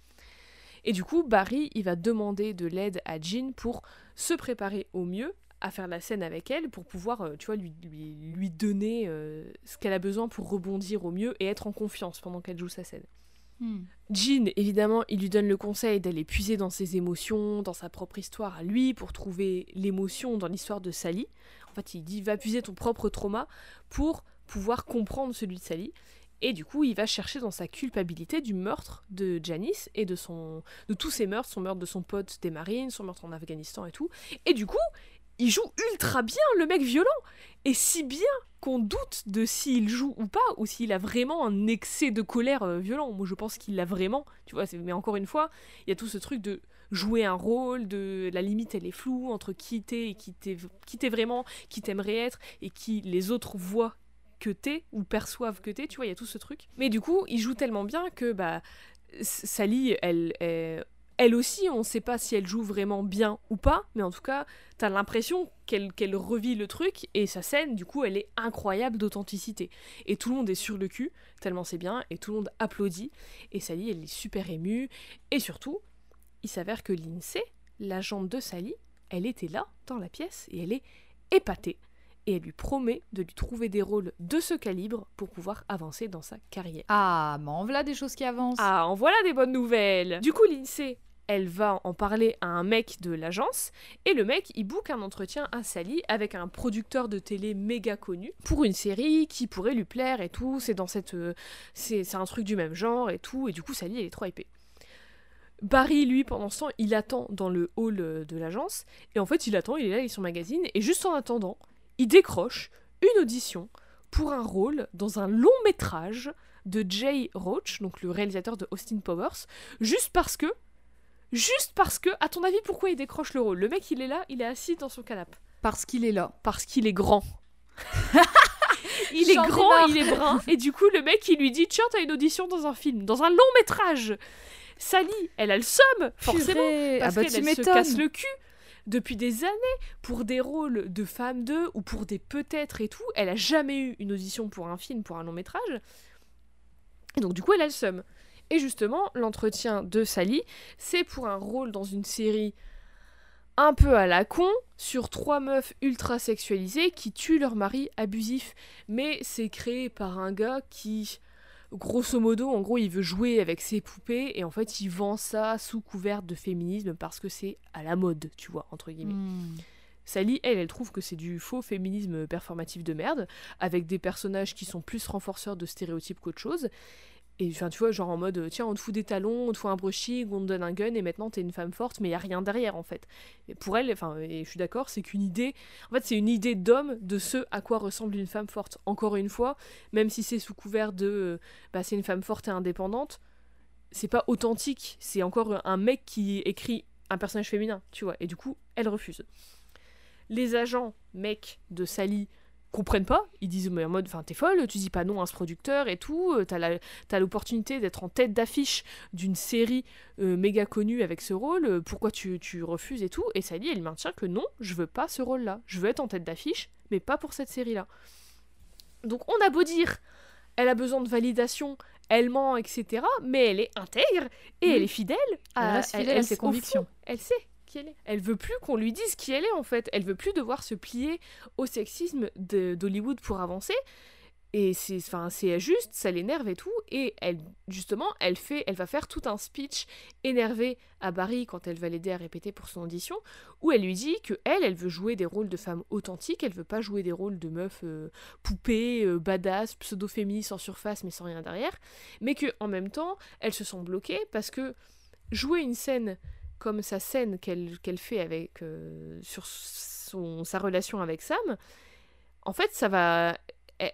Et du coup, Barry, il va demander de l'aide à Jean pour se préparer au mieux à faire la scène avec elle pour pouvoir, euh, tu vois, lui, lui, lui donner euh, ce qu'elle a besoin pour rebondir au mieux et être en confiance pendant qu'elle joue sa scène. Hmm. Jean, évidemment, il lui donne le conseil d'aller puiser dans ses émotions, dans sa propre histoire à lui, pour trouver l'émotion dans l'histoire de Sally. En fait, il dit va puiser ton propre trauma pour pouvoir comprendre celui de Sally. Et du coup, il va chercher dans sa culpabilité du meurtre de Janice et de, son, de tous ses meurtres, son meurtre de son pote des marines, son meurtre en Afghanistan et tout. Et du coup, il joue ultra bien le mec violent. Et si bien qu'on doute de s'il joue ou pas, ou s'il a vraiment un excès de colère euh, violent. Moi, je pense qu'il l'a vraiment. Tu vois, mais encore une fois, il y a tout ce truc de jouer un rôle, de la limite elle est floue entre qui t'es et qui t'es vraiment, qui t'aimerais être et qui les autres voient que t'es ou perçoivent que t'es, tu vois, il y a tout ce truc. Mais du coup, il joue tellement bien que bah Sally, elle, elle, elle aussi, on sait pas si elle joue vraiment bien ou pas, mais en tout cas, t'as l'impression qu'elle revit le truc et sa scène, du coup, elle est incroyable d'authenticité. Et tout le monde est sur le cul, tellement c'est bien, et tout le monde applaudit. Et Sally, elle est super émue. Et surtout, il s'avère que Lindsay, l'agente de Sally, elle était là, dans la pièce, et elle est épatée. Et elle lui promet de lui trouver des rôles de ce calibre pour pouvoir avancer dans sa carrière. Ah, mais en voilà des choses qui avancent. Ah, en voilà des bonnes nouvelles Du coup, Lindsay, elle va en parler à un mec de l'agence, et le mec, il book un entretien à Sally avec un producteur de télé méga connu pour une série qui pourrait lui plaire et tout, c'est dans cette... euh, c'est c'est un truc du même genre et tout, et du coup, Sally, elle est trop hypée. Barry, lui, pendant ce temps, il attend dans le hall euh, de l'agence, et en fait, il attend, il est là, il est sur magazine, et juste en attendant, il décroche une audition pour un rôle dans un long métrage de Jay Roach, donc le réalisateur de Austin Powers, juste parce que, juste parce que, à ton avis, pourquoi il décroche le rôle? Le mec, il est là, il est assis dans son canapé. Parce qu'il est là. Parce qu'il est grand. (laughs) il est grand, il est brun, et du coup, le mec, il lui dit Tiens, t'as une audition dans un film, dans un long métrage. Sally, elle a le seum, forcément, Purée. parce ah bah qu'elle se casse le cul depuis des années pour des rôles de femmes d'eux ou pour des peut-être et tout. Elle a jamais eu une audition pour un film, pour un long métrage. Et donc du coup, elle a le seum. Et justement, l'entretien de Sally, c'est pour un rôle dans une série un peu à la con sur trois meufs ultra sexualisées qui tuent leur mari abusif. Mais c'est créé par un gars qui, grosso modo, en gros, il veut jouer avec ses poupées et en fait, il vend ça sous couvert de féminisme parce que c'est à la mode, tu vois, entre guillemets. Hmm. Sally, elle, elle trouve que c'est du faux féminisme performatif de merde, avec des personnages qui sont plus renforceurs de stéréotypes qu'autre chose. Et enfin, tu vois, genre en mode, tiens, on te fout des talons, on te fout un brushing, on te donne un gun, et maintenant t'es une femme forte, mais il a rien derrière en fait. Et pour elle, enfin, et je suis d'accord, c'est qu'une idée, en fait, c'est une idée d'homme de ce à quoi ressemble une femme forte. Encore une fois, même si c'est sous couvert de, bah, c'est une femme forte et indépendante, c'est pas authentique, c'est encore un mec qui écrit un personnage féminin, tu vois, et du coup, elle refuse. Les agents, mecs de Sally, comprennent pas, ils disent mais en mode, enfin t'es folle, tu dis pas non à ce producteur et tout, euh, t'as l'opportunité d'être en tête d'affiche d'une série euh, méga connue avec ce rôle, euh, pourquoi tu, tu refuses et tout, et Sally elle maintient que non, je veux pas ce rôle-là, je veux être en tête d'affiche, mais pas pour cette série-là. Donc on a beau dire, elle a besoin de validation, elle ment, etc., mais elle est intègre et Mhm. elle est fidèle Elle reste fidèle à ses convictions. elle sait elle est. Elle veut plus qu'on lui dise qui elle est en fait. Elle veut plus devoir se plier au sexisme d'Hollywood pour avancer. Et c'est enfin c'est juste, ça l'énerve et tout. Et elle justement, elle fait, elle va faire tout un speech énervé à Barry quand elle va l'aider à répéter pour son audition, où elle lui dit que elle, elle veut jouer des rôles de femmes authentiques. Elle veut pas jouer des rôles de meufs euh, poupées, euh, badass, pseudo-féministes en surface mais sans rien derrière. Mais que en même temps, elle se sent bloquée parce que jouer une scène comme sa scène qu'elle fait avec euh, sur sa relation avec Sam, en fait, ça va.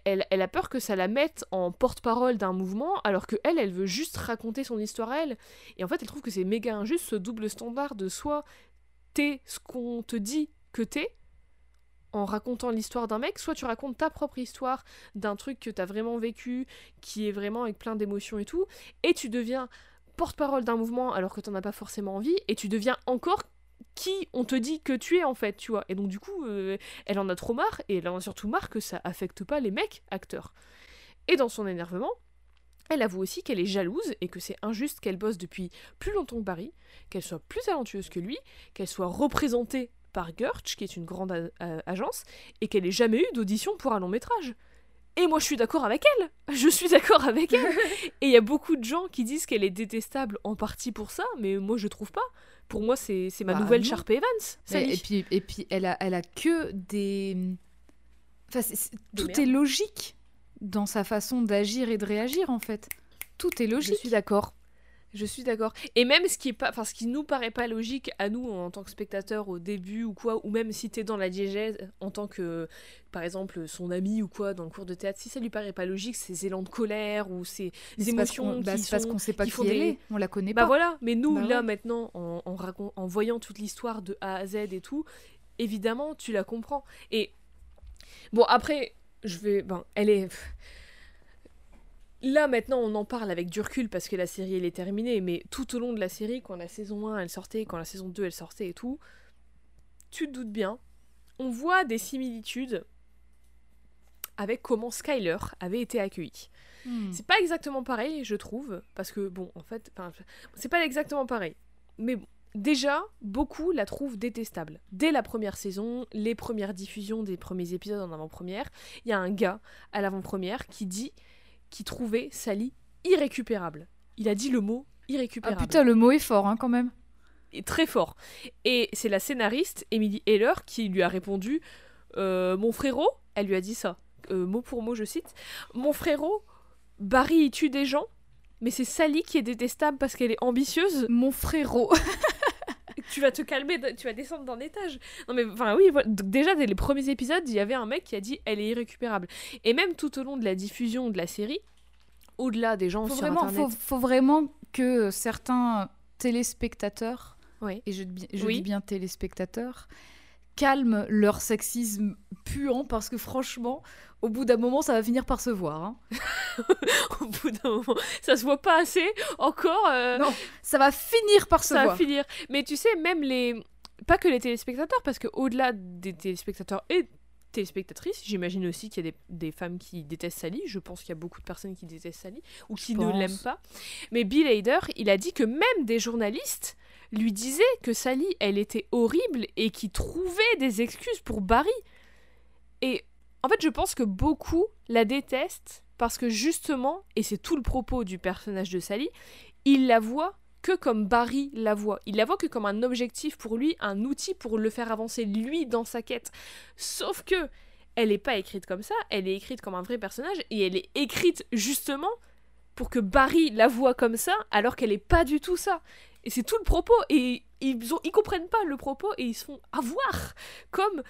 elle- Elle, a peur que ça la mette en porte-parole d'un mouvement, alors que elle, elle veut juste raconter son histoire elle. Et en fait, elle trouve que c'est méga injuste ce double standard de soit t'es ce qu'on te dit que t'es, en racontant l'histoire d'un mec, soit tu racontes ta propre histoire d'un truc que t'as vraiment vécu, qui est vraiment avec plein d'émotions et tout, et tu deviens porte-parole d'un mouvement alors que t'en as pas forcément envie, et tu deviens encore qui on te dit que tu es en fait, tu vois. Et donc du coup, euh, elle en a trop marre, et elle en a surtout marre que ça affecte pas les mecs acteurs. Et dans son énervement, elle avoue aussi qu'elle est jalouse et que c'est injuste qu'elle bosse depuis plus longtemps que Barry, qu'elle soit plus talentueuse que lui, qu'elle soit représentée par Gertch, qui est une grande agence, et qu'elle ait jamais eu d'audition pour un long métrage. Et moi je suis d'accord avec elle, je suis d'accord avec elle. (laughs) et il y a beaucoup de gens qui disent qu'elle est détestable en partie pour ça, mais moi je trouve pas. Pour moi c'est c'est ma Bah, nouvelle non. Sharp Evans. Mais- et puis, et puis elle, a, elle a que des. Enfin, tout merde. est logique dans sa façon d'agir et de réagir, en fait. Tout est Je logique. suis d'accord. Je suis d'accord. Et même ce qui est pas, enfin ce qui nous paraît pas logique à nous en tant que spectateurs au début ou quoi, ou même si t'es dans la diégèse en tant que, par exemple, son ami ou quoi dans le cours de théâtre, si ça lui paraît pas logique, ces élans de colère ou ces émotions qu'on- bah, qui c'est parce sont- qu'on sait pas qui qui elle des- est. On la connaît Bah pas. voilà, mais nous Bah là ouais. maintenant en, en, en voyant toute l'histoire de A à Z et tout, évidemment tu la comprends. Et bon après, je vais, ben elle est. Là maintenant on en parle avec du recul parce que la série elle est terminée, mais tout au long de la série, quand la saison 1 elle sortait, quand la saison 2 elle sortait et tout, tu te doutes bien, on voit des similitudes avec comment Skyler avait été accueilli. Hmm. C'est pas exactement pareil, je trouve, parce que bon, en fait, c'est pas exactement pareil. Mais bon, déjà, beaucoup la trouvent détestable. Dès la première saison, les premières diffusions des premiers épisodes en avant-première, il y a un gars à l'avant-première qui dit qu'il trouvait Sally irrécupérable. Il a dit le mot Ah irrécupérable. putain, le mot est fort, hein, quand même. Et très fort. Et c'est la scénariste, Emily Heller, qui lui a répondu euh, Mon frérot, elle lui a dit ça, euh, mot pour mot, je cite Mon frérot, Barry, il tue des gens, mais c'est Sally qui est détestable parce qu'elle est ambitieuse. Mon frérot. (laughs) Tu vas te calmer, tu vas descendre d'un étage. Non, mais enfin, oui, voilà. Donc, déjà, dès les premiers épisodes, il y avait un mec qui a dit Elle est irrécupérable. Et même tout au long de la diffusion de la série, au-delà des gens faut sur vraiment, Internet. faut, faut vraiment que certains téléspectateurs, Oui. et je, dis- je Oui. dis bien téléspectateurs, calment leur sexisme puant parce que franchement, au bout d'un moment, ça va finir par se voir. hein. (laughs) Au bout d'un moment, ça se voit pas assez encore. euh, Non, ça va finir par se ça va voir. finir. Mais tu sais, même les. Pas que les téléspectateurs, parce que au-delà des téléspectateurs et téléspectatrices, j'imagine aussi qu'il y a des, des femmes qui détestent Sally. Je pense qu'il y a beaucoup de personnes qui détestent Sally ou qui ne l'aiment pas. Mais Bill Hader, il a dit que même des journalistes lui disaient que Sally, elle était horrible et qui trouvaient des excuses pour Barry. Et en fait, je pense que beaucoup la détestent parce que justement, et c'est tout le propos du personnage de Sally, il la voit que comme Barry la voit. Il la voit que comme un objectif pour lui, un outil pour le faire avancer lui dans sa quête. Sauf que elle n'est pas écrite comme ça, elle est écrite comme un vrai personnage et elle est écrite justement pour que Barry la voit comme ça alors qu'elle est pas du tout ça. Et c'est tout le propos et ils, ont, ils comprennent pas le propos et ils se font avoir comme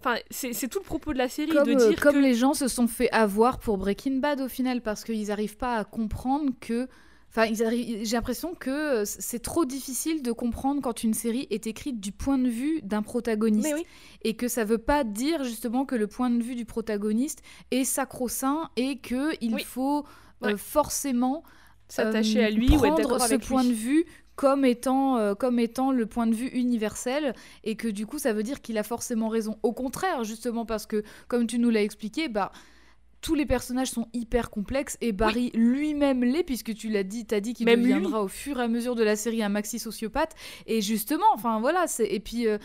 Enfin, c'est tout le propos de la série Comme, de euh, dire comme que les gens se sont fait avoir pour Breaking Bad au final, parce qu'ils n'arrivent pas à comprendre que. Enfin, j'ai l'impression que euh, c'est trop difficile de comprendre quand une série est écrite du point de vue d'un protagoniste. Oui. Et que ça veut pas dire justement que le point de vue du protagoniste est sacro-saint et que il Oui. faut euh, forcément s'attacher euh, à lui ou être ce avec point lui. de vue comme étant, euh, comme étant le point de vue universel et que du coup ça veut dire qu'il a forcément raison. Au contraire, justement parce que comme tu nous l'as expliqué, bah tous les personnages sont hyper complexes et Barry lui-même l'est puisque tu l'as dit, t'as dit qu'il Même deviendra au fur et à mesure de la série un maxi sociopathe et justement, enfin voilà, c'est et puis euh,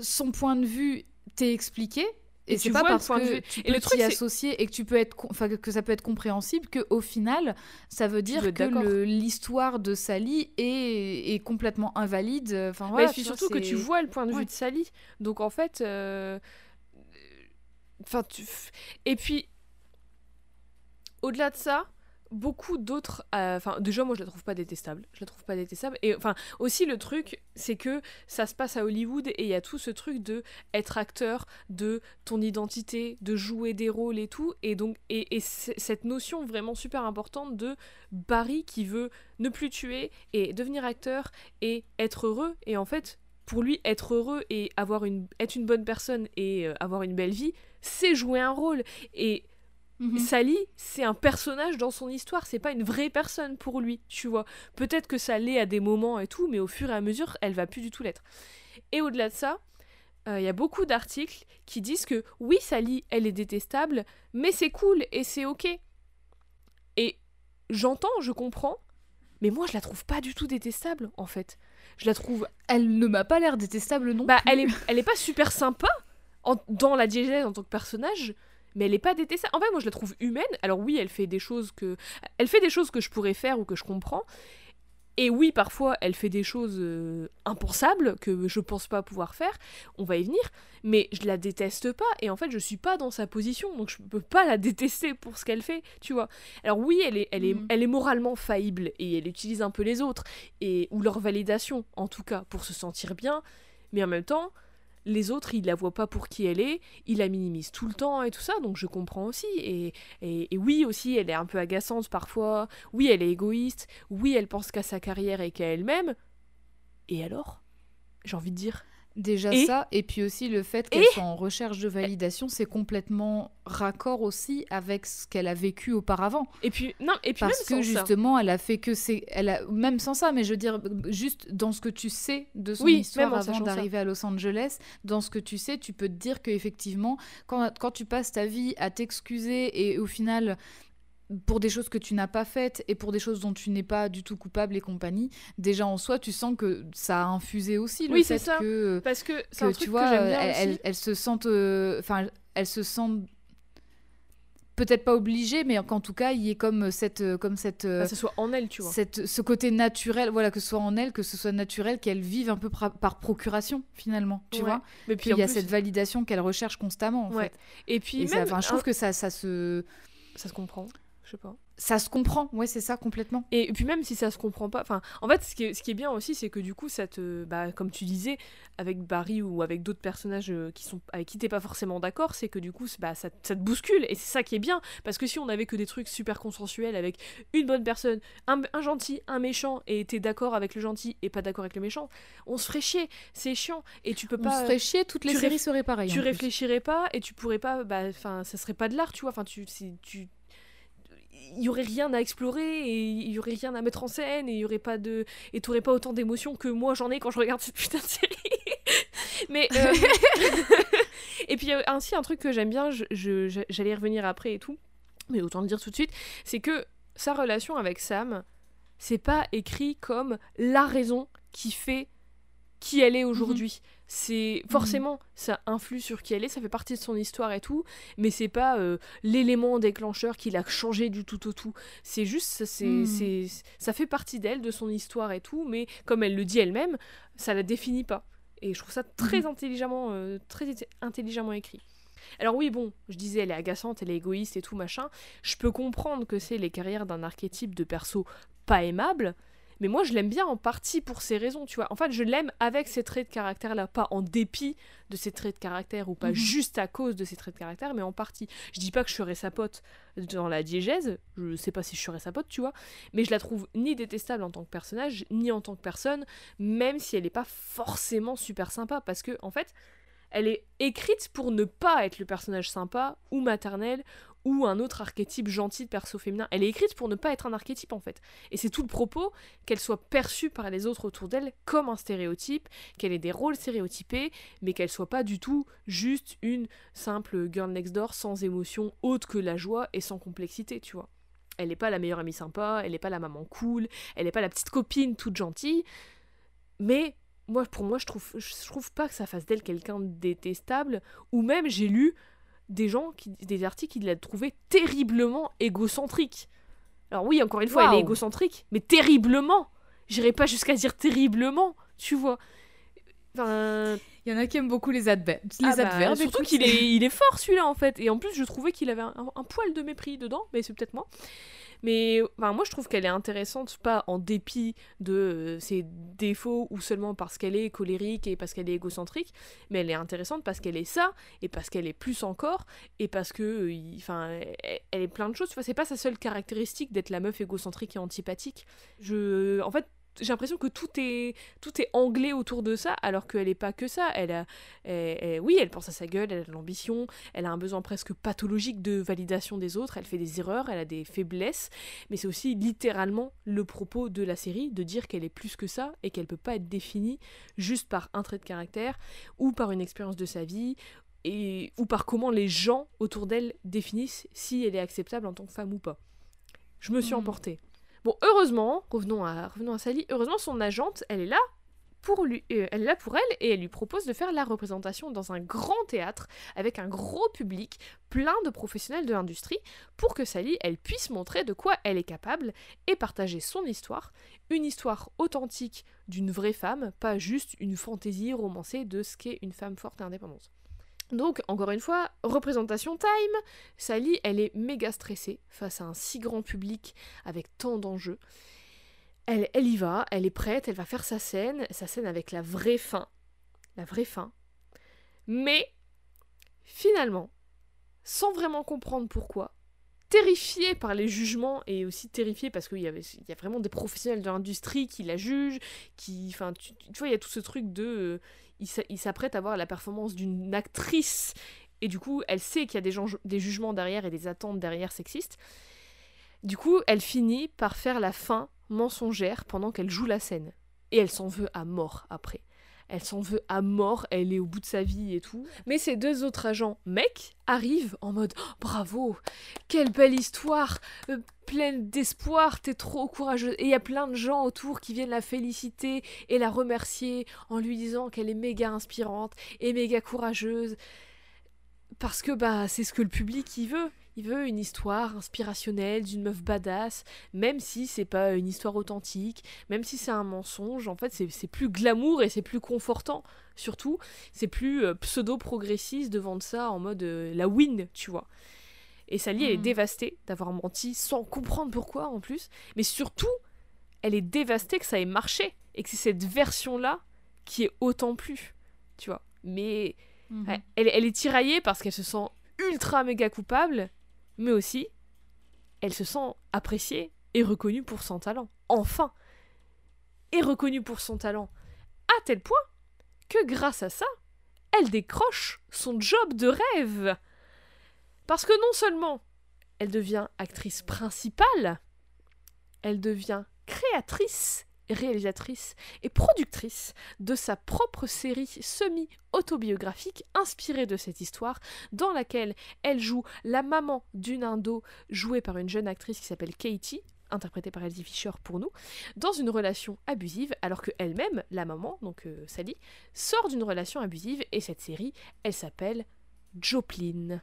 son point de vue t'est expliqué. Et, Et c'est pas le parce que tu Et peux le truc, t'y c'est- associer et que tu peux être, enfin que- ça peut être compréhensible que au final, ça veut dire que l'histoire de Sally est, est complètement invalide. Enfin Mais voilà, puis tu vois, surtout que tu vois le point de vue Ouais. de Sally. Donc en fait. euh, Enfin, tu... Et puis. Au-delà de ça, beaucoup d'autres. euh, Enfin, déjà, moi, je la trouve pas détestable. Je la trouve pas détestable. Et enfin, aussi, le truc, c'est que ça se passe à Hollywood et il y a tout ce truc de être acteur, de ton identité, de jouer des rôles et tout. Et donc, et, cette notion vraiment super importante de Barry qui veut ne plus tuer et devenir acteur et être heureux. Et en fait, pour lui, être heureux et avoir une, être une bonne personne et euh, avoir une belle vie, c'est jouer un rôle. Et Mhm. Sally, c'est un personnage dans son histoire, c'est pas une vraie personne pour lui, tu vois. Peut-être que ça l'est à des moments et tout, mais au fur et à mesure, elle va plus du tout l'être. Et au-delà de ça, euh, il y a beaucoup d'articles qui disent que oui, Sally, elle est détestable, mais c'est cool et c'est ok. Et j'entends, je comprends, mais moi je la trouve pas du tout détestable en fait. Je la trouve Elle ne m'a pas l'air détestable non bah, plus. elle est, elle est pas super sympa en- dans la diégèse en tant que personnage, mais elle est pas détestable. En fait, moi, je la trouve humaine. Alors oui, elle fait des choses que, elle fait des choses que je pourrais faire ou que je comprends. Et oui, parfois, elle fait des choses euh, impensables que je pense pas pouvoir faire. On va y venir, mais je la déteste pas. Et en fait, je suis pas dans sa position, donc je peux pas la détester pour ce qu'elle fait, tu vois. Alors oui, elle est, elle est, Mhm. elle est moralement faillible et elle utilise un peu les autres et ou leur validation, en tout cas, pour se sentir bien. Mais en même temps, les autres, ils la voient pas pour qui elle est, ils la minimisent tout le temps et tout ça, donc je comprends aussi. Et, et, et oui, aussi, elle est un peu agaçante parfois. Oui, elle est égoïste. Oui, elle pense qu'à sa carrière et qu'à elle-même. Et alors? J'ai envie de dire. Déjà Et- ça, et puis aussi le fait qu'elle Et- soit en recherche de validation, c'est complètement raccord aussi avec ce qu'elle a vécu auparavant. Et puis, non, et puis Parce même que sans ça. justement, elle a fait que c'est, elle a même sans ça, mais je veux dire juste dans ce que tu sais de son Oui, histoire avant d'arriver à Los Angeles, dans ce que tu sais, tu peux te dire que effectivement, quand quand tu passes ta vie à t'excuser et au final pour des choses que tu n'as pas faites et pour des choses dont tu n'es pas du tout coupable et compagnie, déjà en soi, tu sens que ça a infusé aussi le Oui, fait ça. que Parce que c'est que un tu truc vois, que j'aime bien elle, aussi. elle, elle se sente, euh, enfin, elle se peut-être pas obligée, mais qu'en tout cas, il y ait comme cette, euh, comme cette, euh, Bah, ça soit en elle, tu vois. cette, ce côté naturel, voilà, que ce soit en elle, que ce soit naturel, qu'elle vive un peu par procuration finalement, tu Ouais. vois. Mais puis il y a plus- cette validation qu'elle recherche constamment, en Ouais. fait. Et puis Et même, je un- trouve que ça, ça se, ça se comprend. Je sais pas. ça se comprend, ouais, c'est ça complètement. Et puis même si ça se comprend pas, enfin, en fait, ce qui est, ce qui est bien aussi, c'est que du coup, ça te, bah, comme tu disais, avec Barry ou avec d'autres personnages euh, qui sont avec qui t'es pas forcément d'accord, c'est que du coup, bah, ça, ça te bouscule et c'est ça qui est bien, parce que si on avait que des trucs super consensuels avec une bonne personne, un, un gentil, un méchant, et t'es d'accord avec le gentil et pas d'accord avec le méchant, on se ferait chier, c'est chiant, et tu peux On pas. se ferait chier, toutes les séries seraient pareilles. tu réfléchirais pas et tu pourrais pas bah enfin ça serait pas de l'art tu vois enfin tu il y aurait rien à explorer et il y aurait rien à mettre en scène et il y aurait pas de et t'aurais pas autant d'émotions que moi j'en ai quand je regarde cette putain de série. (laughs) Mais euh, (laughs) et puis a ainsi un truc que j'aime bien j'allais y revenir après et tout mais autant le dire tout de suite c'est que sa relation avec Sam c'est pas écrit comme la raison qui fait qui elle est aujourd'hui. C'est forcément ça influe sur qui elle est, ça fait partie de son histoire et tout, mais c'est pas euh, l'élément déclencheur qui l'a changé du tout au tout. C'est juste ça, c'est, Mhm. c'est- ça fait partie d'elle, de son histoire et tout, mais comme elle le dit elle-même, ça la définit pas. Et je trouve ça très Mhm. intelligemment, euh, très intelligemment écrit. Alors oui, bon, je disais, elle est agaçante, elle est égoïste et tout machin. Je peux comprendre que c'est les carrières d'un archétype de perso pas aimable, mais moi je l'aime bien en partie pour ces raisons, tu vois. En fait, je l'aime avec ses traits de caractère là, pas en dépit de ses traits de caractère ou pas Mhm. juste à cause de ses traits de caractère, mais en partie. Je dis pas que je serais sa pote dans la diégèse, je sais pas si je serais sa pote, tu vois, mais je la trouve ni détestable en tant que personnage, ni en tant que personne, même si elle est pas forcément super sympa, parce que en fait, elle est écrite pour ne pas être le personnage sympa ou maternel ou un autre archétype gentil de perso féminin. Elle est écrite pour ne pas être un archétype en fait. Et c'est tout le propos qu'elle soit perçue par les autres autour d'elle comme un stéréotype, qu'elle ait des rôles stéréotypés, mais qu'elle soit pas du tout juste une simple girl next door sans émotion autre que la joie et sans complexité, tu vois. Elle n'est pas la meilleure amie sympa, elle n'est pas la maman cool, elle n'est pas la petite copine toute gentille, mais moi, pour moi, je trouve, trouve pas que ça fasse d'elle quelqu'un de détestable, ou même j'ai lu des gens, qui, des articles qui la trouvaient terriblement égocentrique. Alors oui, encore une fois, elle est égocentrique, mais terriblement. J'irai pas jusqu'à dire terriblement, tu vois. Enfin, Il y en a qui aiment beaucoup les, adver- les ah bah, adverbes. surtout qu'il est, il est fort celui-là en fait. Et en plus, je trouvais qu'il avait un, un poil de mépris dedans, mais c'est peut-être moi. Mais enfin, moi, je trouve qu'elle est intéressante, pas en dépit de euh, ses défauts ou seulement parce qu'elle est colérique et parce qu'elle est égocentrique, mais elle est intéressante parce qu'elle est ça et parce qu'elle est plus encore et parce que, euh, enfin, elle est plein de choses. Tu vois, c'est pas sa seule caractéristique d'être la meuf égocentrique et antipathique. Je, en fait, j'ai l'impression que tout est, tout est anglais autour de ça, alors qu'elle n'est pas que ça. Elle a, oui, elle pense à sa gueule, elle a de l'ambition, elle a un besoin presque pathologique de validation des autres, elle fait des erreurs, elle a des faiblesses, mais c'est aussi littéralement le propos de la série, de dire qu'elle est plus que ça et qu'elle peut pas être définie juste par un trait de caractère ou par une expérience de sa vie et, ou par comment les gens autour d'elle définissent si elle est acceptable en tant que femme ou pas. Je me suis hmm. emportée. Bon, heureusement, revenons à, Sally, heureusement son agente, elle est là pour lui, euh, elle est pour elle et elle lui propose de faire la représentation dans un grand théâtre avec un gros public, plein de professionnels de l'industrie, pour que Sally, elle puisse montrer de quoi elle est capable et partager son histoire, une histoire authentique d'une vraie femme, pas juste une fantaisie romancée de ce qu'est une femme forte et indépendante. Donc, encore une fois, représentation time. Sally, elle est méga stressée face à un si grand public avec tant d'enjeux. Elle, elle y va, elle est prête, elle va faire sa scène, sa scène avec la vraie fin. La vraie fin. Mais, finalement, sans vraiment comprendre pourquoi, terrifiée par les jugements et aussi terrifiée parce qu'il y, a vraiment des professionnels de l'industrie qui la jugent, qui. Enfin, tu, vois, il y a tout ce truc de. Euh, il s'apprête à voir la performance d'une actrice et du coup elle sait qu'il y a des, jugements derrière et des attentes derrière sexistes. Du coup, elle finit par faire la fin mensongère pendant qu'elle joue la scène. Et elle s'en veut à mort après. Elle s'en veut à mort, elle est au bout de sa vie et tout. Mais ces deux autres agents mecs arrivent en mode oh, bravo, quelle belle histoire, euh, pleine d'espoir, t'es trop courageuse. Et il y a plein de gens autour qui viennent la féliciter et la remercier en lui disant qu'elle est méga inspirante et méga courageuse. Parce que bah c'est ce que le public y veut. Il veut une histoire inspirationnelle d'une meuf badass, même si c'est pas une histoire authentique, même si c'est un mensonge. En fait, c'est plus glamour et c'est plus confortant. Surtout, c'est plus euh, pseudo-progressiste de vendre ça en mode euh, la win, tu vois. Et Sally, elle est hmm. dévastée d'avoir menti sans comprendre pourquoi en plus. Mais surtout, elle est dévastée que ça ait marché et que c'est cette version-là qui est autant plus, tu vois. Mais mhm. elle, elle, est tiraillée parce qu'elle se sent ultra méga coupable mais aussi, elle se sent appréciée et reconnue pour son talent. Enfin Et reconnue pour son talent, à tel point que grâce à ça, elle décroche son job de rêve. Parce que non seulement elle devient actrice principale, elle devient créatrice réalisatrice et productrice de sa propre série semi-autobiographique inspirée de cette histoire, dans laquelle elle joue la maman d'une indo jouée par une jeune actrice qui s'appelle Katie, interprétée par Elsie Fisher pour nous, dans une relation abusive, alors que elle-même, la maman, donc euh, Sally, sort d'une relation abusive, et cette série, elle s'appelle Joplin.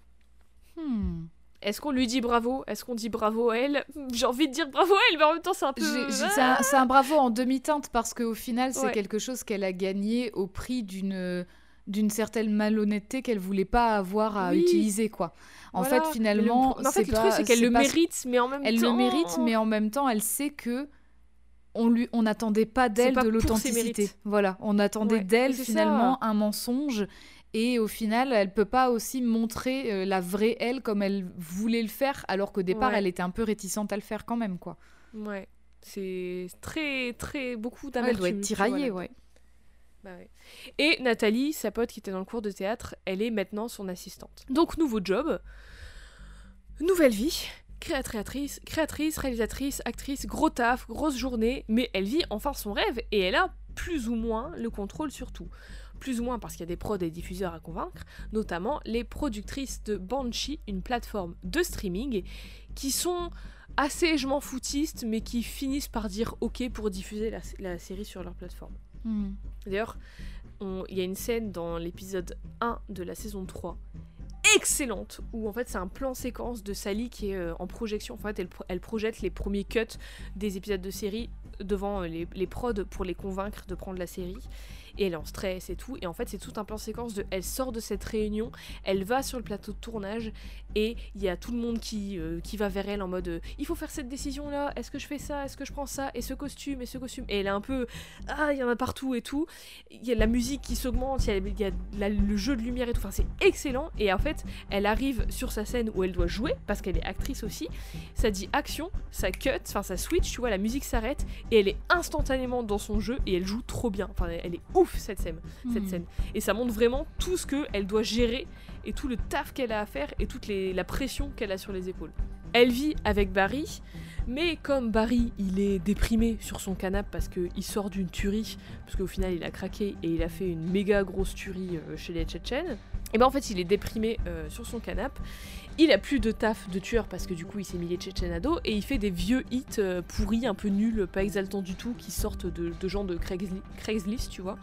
Hmm. Est-ce qu'on lui dit bravo? Est-ce qu'on dit bravo à elle? (laughs) J'ai envie de dire bravo à elle, mais en même temps, c'est un peu. C'est un, bravo en demi-teinte parce qu'au final, c'est quelque chose qu'elle a gagné au prix d'une d'une certaine malhonnêteté qu'elle voulait pas avoir à utiliser quoi. En fait finalement, en fait, le truc c'est qu'elle le mérite mais en même elle temps Elle le mérite mais en même temps elle sait que on lui on n'attendait pas d'elle de l'authenticité. Voilà, on attendait d'elle finalement un mensonge et au final, elle peut pas aussi montrer euh, la vraie elle comme elle voulait le faire, alors qu'au départ, elle était un peu réticente à le faire quand même, quoi. Ouais, c'est très, très beaucoup d'amertume. elle doit être tiraillée, bah ouais. Et Nathalie, sa pote qui était dans le cours de théâtre, elle est maintenant son assistante. Donc, nouveau job, nouvelle vie, créatrice, créatrice, réalisatrice, actrice, gros taf, grosse journée, mais elle vit enfin son rêve et elle a plus ou moins le contrôle sur tout plus ou moins parce qu'il y a des prods et diffuseurs à convaincre, notamment les productrices de Banshee, une plateforme de streaming, qui sont assez je m'en foutistes, mais qui finissent par dire ok pour diffuser la, série sur leur plateforme. Hmm. D'ailleurs, il y a une scène dans l'épisode 1 de la saison 3 excellente où en fait c'est un plan séquence de Sally qui est euh, en projection en fait elle, elle, projette les premiers cuts des épisodes de série devant euh, les, les prods pour les convaincre de prendre la série et elle est en stress et tout. Et en fait, c'est tout un plan séquence de. Elle sort de cette réunion, elle va sur le plateau de tournage et il y a tout le monde qui, euh, qui va vers elle en mode euh, il faut faire cette décision là, est-ce que je fais ça, est-ce que je prends ça, et ce costume, et ce costume. Et elle est un peu. Ah, il y en a partout et tout. Il y a la musique qui s'augmente, il y a, le jeu de lumière et tout. Enfin, c'est excellent. Et en fait, elle arrive sur sa scène où elle doit jouer parce qu'elle est actrice aussi. Ça dit action, ça cut, enfin ça switch, tu vois, la musique s'arrête et elle est instantanément dans son jeu et elle joue trop bien. Enfin, elle est ouf cette scène, cette hmm. scène. Et ça montre vraiment tout ce qu'elle doit gérer et tout le taf qu'elle a à faire et toute la pression qu'elle a sur les épaules. Elle vit avec Barry, mais comme Barry il est déprimé sur son canapé parce qu'il sort d'une tuerie, parce qu'au final il a craqué et il a fait une méga grosse tuerie euh, chez les Tchétchènes, et ben en fait il est déprimé euh, sur son canapé il a plus de taf de tueur parce que du coup il s'est mis les Tchétchénado et il fait des vieux hits euh, pourris, un peu nuls, pas exaltants du tout, qui sortent de, gens de Craigslist, tu vois.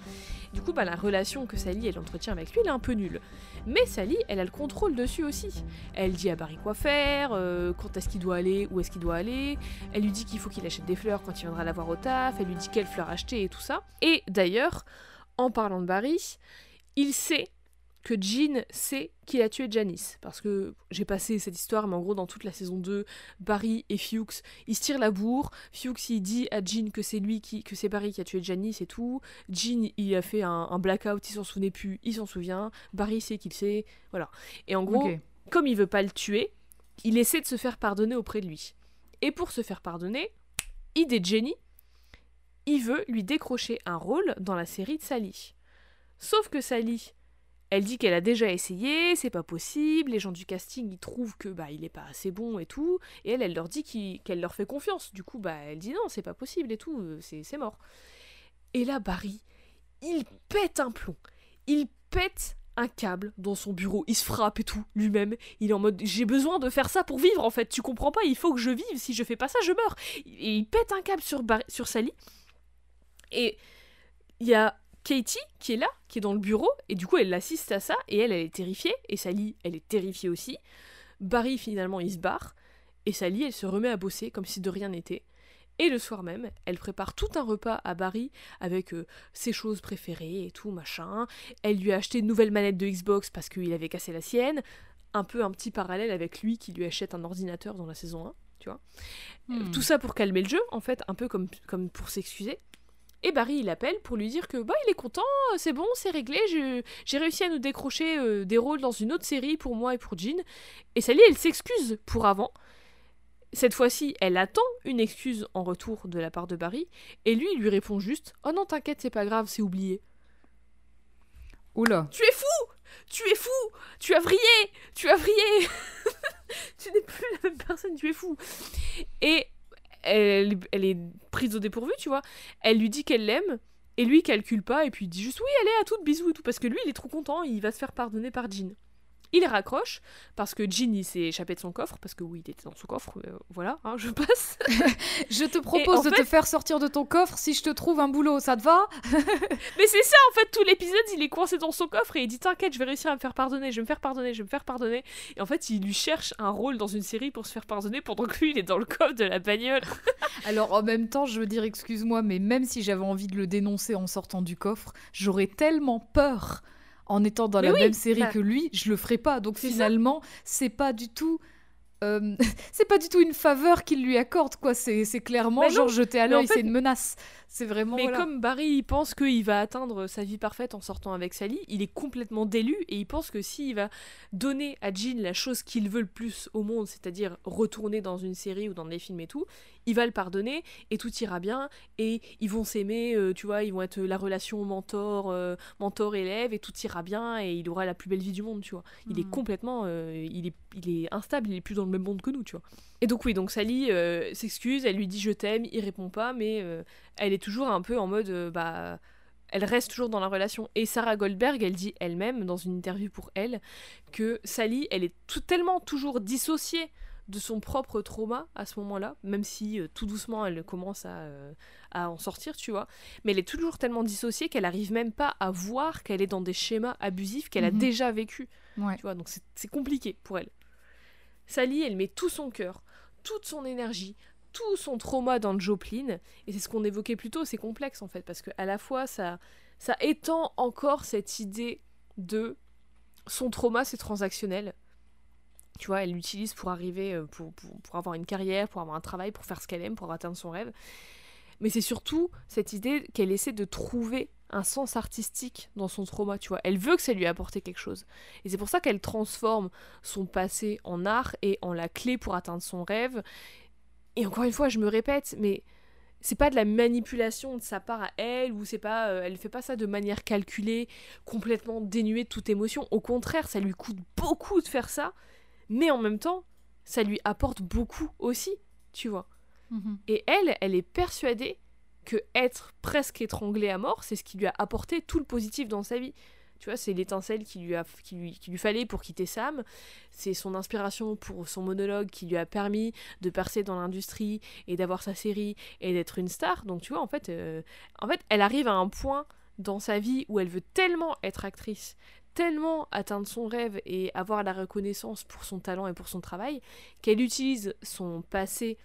Du coup, bah, la relation que Sally elle entretient avec lui, elle est un peu nulle. Mais Sally, elle a le contrôle dessus aussi. Elle dit à Barry quoi faire, euh, quand est-ce qu'il doit aller, où est-ce qu'il doit aller. Elle lui dit qu'il faut qu'il achète des fleurs quand il viendra la voir au taf. Elle lui dit quelles fleurs acheter et tout ça. Et d'ailleurs, en parlant de Barry, il sait que Jean sait qu'il a tué Janice. Parce que j'ai passé cette histoire, mais en gros, dans toute la saison 2, Barry et Fuchs, ils se tirent la bourre. Fuchs, il dit à Jean que c'est lui qui, que c'est Barry qui a tué Janice et tout. Jean, il a fait un, blackout, il s'en souvenait plus, il s'en souvient. Barry sait qu'il sait. Voilà. Et en gros, comme il veut pas le tuer, il essaie de se faire pardonner auprès de lui. Et pour se faire pardonner, idée de Jenny, il veut lui décrocher un rôle dans la série de Sally. Sauf que Sally, elle dit qu'elle a déjà essayé, c'est pas possible, les gens du casting ils trouvent que bah il est pas assez bon et tout, et elle elle leur dit qu'elle leur fait confiance. Du coup bah elle dit non c'est pas possible et tout, euh, c'est mort. Et là Barry, il pète un plomb, il pète un câble dans son bureau, il se frappe et tout lui-même, il est en mode j'ai besoin de faire ça pour vivre en fait, tu comprends pas, il faut que je vive, si je fais pas ça je meurs. Et il pète un câble sur, sur Sally. Et il y a Katie qui est là, qui est dans le bureau, et du coup elle l'assiste à ça, et elle, elle est terrifiée, et Sally, elle est terrifiée aussi. Barry, finalement, il se barre, et Sally, elle se remet à bosser comme si de rien n'était. Et le soir même, elle prépare tout un repas à Barry avec euh, ses choses préférées et tout, machin. Elle lui a acheté une nouvelle manette de Xbox parce qu'il avait cassé la sienne. Un peu un petit parallèle avec lui qui lui achète un ordinateur dans la saison 1, tu vois. Hmm. Tout ça pour calmer le jeu, en fait, un peu comme, comme pour s'excuser. Et Barry il appelle pour lui dire que bah il est content, c'est bon, c'est réglé, j'ai réussi à nous décrocher euh, des rôles dans une autre série pour moi et pour Jean. Et Sally elle s'excuse pour avant. Cette fois-ci, elle attend une excuse en retour de la part de Barry, et lui il lui répond juste Oh non, t'inquiète, c'est pas grave, c'est oublié. Oula. Tu es fou Tu es fou Tu as vrillé Tu as vrillé (laughs) Tu n'es plus la même personne, tu es fou Et elle, est prise au dépourvu, tu vois. Elle lui dit qu'elle l'aime, et lui il calcule pas, et puis il dit juste oui, allez, à toute, bisous et tout, parce que lui il est trop content, il va se faire pardonner par Jean. Il raccroche parce que Jean s'est échappé de son coffre parce que oui il était dans son coffre euh, voilà hein, je passe. (laughs) Je te propose de te faire sortir de ton coffre si je te trouve un boulot ça te va? (laughs) Mais c'est ça en fait tout l'épisode il est coincé dans son coffre et il dit t'inquiète je vais réussir à me faire pardonner je vais me faire pardonner je vais me faire pardonner. Et en fait il lui cherche un rôle dans une série pour se faire pardonner pendant que lui il est dans le coffre de la bagnole. (laughs) Alors en même temps je veux dire excuse-moi mais même si j'avais envie de le dénoncer en sortant du coffre j'aurais tellement peur en étant dans la même série bah que lui, je le ferai pas. Donc finalement, c'est pas du tout. Euh, (laughs) c'est pas du tout une faveur qu'il lui accorde, quoi. C'est clairement bah genre jeter à l'œil, c'est une menace. C'est vraiment. Mais comme Barry, il pense qu'il va atteindre sa vie parfaite en sortant avec Sally, il est complètement délu et il pense que s'il va donner à Jean la chose qu'il veut le plus au monde, c'est-à-dire retourner dans une série ou dans des films et tout, il va le pardonner et tout ira bien et ils vont s'aimer, euh, tu vois, ils vont être la relation mentor, euh, mentor élève et tout ira bien et il aura la plus belle vie du monde, tu vois. Il est hmm. complètement, euh, il est, il est instable, il est plus dans le même monde que nous, tu vois. Et donc oui, donc Sally s'excuse, elle lui dit je t'aime, il répond pas, mais elle est toujours un peu en mode bah elle reste toujours dans la relation. Et Sarah Goldberg, elle dit elle-même dans une interview pour elle que Sally, elle est tout, tellement toujours dissociée de son propre trauma à ce moment-là, même si euh, tout doucement elle commence euh, à, en sortir, tu vois. Mais elle est toujours tellement dissociée qu'elle arrive même pas à voir qu'elle est dans des schémas abusifs qu'elle a mhm. déjà vécu. Tu vois, donc c'est compliqué pour elle. Sally, elle met tout son cœur, toute son énergie, tout son trauma dans Joplin, et c'est ce qu'on évoquait plus tôt, c'est complexe en fait, parce qu'à la fois ça, ça étend encore cette idée de son trauma c'est transactionnel. Tu vois, elle l'utilise pour arriver, euh, pour, pour, avoir une carrière, pour avoir un travail, pour faire ce qu'elle aime, pour atteindre son rêve. Mais c'est surtout cette idée qu'elle essaie de trouver un sens artistique dans son trauma, tu vois. Elle veut que ça lui apporte quelque chose. Et c'est pour ça qu'elle transforme son passé en art et en la clé pour atteindre son rêve. Et encore une fois, je me répète, mais c'est pas de la manipulation de sa part à elle ou c'est pas euh, elle fait pas ça de manière calculée, complètement dénuée de toute émotion. Au contraire, ça lui coûte beaucoup de faire ça, mais en même temps, ça lui apporte beaucoup aussi, tu vois. Mhm. Et elle, elle est persuadée que être presque étranglée à mort, c'est ce qui lui a apporté tout le positif dans sa vie. Tu vois, c'est l'étincelle qui lui, a, qui, lui, qui lui fallait pour quitter Sam. C'est son inspiration pour son monologue qui lui a permis de percer dans l'industrie et d'avoir sa série et d'être une star. Donc tu vois, en fait, euh, en fait, elle arrive à un point dans sa vie où elle veut tellement être actrice, tellement atteindre son rêve et avoir la reconnaissance pour son talent et pour son travail, qu'elle utilise son passé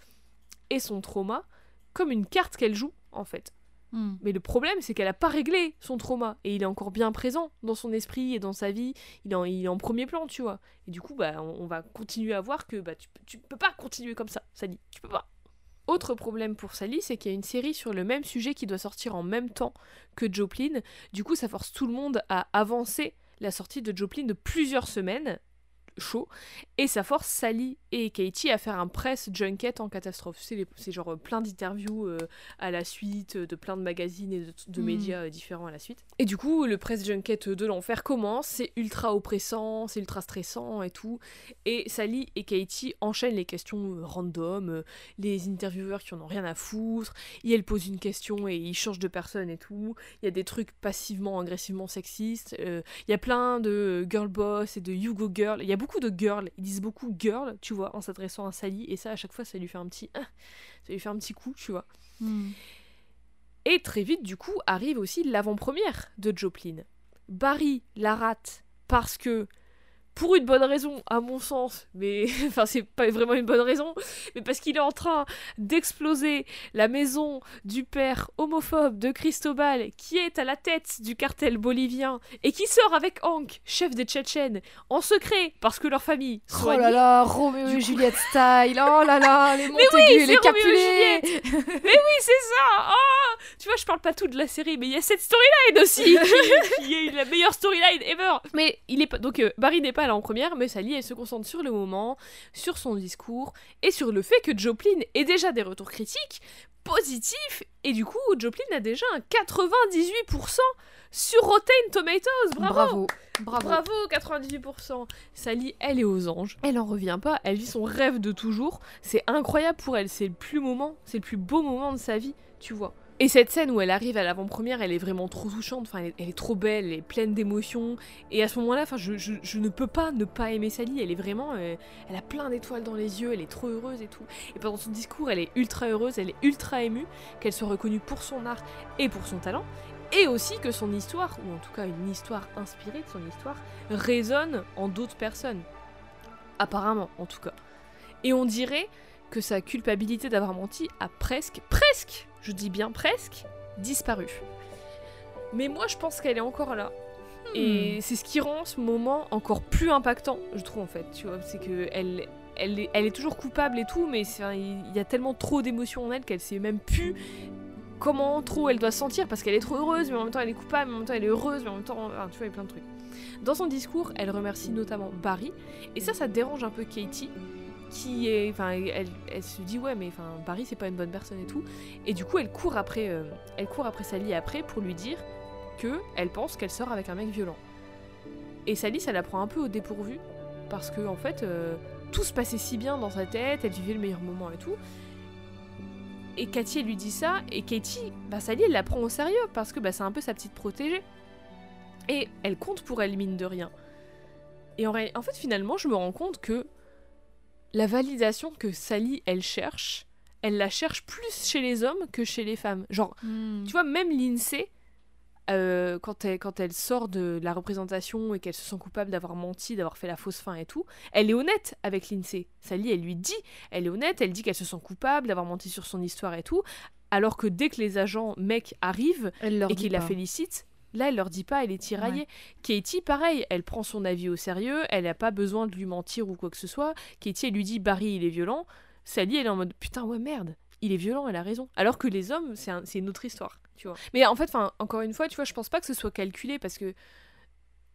et son trauma comme une carte qu'elle joue en fait. Hmm. Mais le problème, c'est qu'elle n'a pas réglé son trauma. Et il est encore bien présent dans son esprit et dans sa vie. Il est en, il est en premier plan, tu vois. Et du coup, bah, on, on va continuer à voir que bah, tu, tu peux pas continuer comme ça, Sally. Tu peux pas. Autre problème pour Sally, c'est qu'il y a une série sur le même sujet qui doit sortir en même temps que Joplin. Du coup, ça force tout le monde à avancer la sortie de Joplin de plusieurs semaines. Chaud. Et ça force Sally et Katie à faire un press junket en catastrophe. C'est genre euh, plein d'interviews euh, à la suite, euh, de plein de magazines et de, de Mm. médias euh, différents à la suite. Et du coup, le press junket de l'enfer commence. C'est ultra oppressant, c'est ultra stressant et tout. Et Sally et Katie enchaînent les questions random, euh, les intervieweurs qui en ont rien à foutre. Et elle pose une question et ils changent de personne et tout. Il y a des trucs passivement, agressivement sexistes. Il y a plein de girl boss et de you go girl. Il y a beaucoup de girl. Ils disent beaucoup girl, tu vois, en s'adressant à Sally. Et ça, à chaque fois, ça lui fait un petit, ah, ça lui fait un petit coup, tu vois. Hmm. Et très vite, du coup, arrive aussi l'avant-première de Joplin. Barry la rate parce que, pour une bonne raison, à mon sens, mais (laughs) enfin, c'est pas vraiment une bonne raison, mais parce qu'il est en train d'exploser la maison du père homophobe de Cristobal, qui est à la tête du cartel bolivien et qui sort avec Hank, chef des Tchétchènes, en secret parce que leur famille Oh là là, Roméo et Juliette style. Oh là là, les (laughs) oui, Montaigu, c'est les Roméo et Capulet. Mais oui, c'est ça Oh Tu vois, je parle pas tout de la série, mais il y a cette storyline aussi (laughs) qui, qui est la meilleure storyline ever Mais il est pas... Donc, euh, Barry n'est pas là en première, mais Sally, elle se concentre sur le moment, sur son discours, et sur le fait que Joplin ait déjà des retours critiques positifs, et du coup, Joplin a déjà un 98% sur Rotten Tomatoes Bravo Bravo. Bravo. Bravo, 98%. Sally, elle est aux anges. Elle en revient pas. Elle vit son rêve de toujours. C'est incroyable pour elle. C'est le plus moment, c'est le plus beau moment de sa vie, tu vois. Et cette scène où elle arrive à l'avant-première, elle est vraiment trop touchante. Enfin, elle est, trop belle, elle est pleine d'émotions. Et à ce moment-là, enfin, je ne peux pas ne pas aimer Sally. Elle est vraiment, euh, elle a plein d'étoiles dans les yeux. Elle est trop heureuse et tout. Et pendant son discours, elle est ultra heureuse. Elle est ultra émue qu'elle soit reconnue pour son art et pour son talent. Et aussi que son histoire, ou en tout cas une histoire inspirée de son histoire, résonne en d'autres personnes. Apparemment, en tout cas. Et on dirait que sa culpabilité d'avoir menti a presque, presque, je dis bien presque, disparu. Mais moi, je pense qu'elle est encore là. Et c'est ce qui rend ce moment encore plus impactant, je trouve en fait. Tu vois, c'est que elle, elle, est, elle est toujours coupable et tout, mais il y a tellement trop d'émotions en elle qu'elle sait même plus comment trop elle doit se sentir parce qu'elle est trop heureuse, mais en même temps elle est coupable, mais en même temps elle est heureuse, mais en même temps, enfin, tu vois, il y a plein de trucs. Dans son discours, elle remercie notamment Barry, et ça, ça dérange un peu Katie, qui est, enfin, elle, elle se dit ouais, mais enfin, Barry c'est pas une bonne personne et tout, et du coup elle court après, euh, elle court après Sally après pour lui dire que elle pense qu'elle sort avec un mec violent. Et Sally, ça la prend un peu au dépourvu parce que en fait, euh, tout se passait si bien dans sa tête, elle vivait le meilleur moment et tout. Et Katie elle lui dit ça, et Katie, bah Sally, elle la prend au sérieux parce que bah, c'est un peu sa petite protégée. Et elle compte pour elle, mine de rien. Et en fait, finalement, je me rends compte que la validation que Sally, elle cherche, elle la cherche plus chez les hommes que chez les femmes. Genre, Hmm. tu vois, même l'INSEE euh, quand, elle, quand elle sort de la représentation et qu'elle se sent coupable d'avoir menti, d'avoir fait la fausse fin et tout, elle est honnête avec Lindsay. Sally, elle lui dit, elle est honnête, elle dit qu'elle se sent coupable d'avoir menti sur son histoire et tout, alors que dès que les agents mecs arrivent et qu'ils la félicitent, Là, elle leur dit pas, elle est tiraillée. Katie, pareil, elle prend son avis au sérieux, elle n'a pas besoin de lui mentir ou quoi que ce soit. Katie, elle lui dit Barry, il est violent. Sally, elle est en mode putain, ouais, merde, il est violent, elle a raison. Alors que les hommes, c'est une autre histoire, tu vois. Mais en fait, encore une fois, tu vois, je pense pas que ce soit calculé parce que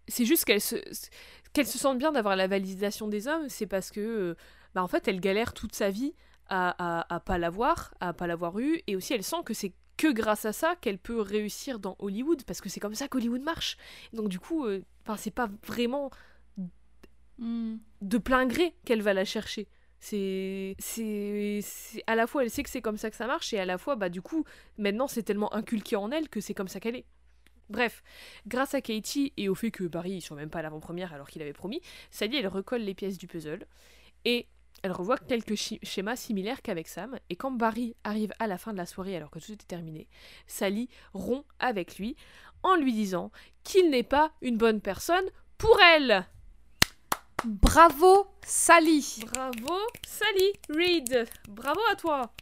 c'est juste qu'elle se, qu'elle se sente bien d'avoir la validation des hommes, c'est parce que, euh, bah, en fait, elle galère toute sa vie à, à, à pas l'avoir, à pas l'avoir eu, et aussi elle sent que c'est que grâce à ça qu'elle peut réussir dans Hollywood, parce que c'est comme ça qu'Hollywood marche. Donc du coup, euh, enfin c'est pas vraiment hmm. de plein gré qu'elle va la chercher. C'est, à la fois elle sait que c'est comme ça que ça marche et à la fois bah du coup maintenant c'est tellement inculqué en elle que c'est comme ça qu'elle est. Bref, grâce à Katie et au fait que Barry ils sont même pas à l'avant-première alors qu'il avait promis, Sally elle recolle les pièces du puzzle et elle revoit quelques schémas similaires qu'avec Sam, et quand Barry arrive à la fin de la soirée alors que tout est terminé, Sally rompt avec lui en lui disant qu'il n'est pas une bonne personne pour elle. Bravo Sally Bravo Sally Reed Bravo à toi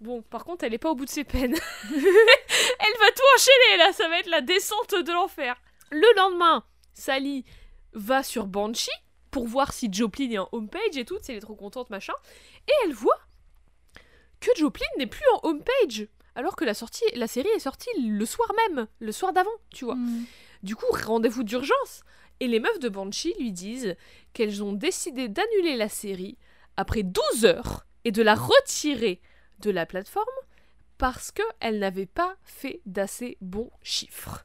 Bon, par contre, elle est pas au bout de ses peines. (laughs) elle va tout enchaîner là, ça va être la descente de l'enfer. Le lendemain, Sally va sur Banshee, pour voir si Joplin est en homepage et tout, elle est trop contente, machin. Et elle voit que Joplin n'est plus en homepage, alors que la, sortie, la série est sortie le soir même, le soir d'avant, tu vois. Hmm. Du coup, rendez-vous d'urgence. Et les meufs de Banshee lui disent qu'elles ont décidé d'annuler la série après 12 heures et de la retirer de la plateforme parce qu'elle n'avait pas fait d'assez bons chiffres.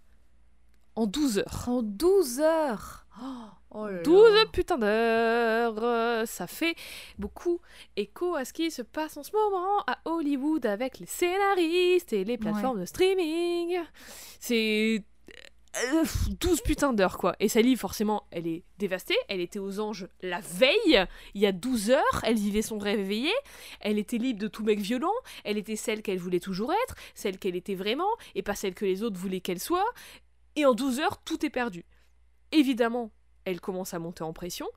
En 12 heures. En 12 heures oh 12 putains d'heures, ça fait beaucoup écho à ce qui se passe en ce moment à Hollywood avec les scénaristes et les plateformes de streaming. C'est 12 euh, putains d'heures quoi. Et Sally forcément elle est dévastée, elle était aux anges la veille, il y a 12 heures, elle vivait son rêve éveillé, elle était libre de tout mec violent, elle était celle qu'elle voulait toujours être, celle qu'elle était vraiment, et pas celle que les autres voulaient qu'elle soit, et en 12 heures tout est perdu. Évidemment, elle commence à monter en pression.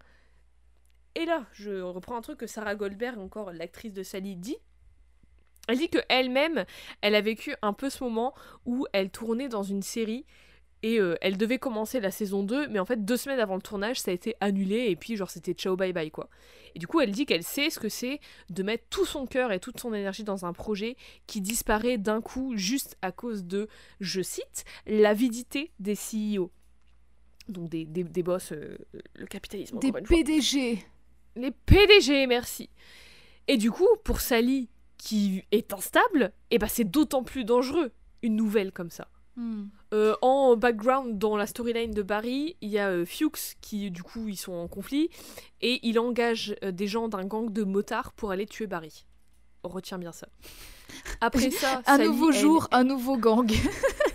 Et là, je reprends un truc que Sarah Goldberg, encore l'actrice de Sally, dit. Elle dit que elle-même, elle a vécu un peu ce moment où elle tournait dans une série et euh, elle devait commencer la saison 2, mais en fait, deux semaines avant le tournage, ça a été annulé, et puis genre c'était ciao bye bye quoi. Et du coup, elle dit qu'elle sait ce que c'est de mettre tout son cœur et toute son énergie dans un projet qui disparaît d'un coup juste à cause de, je cite, l'avidité des CEO donc des, des, boss, euh, le capitalisme. Des PDG. Les PDG, merci. Et du coup, pour Sally, qui est instable, et eh ben c'est d'autant plus dangereux, une nouvelle comme ça. Hmm. Euh, en background, dans la storyline de Barry, il y a euh, Fuchs qui, du coup, ils sont en conflit, et il engage des gens d'un gang de motards pour aller tuer Barry. On retient bien ça. Après (laughs) ça, un nouveau jour, un nouveau gang. (laughs)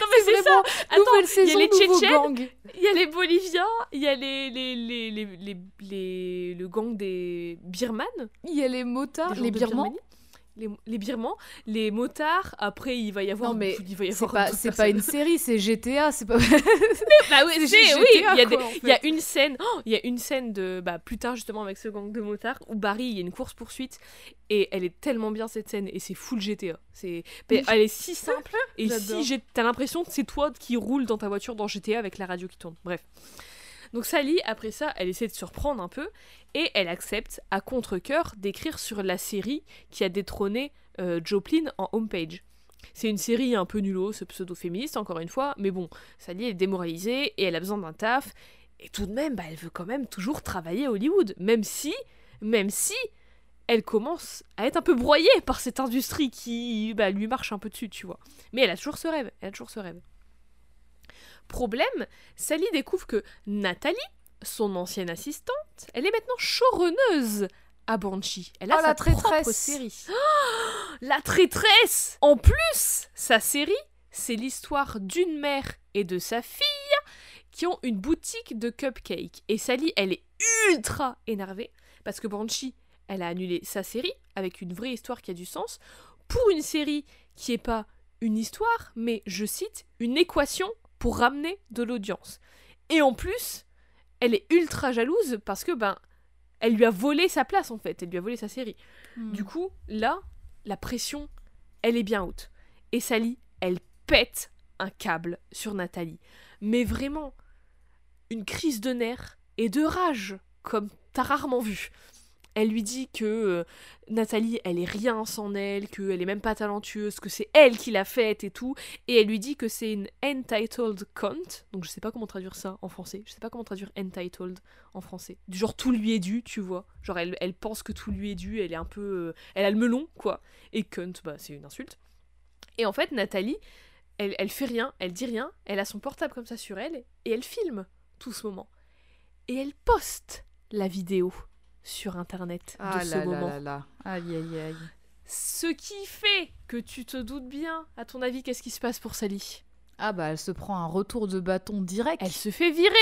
non mais c'est ça. Attends, il y a les Tchétchènes, il y a les Boliviens, il y a les les, les, les, les, le gang des Birmanes, il y a les motards, les Birmans les, les birmans, les motards. Après, il va y avoir. Non, mais c'est pas, une série, c'est GTA, c'est pas. bah oui, (laughs) il y, a il y a une scène, oh, il y a une scène de bah, plus tard justement avec ce gang de motards où Barry, il y a une course poursuite et elle est tellement bien cette scène et c'est full GTA. C'est, elle est si simple (laughs) et si t'as l'impression que c'est toi qui roule dans ta voiture dans GTA avec la radio qui tourne. Bref. Donc Sally, après ça, elle essaie de se reprendre un peu et elle accepte à contre-coeur d'écrire sur la série qui a détrôné euh, Joplin en homepage. C'est une série un peu nullo, ce pseudo-féministe encore une fois, mais bon, Sally est démoralisée et elle a besoin d'un taf. Et tout de même, bah, elle veut quand même toujours travailler à Hollywood, même si, même si, elle commence à être un peu broyée par cette industrie qui bah, lui marche un peu dessus, tu vois. Mais elle a toujours ce rêve, elle a toujours ce rêve. Problème, Sally découvre que Nathalie, son ancienne assistante, elle est maintenant showrunneuse à Banshee. Elle a oh, sa la propre série. (gasps) la traîtresse En plus, sa série, c'est l'histoire d'une mère et de sa fille qui ont une boutique de cupcakes. Et Sally, elle est ultra énervée parce que Banshee, elle a annulé sa série avec une vraie histoire qui a du sens pour une série qui est pas une histoire, mais je cite, une équation pour ramener de l'audience. Et en plus, elle est ultra jalouse parce que, ben, elle lui a volé sa place en fait, elle lui a volé sa série. Hmm. Du coup, là, la pression, elle est bien haute. Et Sally, elle pète un câble sur Nathalie. Mais vraiment, une crise de nerfs et de rage, comme t'as rarement vu. Elle lui dit que euh, Nathalie, elle est rien sans elle, qu'elle est même pas talentueuse, que c'est elle qui l'a faite et tout. Et elle lui dit que c'est une entitled cunt. Donc je sais pas comment traduire ça en français. Je sais pas comment traduire entitled en français. Du genre tout lui est dû, tu vois. Genre elle, pense que tout lui est dû, elle est un peu. euh, elle a le melon, quoi. Et cunt, bah c'est une insulte. Et en fait, Nathalie, elle, elle fait rien, elle dit rien, elle a son portable comme ça sur elle et elle filme tout ce moment. Et elle poste la vidéo sur internet Ah de ce là là moment. là là. Aïe aïe aïe. Ce qui fait que tu te doutes bien, à ton avis, qu'est-ce qui se passe pour Sally? Ah bah elle se prend un retour de bâton direct. Elle se fait virer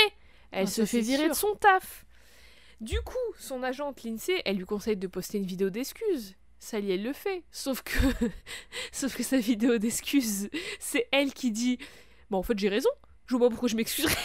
Elle Ah, se fait virer sûr. de son taf Du coup, son agente Lindsay, elle lui conseille de poster une vidéo d'excuses. Sally, elle le fait. Sauf que, (laughs) sauf que sa vidéo d'excuses, c'est elle qui dit Bon, en fait, j'ai raison. Je vois pas pourquoi je m'excuserais.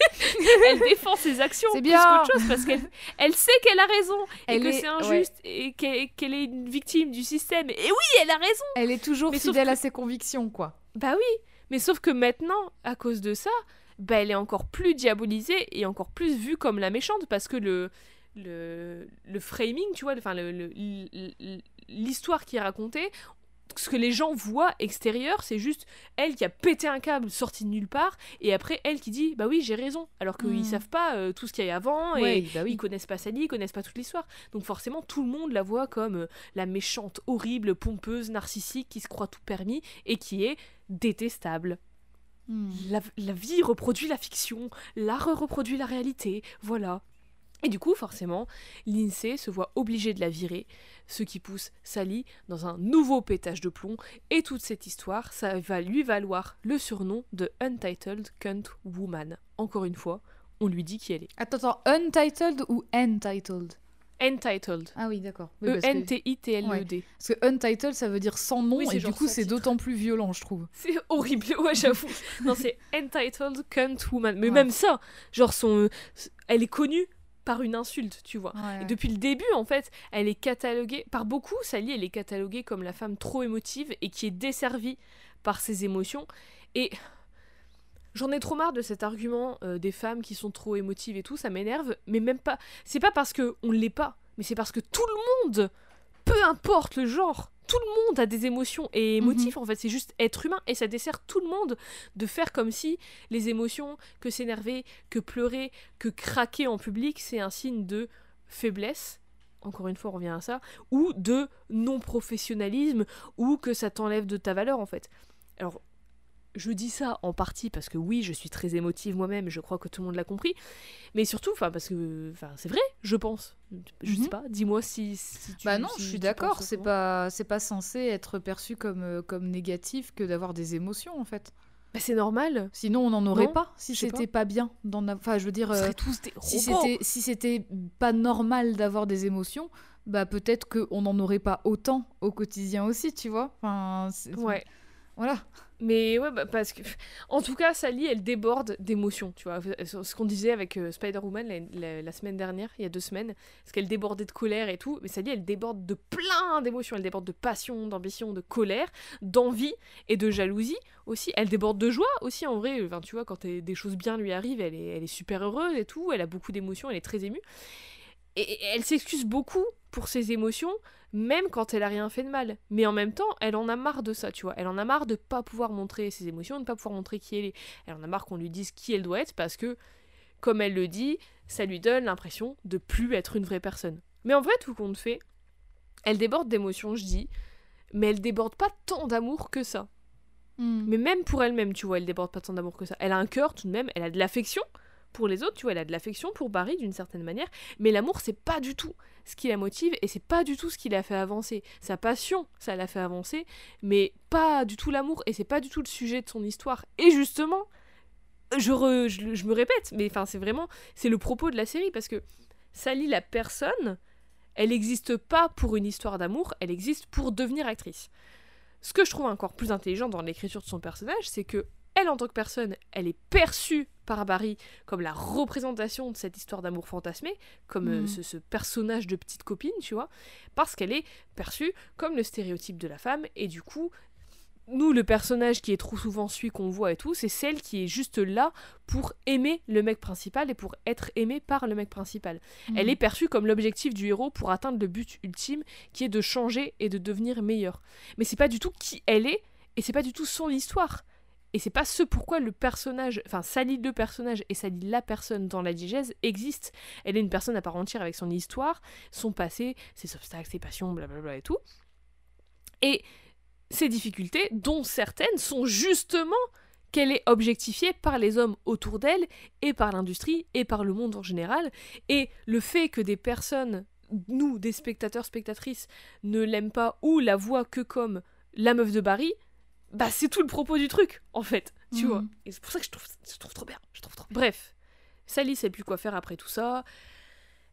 (laughs) elle défend ses actions plus qu'autre chose parce qu'elle elle sait qu'elle a raison et que est- c'est injuste et qu'elle est une victime du système. Et oui, elle a raison. Elle est toujours Mais fidèle que- à ses convictions quoi. Bah oui, mais sauf que maintenant, à cause de ça, bah elle est encore plus diabolisée et encore plus vue comme la méchante parce que le le, le framing, tu vois, enfin le- le- l'histoire qui est racontée, ce que les gens voient extérieur, c'est juste elle qui a pété un câble sorti de nulle part et après elle qui dit bah oui j'ai raison alors qu'ils Mm. savent pas euh, tout ce qu'il y a avant et bah oui. ils connaissent pas Sally, ils connaissent pas toute l'histoire. Donc forcément, tout le monde la voit comme euh, la méchante, horrible, pompeuse, narcissique, qui se croit tout permis et qui est détestable. Hmm. La, la vie reproduit la fiction, l'art reproduit la réalité, voilà. Et du coup, forcément, Lindsay se voit obligée de la virer, ce qui pousse Sally dans un nouveau pétage de plomb, et toute cette histoire, ça va lui valoir le surnom de Untitled Cunt Woman. Encore une fois, on lui dit qui elle est. Attends, attends, untitled ou entitled? Entitled. Ah oui, d'accord. Oui, E-N-T-I-T-L-E-D. parce que untitled, ça veut dire sans nom, Oui, et du coup, c'est d'autant plus violent, je trouve. (laughs) C'est horrible, ouais, j'avoue. (laughs) non, c'est Entitled Cunt Woman. Mais Ouais. même ça, genre, son, elle est connue par une insulte, tu vois. Ouais, Et ouais. depuis le début, en fait, elle est cataloguée, par beaucoup, Sally, elle est cataloguée comme la femme trop émotive et qui est desservie par ses émotions. Et j'en ai trop marre de cet argument euh, des femmes qui sont trop émotives et tout, ça m'énerve, mais même pas. C'est pas parce qu'on ne l'est pas, mais c'est parce que tout le monde, peu importe le genre, tout le monde a des émotions et émotifs, en fait, c'est juste être humain et ça dessert tout le monde de faire comme si les émotions, que s'énerver, que pleurer, que craquer en public, c'est un signe de faiblesse. Encore une fois, on revient à ça, ou de non-professionnalisme, ou que ça t'enlève de ta valeur en fait. Alors, je dis ça en partie parce que oui, je suis très émotive moi-même, je crois que tout le monde l'a compris, mais surtout, enfin, parce que, enfin, c'est vrai, je pense. Je sais Mhm. pas, dis-moi si, si tu. Bah non, si je suis d'accord, c'est pas c'est pas censé être perçu comme euh, comme négatif que d'avoir des émotions en fait. Bah, c'est normal. Sinon on n'en aurait Non, pas si c'était pas. bien d'en avoir enfin je veux dire euh, serait tous des si c'était si c'était pas normal d'avoir des émotions, bah peut-être qu'on n'en aurait pas autant au quotidien aussi, tu vois. Enfin Ouais. Voilà. Mais ouais, bah, parce que. En tout cas, Sally, elle déborde d'émotions, tu vois. Ce qu'on disait avec euh, Spider-Woman la, semaine dernière, il y a deux semaines, parce qu'elle débordait de colère et tout. Mais Sally, elle déborde de plein d'émotions. Elle déborde de passion, d'ambition, de colère, d'envie et de jalousie aussi. Elle déborde de joie aussi, en vrai. Tu vois, quand des choses bien lui arrivent, elle est, super heureuse et tout. Elle a beaucoup d'émotions, elle est très émue. Et elle s'excuse beaucoup pour ses émotions, même quand elle a rien fait de mal. Mais en même temps, elle en a marre de ça, tu vois. Elle en a marre de pas pouvoir montrer ses émotions, de pas pouvoir montrer qui elle est. Elle en a marre qu'on lui dise qui elle doit être parce que, comme elle le dit, ça lui donne l'impression de plus être une vraie personne. Mais en vrai, tout compte fait, elle déborde d'émotions, je dis, mais elle déborde pas tant d'amour que ça. Hmm. Mais même pour elle-même, tu vois, elle déborde pas tant d'amour que ça. Elle a un cœur tout de même, elle a de l'affection pour les autres, tu vois, elle a de l'affection pour Barry d'une certaine manière, mais l'amour c'est pas du tout ce qui la motive et c'est pas du tout ce qui l'a fait avancer. Sa passion, ça l'a fait avancer, mais pas du tout l'amour et c'est pas du tout le sujet de son histoire. Et justement, je, je, je me répète, mais enfin c'est vraiment c'est le propos de la série parce que Sally la personne, elle n'existe pas pour une histoire d'amour, elle existe pour devenir actrice. ce que je trouve encore plus intelligent dans l'écriture de son personnage, c'est que elle, en tant que personne, elle est perçue par Barry comme la représentation de cette histoire d'amour fantasmé, comme euh, Mhm. ce, ce personnage de petite copine, tu vois, parce qu'elle est perçue comme le stéréotype de la femme, et du coup, nous, le personnage qui est trop souvent celui qu'on voit et tout, c'est celle qui est juste là pour aimer le mec principal et pour être aimée par le mec principal. Elle Mhm. est perçue comme l'objectif du héros pour atteindre le but ultime, qui est de changer et de devenir meilleur. Mais c'est pas du tout qui elle est, et c'est pas du tout son histoire. Et c'est pas ce pourquoi le personnage, enfin Sally le personnage et Sally la personne dans la digèse existe. Elle est une personne à part entière avec son histoire, son passé, ses obstacles, ses passions, blablabla et tout. Et ces difficultés, dont certaines sont justement qu'elle est objectifiée par les hommes autour d'elle et par l'industrie et par le monde en général. Et le fait que des personnes, nous, des spectateurs, spectatrices, ne l'aiment pas ou la voient que comme la meuf de Barry, bah c'est tout le propos du truc, en fait. Tu Mhm. vois. Et c'est pour ça que je trouve, je trouve trop bien. Je trouve trop bien. Bref, Sally sait plus quoi faire après tout ça.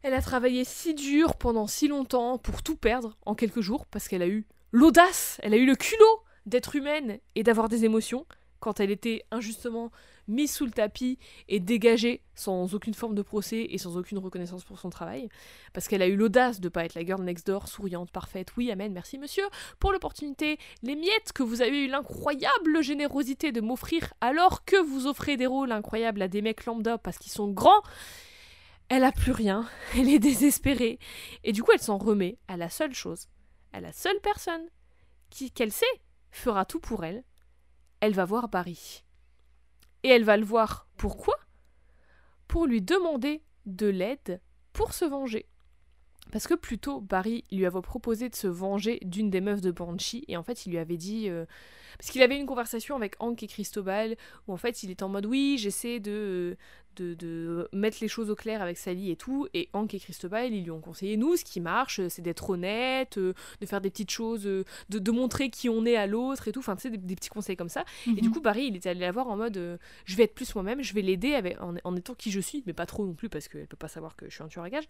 Elle a travaillé si dur pendant si longtemps pour tout perdre en quelques jours parce qu'elle a eu l'audace, elle a eu le culot d'être humaine et d'avoir des émotions quand elle était injustement mise sous le tapis et dégagée sans aucune forme de procès et sans aucune reconnaissance pour son travail. Parce qu'elle a eu l'audace de pas être la girl next door, souriante, parfaite. Oui, amen, merci monsieur pour l'opportunité. Les miettes que vous avez eu l'incroyable générosité de m'offrir alors que vous offrez des rôles incroyables à des mecs lambda parce qu'ils sont grands. Elle a plus rien, (laughs) elle est désespérée. Et du coup, elle s'en remet à la seule chose, à la seule personne qui, qu'elle sait, fera tout pour elle. Elle va voir Barry. Et elle va le voir pourquoi? Pour lui demander de l'aide pour se venger. Parce que plus tôt, Barry lui avait proposé de se venger d'une des meufs de Banshee, et en fait, il lui avait dit. euh, Parce qu'il avait une conversation avec Hank et Cristobal, où en fait, il était en mode Oui, j'essaie de, de, de mettre les choses au clair avec Sally et tout, et Hank et Cristobal, ils lui ont conseillé Nous, ce qui marche, c'est d'être honnête, euh, de faire des petites choses, euh, de, de montrer qui on est à l'autre et tout, enfin, tu sais, des, des petits conseils comme ça. Et du Mhm. coup, Barry, il était allé la voir en mode euh, je vais être plus moi-même, je vais l'aider en, en étant qui je suis, mais pas trop non plus parce qu'elle peut pas savoir que je suis un tueur à gages.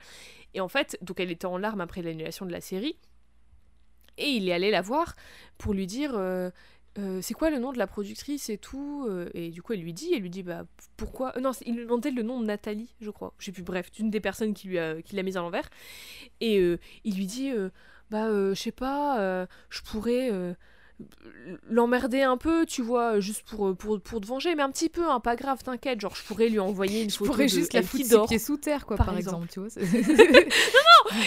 Et en fait, donc elle était en larmes après l'annulation de la série. Et il est allé la voir pour lui dire euh, c'est quoi le nom de la productrice et tout euh, Et du coup, elle lui dit, elle lui dit bah pourquoi euh, Non, il lui demandait le nom de Nathalie, je crois. Je sais plus. Bref, d'une des personnes qui lui a, qui l'a mise à l'envers. Et euh, il lui dit euh, bah je sais pas, je pourrais l'emmerder un peu, tu vois, juste pour, pour, pour te venger, mais un petit peu, hein, pas grave, t'inquiète. Genre, je pourrais lui envoyer une Je photo pourrais de juste la foutre qui dort. pieds sous terre, quoi, par par, exemple. exemple. tu vois. c'est-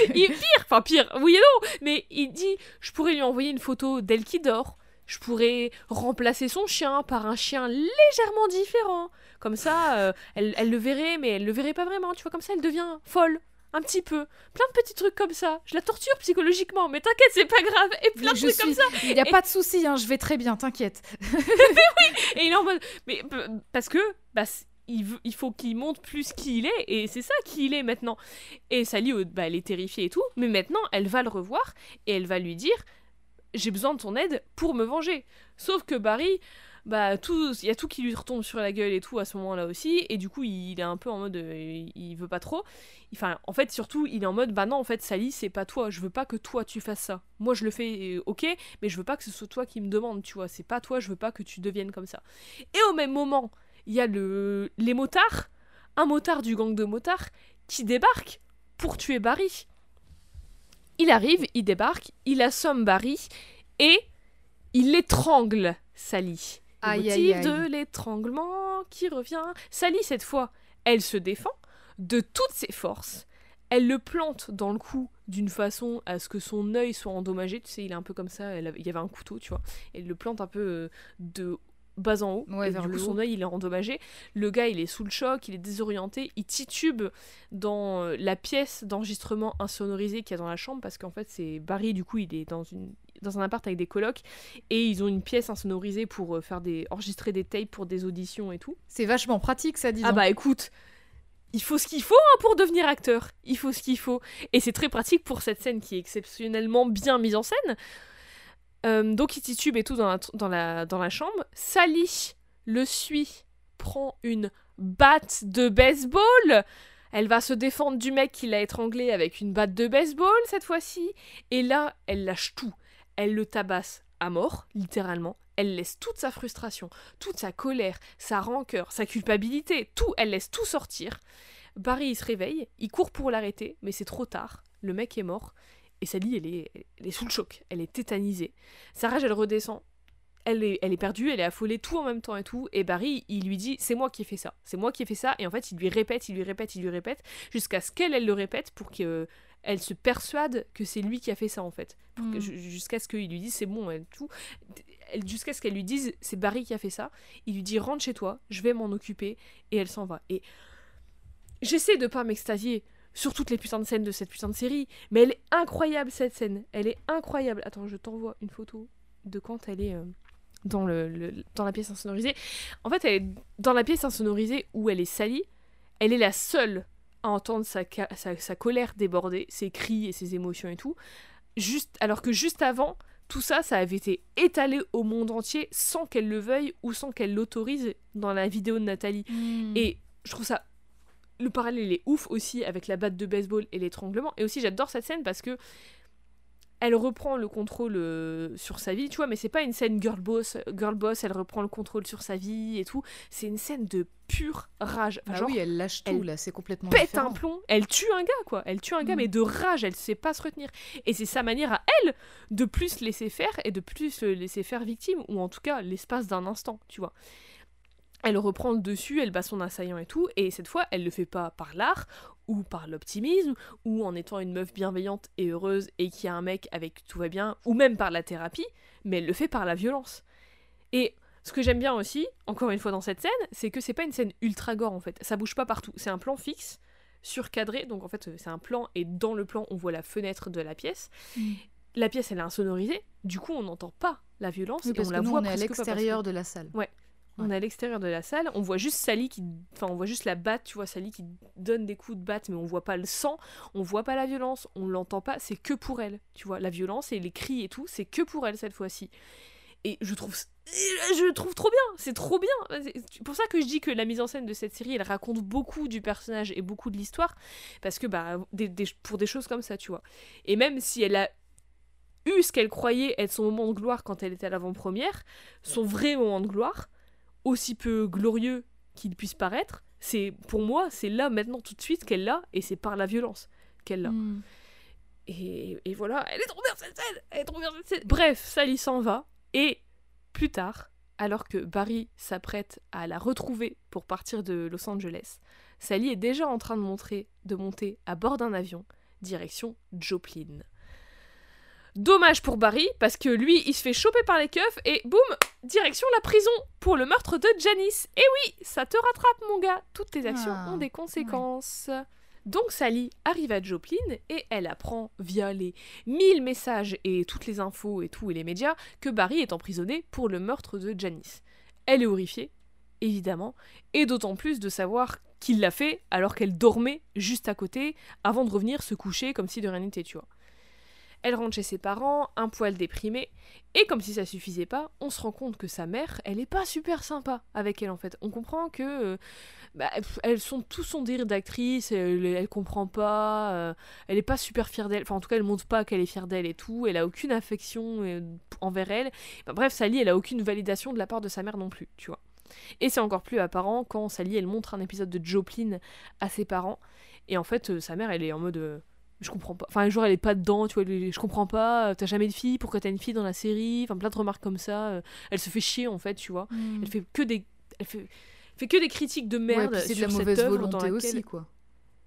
(laughs) Il pire, enfin pire, oui et non, mais il dit je pourrais lui envoyer une photo d'elle qui dort. Je pourrais remplacer son chien par un chien légèrement différent. Comme ça, euh, elle, elle le verrait, mais elle le verrait pas vraiment. Tu vois, comme ça, elle devient folle. Un petit peu. Plein de petits trucs comme ça. Je la torture psychologiquement, mais t'inquiète, c'est pas grave. Et plein de trucs comme ça. Il n'y a Et- pas de souci, hein, je vais très bien, t'inquiète. (laughs) Et il est en mode. Mais p- parce que. Bah, il, veut- il faut qu'il montre plus qui il est, et c'est ça qui il est maintenant. Et Sally, euh, bah, elle est terrifiée et tout, mais maintenant, elle va le revoir, et elle va lui dire J'ai besoin de ton aide pour me venger. Sauf que Barry, bah, il y a tout qui lui retombe sur la gueule et tout à ce moment-là aussi, et du coup, il est un peu en mode. euh, il- il veut pas trop. Enfin, en fait, surtout, il est en mode Bah non, en fait, Sally, c'est pas toi, je veux pas que toi tu fasses ça. Moi, je le fais, euh, ok, mais je veux pas que ce soit toi qui me demande, tu vois, c'est pas toi, je veux pas que tu deviennes comme ça. Et au même moment, il y a le, les motards, un motard du gang de motards, qui débarque pour tuer Barry. Il arrive, il débarque, il assomme Barry et il l'étrangle, Sally. Le Aïe, motif aïe, aïe. de l'étranglement qui revient. Sally, cette fois, elle se défend de toutes ses forces. Elle le plante dans le cou d'une façon à ce que son œil soit endommagé. Tu sais, il est un peu comme ça. elle il y avait un couteau, tu vois. Elle le plante un peu euh, de bas en haut. Ouais, et vers du le coup, son œil, il est endommagé. Le gars, il est sous le choc, il est désorienté. Il titube dans euh, la pièce d'enregistrement insonorisée qu'il y a dans la chambre parce qu'en fait, c'est Barry, du coup, il est dans une dans un appart avec des colocs et ils ont une pièce insonorisée pour euh, faire des enregistrer des tapes pour des auditions et tout. C'est vachement pratique, ça, disons. Ah bah écoute, il faut ce qu'il faut hein, pour devenir acteur. Il faut ce qu'il faut. Et c'est très pratique pour cette scène qui est exceptionnellement bien mise en scène. Euh, donc il titube et tout dans la, dans la, chambre. Sally le suit, prend une batte de baseball. Elle va se défendre du mec qui l'a étranglée avec une batte de baseball cette fois-ci. Et là, elle lâche tout. Elle le tabasse à mort, littéralement. Elle laisse toute sa frustration, toute sa colère, sa rancœur, sa culpabilité, tout, elle laisse tout sortir. Barry, il se réveille, il court pour l'arrêter, mais c'est trop tard. Le mec est mort. Et Sally, elle est, elle est sous le choc, elle est tétanisée. Sa rage, elle redescend. Elle est, elle est perdue, elle est affolée, tout en même temps et tout. Et Barry, il lui dit C'est moi qui ai fait ça, c'est moi qui ai fait ça. Et en fait, il lui répète, il lui répète, il lui répète, jusqu'à ce qu'elle, elle le répète pour que elle se persuade que c'est lui qui a fait ça en fait. Mm. ju- Jusqu'à ce qu'il lui dise c'est bon, elle, tout. Jusqu'à ce qu'elle lui dise c'est Barry qui a fait ça. Il lui dit rentre chez toi, je vais m'en occuper. Et elle s'en va. Et j'essaie de pas m'extasier sur toutes les putains de scènes de cette putain de série, mais elle est incroyable cette scène. Elle est incroyable. Attends, je t'envoie une photo de quand elle est euh, dans, le, le- dans la pièce insonorisée. En fait, elle est dans la pièce insonorisée où elle est salie. Elle est la seule à entendre sa, sa, sa colère déborder, ses cris et ses émotions et tout. Juste, alors que juste avant, tout ça, ça avait été étalé au monde entier sans qu'elle le veuille ou sans qu'elle l'autorise dans la vidéo de Nathalie. Mm. Et je trouve ça. Le parallèle est ouf aussi avec la batte de baseball et l'étranglement. Et aussi, j'adore cette scène parce que elle reprend le contrôle euh, sur sa vie, tu vois, mais c'est pas une scène girl boss, girl boss, elle reprend le contrôle sur sa vie et tout. C'est une scène de pure rage. Enfin, Ah genre, oui, elle lâche tout elle là, c'est complètement pète différent. un plomb, elle tue un gars, quoi. Elle tue un gars, Mm. mais de rage, elle sait pas se retenir. Et c'est sa manière à elle de plus laisser faire et de plus le laisser faire victime, ou en tout cas l'espace d'un instant, tu vois. Elle reprend le dessus, elle bat son assaillant et tout, et cette fois, elle le fait pas par l'art, ou par l'optimisme, ou en étant une meuf bienveillante et heureuse et qui a un mec avec tout va bien, ou même par la thérapie, mais elle le fait par la violence. Et ce que j'aime bien aussi, encore une fois dans cette scène, c'est que c'est pas une scène ultra gore en fait. Ça bouge pas partout. C'est un plan fixe, surcadré. Donc en fait, c'est un plan et dans le plan, on voit la fenêtre de la pièce. Mm. La pièce, elle est insonorisée. Du coup, on n'entend pas la violence Oui, et on que la nous, voit on est à l'extérieur de la salle. On est à l'extérieur de la salle, on voit juste Sally qui. Enfin, on voit juste la batte, tu vois, Sally qui donne des coups de batte, mais on voit pas le sang, on voit pas la violence, on l'entend pas, c'est que pour elle, tu vois. La violence et les cris et tout, c'est que pour elle cette fois-ci. Et je trouve. Je le trouve trop bien, c'est trop bien. C'est pour ça que je dis que la mise en scène de cette série, elle raconte beaucoup du personnage et beaucoup de l'histoire, parce que, bah, des- des- pour des choses comme ça, tu vois. Et même si elle a eu ce qu'elle croyait être son moment de gloire quand elle était à l'avant-première, son vrai moment de gloire, aussi peu glorieux qu'il puisse paraître, c'est pour moi, c'est là maintenant tout de suite qu'elle l'a, et c'est par la violence qu'elle l'a. Mm. Et, et voilà, elle est trop bien cette scène, elle est trop bien cette scène. Bref, Sally s'en va, et plus tard, alors que Barry s'apprête à la retrouver pour partir de Los Angeles, Sally est déjà en train de, montrer, de monter à bord d'un avion, direction Joplin. Dommage pour Barry, parce que lui, il se fait choper par les keufs et boum, direction la prison pour le meurtre de Janice. Et oui, ça te rattrape, mon gars. Toutes tes actions Ah, ont des conséquences. Donc Sally arrive à Joplin et elle apprend via les mille messages et toutes les infos et tout et les médias que Barry est emprisonné pour le meurtre de Janice. Elle est horrifiée, évidemment, et d'autant plus de savoir qu'il l'a fait alors qu'elle dormait juste à côté avant de revenir se coucher comme si de rien n'était, tu vois. Elle rentre chez ses parents, un poil déprimée, et comme si ça suffisait pas, on se rend compte que sa mère, elle est pas super sympa avec elle en fait. On comprend que euh, bah, elles sont tous son délire d'actrice, elle, elle comprend pas, euh, elle est pas super fière d'elle, enfin en tout cas elle montre pas qu'elle est fière d'elle et tout, elle a aucune affection euh, envers elle. Bah, bref, Sally, elle a aucune validation de la part de sa mère non plus, tu vois. Et c'est encore plus apparent quand Sally, elle montre un épisode de Joplin à ses parents, et en fait, euh, sa mère, elle est en mode. Je comprends pas. Enfin, genre, elle est pas dedans, tu vois. Je comprends pas. euh, T'as jamais de fille, pourquoi t'as une fille dans la série Enfin, plein de remarques comme ça. euh, Elle se fait chier, en fait, tu vois. Mm. Elle fait que des. Elle fait, fait que des critiques de merde c'est de sur la cette mauvaise dans volonté laquelle... aussi, quoi.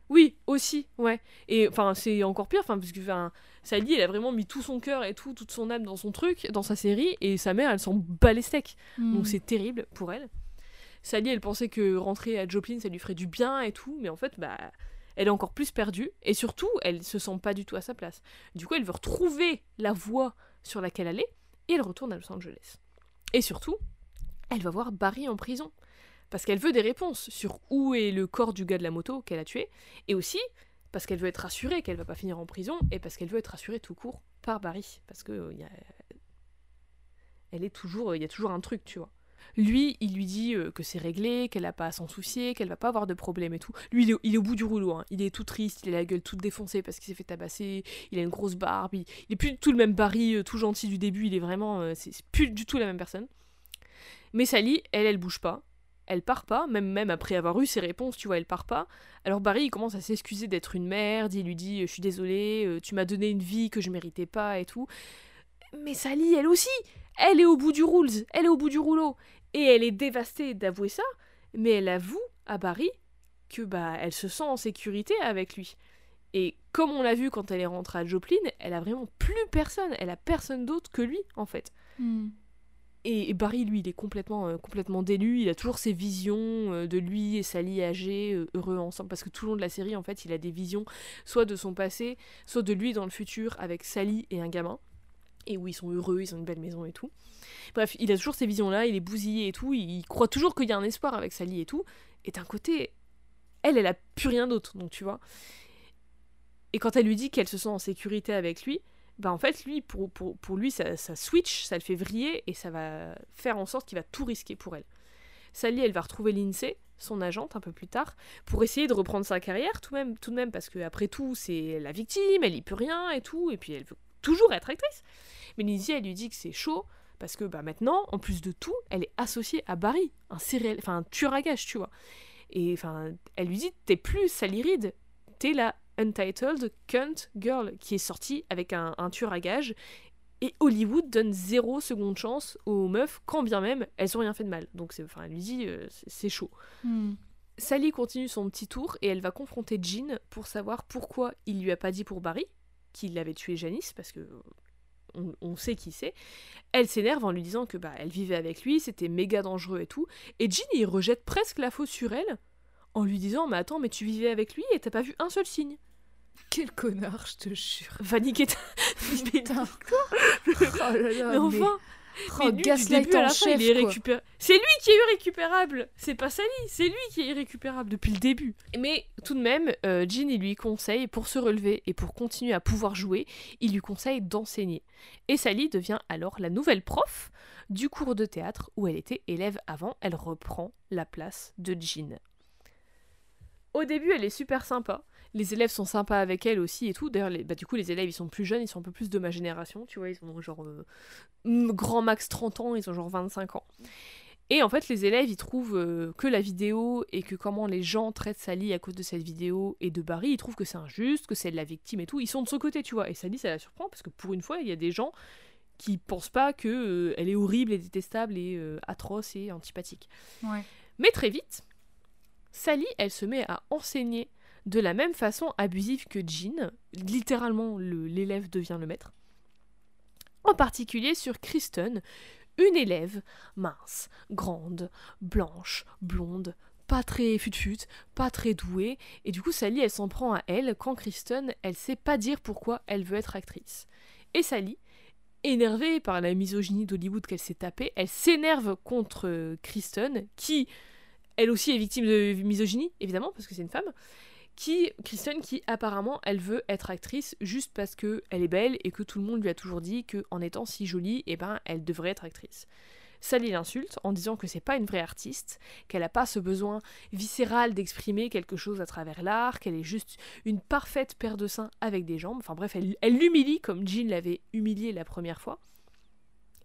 Oui, aussi, ouais. Et enfin, c'est encore pire, enfin, parce que enfin, Sally, elle a vraiment mis tout son cœur et tout, toute son âme dans son truc, dans sa série, et sa mère, elle s'en bat les steaks. Mm. Donc c'est terrible pour elle. Sally, elle pensait que rentrer à Joplin, ça lui ferait du bien et tout, mais en fait, bah, elle est encore plus perdue, et surtout, elle se sent pas du tout à sa place. Du coup, elle veut retrouver la voie sur laquelle elle et elle retourne à Los Angeles. Et surtout, elle va voir Barry en prison. Parce qu'elle veut des réponses sur où est le corps du gars de la moto qu'elle a tué, et aussi parce qu'elle veut être rassurée qu'elle va pas finir en prison, et parce qu'elle veut être rassurée tout court par Barry. Parce que euh, elle est toujours, il y a toujours un truc, tu vois. Lui, il lui dit euh, que c'est réglé, qu'elle n'a pas à s'en soucier, qu'elle va pas avoir de problème et tout. Lui, il est, au bout du rouleau. hein. Il est tout triste, il a la gueule toute défoncée parce qu'il s'est fait tabasser, il a une grosse barbe, il, est plus du tout le même Barry euh, tout gentil du début, il est vraiment. euh, c'est plus du tout la même personne. Mais Sally, elle, elle bouge pas. Elle part pas, même, après avoir eu ses réponses, tu vois, elle part pas. Alors Barry, il commence à s'excuser d'être une merde, il lui dit Je suis désolé, tu m'as donné une vie que je méritais pas et tout. Mais Sally, elle aussi, elle est au bout du rules, elle est au bout du rouleau. Et elle est dévastée d'avouer ça, mais elle avoue à Barry que bah elle se sent en sécurité avec lui. Et comme on l'a vu quand elle est rentrée à Joplin, elle a vraiment plus personne, elle a personne d'autre que lui en fait. Hmm. Et, et Barry, lui, il est complètement, euh, complètement délu. Il a toujours ses visions euh, de lui et Sally âgés, euh, heureux ensemble. Parce que tout le long de la série, en fait, il a des visions, soit de son passé, soit de lui dans le futur avec Sally et un gamin. Et où ils sont heureux, ils ont une belle maison et tout. Bref, il a toujours ces visions-là, il est bousillé et tout. Il, croit toujours qu'il y a un espoir avec Sally et tout. Et d'un côté, elle, elle a plus rien d'autre, donc tu vois. Et quand elle lui dit qu'elle se sent en sécurité avec lui, bah en fait, lui, pour, pour, pour lui, ça, ça switch, ça le fait vriller et ça va faire en sorte qu'il va tout risquer pour elle. Sally, elle va retrouver Lindsay, son agente, un peu plus tard, pour essayer de reprendre sa carrière tout de même, tout de même parce que après tout, c'est la victime, elle y peut rien et tout, et puis elle veut toujours être actrice. Mais Lindsay, elle lui dit que c'est chaud parce que bah maintenant, en plus de tout, elle est associée à Barry, un serial, enfin un tueur à gages, tu vois. Et enfin, elle lui dit, t'es plus Sally Reed, t'es la Untitled Cunt Girl qui est sortie avec un, un tueur à gages. Et Hollywood donne zéro seconde chance aux meufs, quand bien même elles ont rien fait de mal. Donc c'est, enfin, elle lui dit, euh, c'est c'est chaud. Hmm. Sally continue son petit tour et elle va confronter Jean pour savoir pourquoi il lui a pas dit pour Barry qu'il avait tué Janice parce que on, on sait qui c'est. Elle s'énerve en lui disant que bah elle vivait avec lui, c'était méga dangereux et tout. Et Jean il rejette presque la faute sur elle en lui disant mais attends mais tu vivais avec lui et t'as pas vu un seul signe. Quel connard, je te jure. Va niquer ta... (laughs) mais. (laughs) Oh là là, mais enfin oh, du début à fin, il est. C'est lui qui est irrécupérable. C'est pas Sally, c'est lui qui est irrécupérable depuis le début. Mais tout de même, euh, Jean, il lui conseille, pour se relever et pour continuer à pouvoir jouer, il lui conseille d'enseigner. Et Sally devient alors la nouvelle prof du cours de théâtre où elle était élève avant. Elle reprend la place de Jean. Au début, elle est super sympa. Les élèves sont sympas avec elle aussi et tout. D'ailleurs, les- bah, du coup, les élèves, ils sont plus jeunes, ils sont un peu plus de ma génération, tu vois. Ils ont genre euh, grand max 30 ans, ils ont genre 25 ans. Et en fait, les élèves, ils trouvent euh, que la vidéo et que comment les gens traitent Sally à cause de cette vidéo et de Barry, ils trouvent que c'est injuste, que c'est de la victime et tout. Ils sont de son côté, tu vois. Et Sally, ça la surprend parce que pour une fois, il y a des gens qui pensent pas que euh, elle est horrible et détestable et euh, atroce et antipathique. Ouais. Mais très vite, Sally, elle se met à enseigner de la même façon abusive que Jean. Littéralement, le- l'élève devient le maître. En particulier sur Kristen, une élève mince, grande, blanche, blonde, pas très fut-fut, pas très douée, et du coup Sally elle s'en prend à elle quand Kristen elle sait pas dire pourquoi elle veut être actrice. Et Sally, énervée par la misogynie d'Hollywood qu'elle s'est tapée, elle s'énerve contre euh, Kristen, qui elle aussi est victime de misogynie, évidemment, parce que c'est une femme, qui, Kristen, qui apparemment, elle veut être actrice juste parce que elle est belle et que tout le monde lui a toujours dit que en étant si jolie, eh ben, elle devrait être actrice. Sally l'insulte en disant que c'est pas une vraie artiste, qu'elle a pas ce besoin viscéral d'exprimer quelque chose à travers l'art, qu'elle est juste une parfaite paire de seins avec des jambes. Enfin bref, elle l'humilie comme Jean l'avait humiliée la première fois.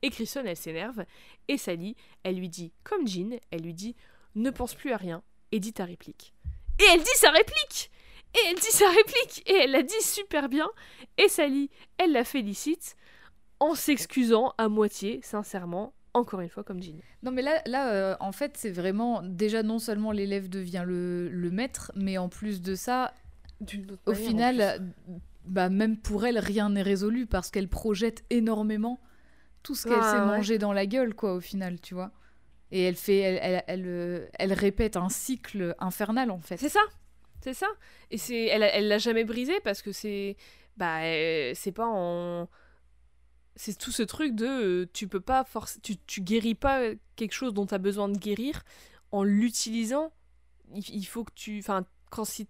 Et Kristen, elle s'énerve, et Sally, elle lui dit, comme Jean, elle lui dit ne pense plus à rien et dis ta réplique. Et elle dit sa réplique Et elle dit sa réplique Et elle la dit super bien. Et Sally, elle la félicite en s'excusant à moitié, sincèrement, encore une fois comme Jean. Non, mais là, là euh, en fait, c'est vraiment. Déjà, non seulement l'élève devient le, le maître, mais en plus de ça, au final, bah, même pour elle, rien n'est résolu parce qu'elle projette énormément tout ce qu'elle Ah, s'est ouais. mangé dans la gueule, quoi, au final, tu vois. Et elle fait, elle, elle, euh, elle répète un cycle infernal, en fait. C'est ça. C'est ça. Et c'est elle elle l'a jamais brisé parce que c'est bah euh, c'est pas en c'est tout ce truc de euh, tu peux pas forcer tu, tu guéris pas quelque chose dont tu as besoin de guérir en l'utilisant. Il, faut que tu enfin quand si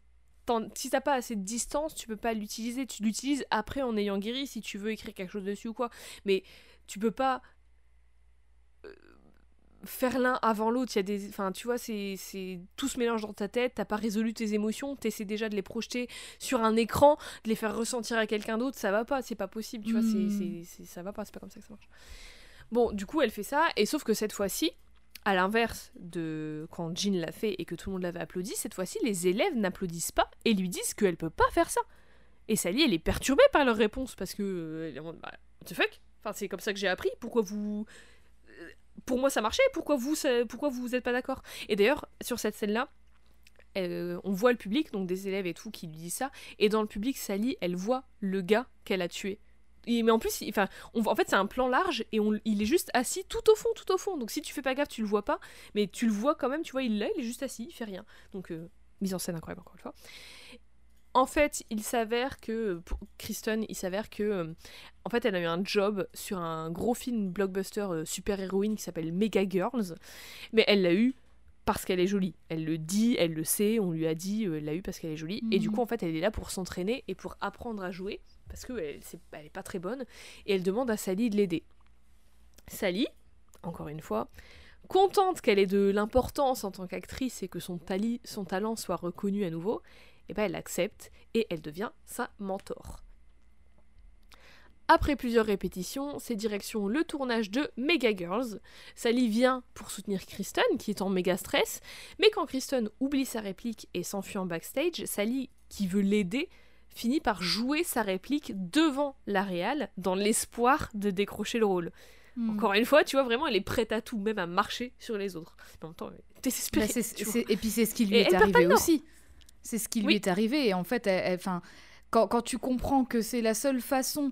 si t'as pas assez de distance tu peux pas l'utiliser. Tu l'utilises après en ayant guéri si tu veux écrire quelque chose dessus ou quoi. Mais tu peux pas faire l'un avant l'autre. Il y a des, enfin, tu vois, c'est, c'est tout se mélange dans ta tête. T'as pas résolu tes émotions. T'essaies déjà de les projeter sur un écran, de les faire ressentir à quelqu'un d'autre. Ça va pas, c'est pas possible. Tu vois, c'est, Mm. c'est, c'est- ça va pas. C'est pas comme ça que ça marche. Bon, du coup, elle fait ça, et sauf que cette fois-ci, à l'inverse de quand Jean l'a fait et que tout le monde l'avait applaudi, cette fois-ci, les élèves n'applaudissent pas et lui disent qu'elle peut pas faire ça. Et Sally, elle est perturbée par leur réponse parce que euh, bah, what the fuck? Enfin, c'est comme ça que j'ai appris. Pourquoi vous Pour moi, ça marchait. Pourquoi vous, ça- pourquoi vous êtes pas d'accord? Et d'ailleurs, sur cette scène-là. euh, on voit le public, donc des élèves et tout, qui lui disent ça. Et dans le public, Sally, elle voit le gars qu'elle a tué. Mais en plus, on en fait, c'est un plan large et il est juste assis tout au fond, tout au fond. Donc si tu fais pas gaffe, tu le vois pas, mais tu le vois quand même. Tu vois, il là, il est juste assis, il fait rien. Donc euh, mise en scène incroyable encore une fois. En fait, il s'avère que pour Kristen, il s'avère que euh, en fait, elle a eu un job sur un gros film blockbuster euh, super héroïne qui s'appelle Mega Girls, mais elle l'a eu parce qu'elle est jolie. Elle le dit, elle le sait, on lui a dit, euh, elle l'a eu parce qu'elle est jolie. Et du Mhm. coup, en fait, elle est là pour s'entraîner et pour apprendre à jouer parce qu'elle elle, c'est- elle est pas très bonne et elle demande à Sally de l'aider. Sally, encore une fois, contente qu'elle ait de l'importance en tant qu'actrice et que son, tali- son talent soit reconnu à nouveau, et ben elle accepte et elle devient sa mentor. Après plusieurs répétitions, c'est direction le tournage de Mega Girls. Sally vient pour soutenir Kristen, qui est en méga stress, mais quand Kristen oublie sa réplique et s'enfuit en backstage, Sally, qui veut l'aider, finit par jouer sa réplique devant la réal dans l'espoir de décrocher le rôle. Mm. Encore une fois, tu vois, vraiment, elle est prête à tout, même à marcher sur les autres. Mais en même temps, désespérée. Bah, et puis c'est ce qui lui Et est arrivé aussi. C'est ce qui lui Oui. est arrivé. Et en fait, elle- elle- enfin, quand, quand tu comprends que c'est la seule façon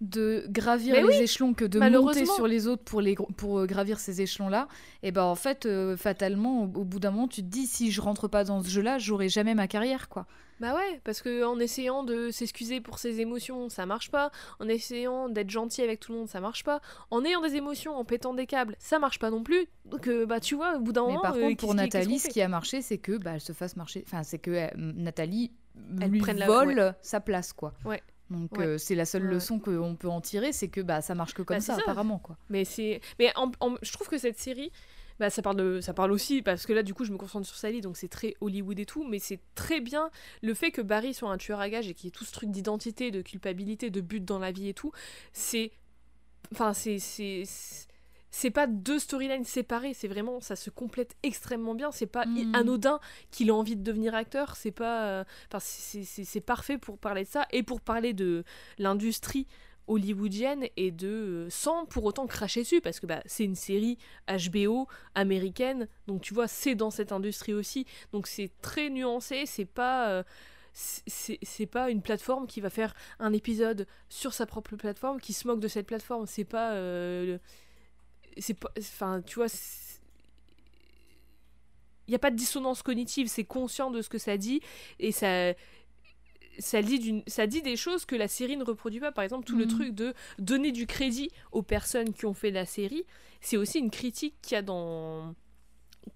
de gravir Mais les oui, échelons que de monter sur les autres pour, les, pour euh, gravir ces échelons-là, et ben en fait, euh, fatalement, au, au bout d'un moment, tu te dis si je rentre pas dans ce jeu-là, j'aurai jamais ma carrière, quoi. Bah ouais, parce que en essayant de s'excuser pour ses émotions, ça marche pas. En essayant d'être gentil avec tout le monde, ça marche pas. En ayant des émotions, en pétant des câbles, ça marche pas non plus. Donc euh, bah tu vois, au bout d'un Mais moment. par euh, contre, pour Nathalie, ce qui a marché, c'est que bah, elle se fasse marcher. Enfin, c'est que euh, Nathalie Elle lui prenne la- vole sa place, quoi. Ouais. Donc Ouais. euh, c'est la seule Ouais. leçon qu'on peut en tirer, c'est que bah ça marche que comme Bah, ça, ça. apparemment, quoi. Mais c'est, mais en- en- je trouve que cette série, bah ça parle ça parle aussi parce que là du coup je me concentre sur Sally, donc c'est très Hollywood et tout, mais c'est très bien le fait que Barry soit un tueur à gages et qu'il y ait tout ce truc d'identité, de culpabilité, de but dans la vie et tout. C'est, enfin c'est, c'est, pas deux storylines séparées, c'est vraiment ça se complète extrêmement bien. C'est pas Mhm. anodin qu'il a envie de devenir acteur, c'est pas, euh, enfin c'est parfait pour parler de ça et pour parler de l'industrie hollywoodienne et de euh, sans pour autant cracher dessus parce que bah, c'est une série HBO américaine donc tu vois c'est dans cette industrie aussi donc c'est très nuancé c'est pas euh, c'est pas une plateforme qui va faire un épisode sur sa propre plateforme qui se moque de cette plateforme c'est pas euh, c'est pas enfin tu vois il n'y a pas de dissonance cognitive c'est conscient de ce que ça dit et ça ça dit, d'une- ça dit des choses que la série ne reproduit pas. Par exemple, tout le Mhm. truc de donner du crédit aux personnes qui ont fait la série, c'est aussi une critique qu'il y a dans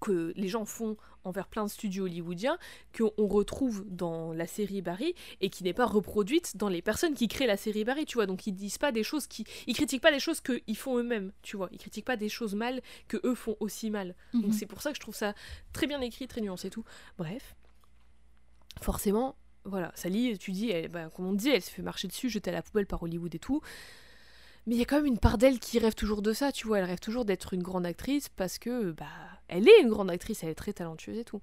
que les gens font envers plein de studios hollywoodiens qu'on retrouve dans la série Barry et qui n'est pas reproduite dans les personnes qui créent la série Barry, tu vois. Donc ils disent pas des choses qui ils critiquent pas des choses que ils font eux-mêmes, tu vois. Ils critiquent pas des choses mal que eux font aussi mal. Donc Mhm. c'est pour ça que je trouve ça très bien écrit, très nuancé et tout. Bref, forcément, voilà, Sally, tu dis, bah, comme on dit, elle se fait marcher dessus, jeter à la poubelle par Hollywood et tout. Mais il y a quand même une part d'elle qui rêve toujours de ça, tu vois. Elle rêve toujours d'être une grande actrice parce que, bah, elle est une grande actrice, elle est très talentueuse et tout.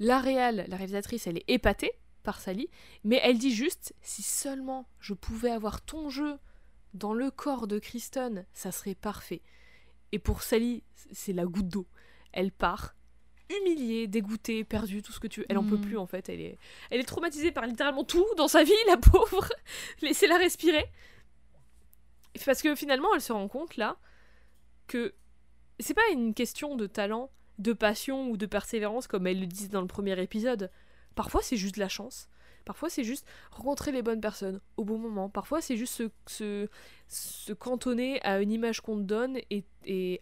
La réal, la réalisatrice, elle est épatée par Sally, mais elle dit juste, si seulement je pouvais avoir ton jeu dans le corps de Kristen, ça serait parfait. Et pour Sally, c'est la goutte d'eau. Elle part, humiliée, dégoûtée, perdue, tout ce que tu veux. Elle en peut Mm. plus en fait. Elle est, elle est traumatisée par littéralement tout dans sa vie, (laughs) la pauvre. Laissez-la respirer. Parce que finalement, elle se rend compte là que c'est pas une question de talent, de passion ou de persévérance comme elle le disait dans le premier épisode. Parfois, c'est juste de la chance. Parfois, c'est juste rencontrer les bonnes personnes au bon moment. Parfois, c'est juste se, cantonner à une image qu'on te donne et,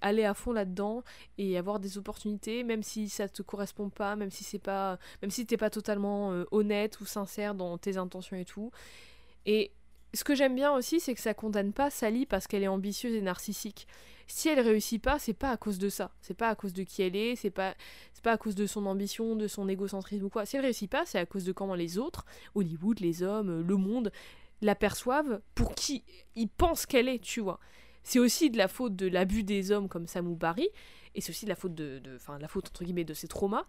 aller à fond là-dedans et avoir des opportunités, même si ça te correspond pas, même si c'est pas, même si t'es pas totalement euh, honnête ou sincère dans tes intentions et tout. Et ce que j'aime bien aussi, c'est que ça condamne pas Sally parce qu'elle est ambitieuse et narcissique. Si elle réussit pas, c'est pas à cause de ça. C'est pas à cause de qui elle est, c'est pas, pas à cause de son ambition, de son égocentrisme ou quoi. Si elle réussit pas, c'est à cause de comment les autres, Hollywood, les hommes, le monde, l'aperçoivent pour qui ils pensent qu'elle est, tu vois. C'est aussi de la faute de l'abus des hommes comme Sam ou Barry, et c'est aussi de la faute de, enfin, la faute entre guillemets de ses traumas.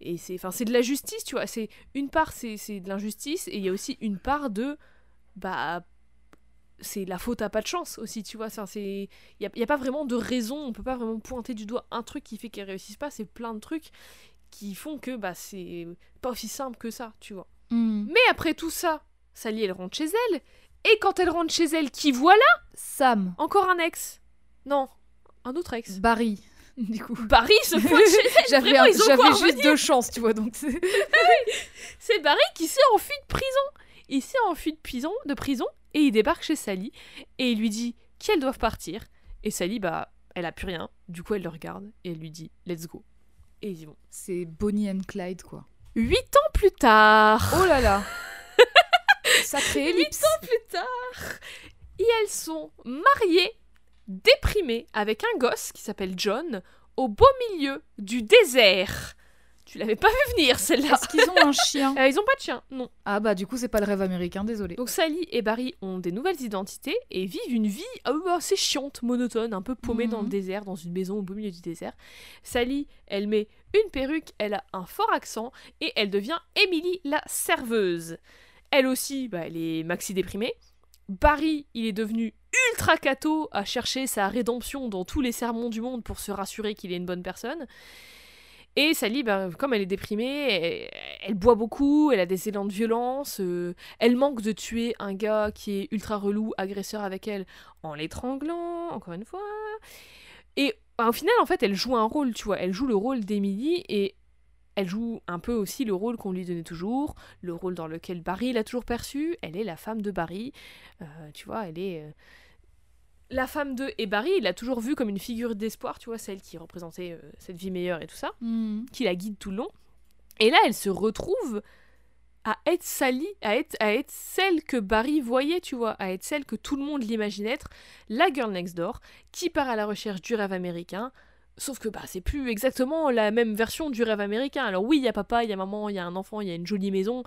Et c'est, enfin, c'est de la justice, tu vois. C'est une part, c'est de l'injustice, et il y a aussi une part de, bah, c'est la faute à pas de chance aussi, tu vois. C'est, il y a, y a pas vraiment de raison, on peut pas vraiment pointer du doigt un truc qui fait qu'elle réussisse pas. C'est plein de trucs qui font que, bah, c'est pas aussi simple que ça, tu vois. Hmm. Mais après tout ça, Sally, elle rentre chez elle. Et quand elle rentre chez elle, qui voilà? Sam, Encore un ex. Non, un autre ex. Barry, (laughs) du coup. Barry se chez elle. J'avais juste deux chances, tu vois, donc. C'est (laughs) Barry qui s'est enfui de prison. Il s'est enfui de prison, de prison et il débarque chez Sally et il lui dit qu'elles doivent partir. Et Sally, bah, elle a plus rien. Du coup, elle le regarde et elle lui dit let's go. Et ils y vont. C'est Bonnie and Clyde, quoi. Huit ans plus tard. Oh là là (laughs) Sacré ellipse plus tard. Et elles sont mariées, déprimées, avec un gosse qui s'appelle John, au beau milieu du désert. Tu l'avais pas vu venir celle-là. Est-ce qu'ils ont un chien Euh, ils ont pas de chien, non. Ah bah du coup c'est pas le rêve américain, désolé. Donc Sally et Barry ont des nouvelles identités et vivent une vie euh, assez chiante, monotone, un peu paumée dans le Mhm. désert, dans une maison au beau milieu du désert. Sally, elle met une perruque, elle a un fort accent et elle devient Emily la serveuse. Elle aussi, bah, elle est maxi déprimée. Barry, il est devenu ultra cato à chercher sa rédemption dans tous les sermons du monde pour se rassurer qu'il est une bonne personne. Et Sally, bah, comme elle est déprimée, elle, boit beaucoup, elle a des élans de violence, euh, elle manque de tuer un gars qui est ultra relou, agresseur avec elle, en l'étranglant, encore une fois. Et bah, au final, en fait, elle joue un rôle, tu vois. Elle joue le rôle d'Emily et elle joue un peu aussi le rôle qu'on lui donnait toujours, le rôle dans lequel Barry l'a toujours perçu. Elle est la femme de Barry, euh, tu vois, elle est. euh, La femme de. Et Barry, il l'a toujours vue comme une figure d'espoir, tu vois, celle qui représentait euh, cette vie meilleure et tout ça Hmm. qui la guide tout le long. Et là, elle se retrouve à être Sally, à être, à être celle que Barry voyait, tu vois, à être celle que tout le monde l'imaginait être, la girl next door, qui part à la recherche du rêve américain. Sauf que bah, c'est plus exactement la même version du rêve américain. Alors oui, il y a papa, il y a maman, il y a un enfant, il y a une jolie maison,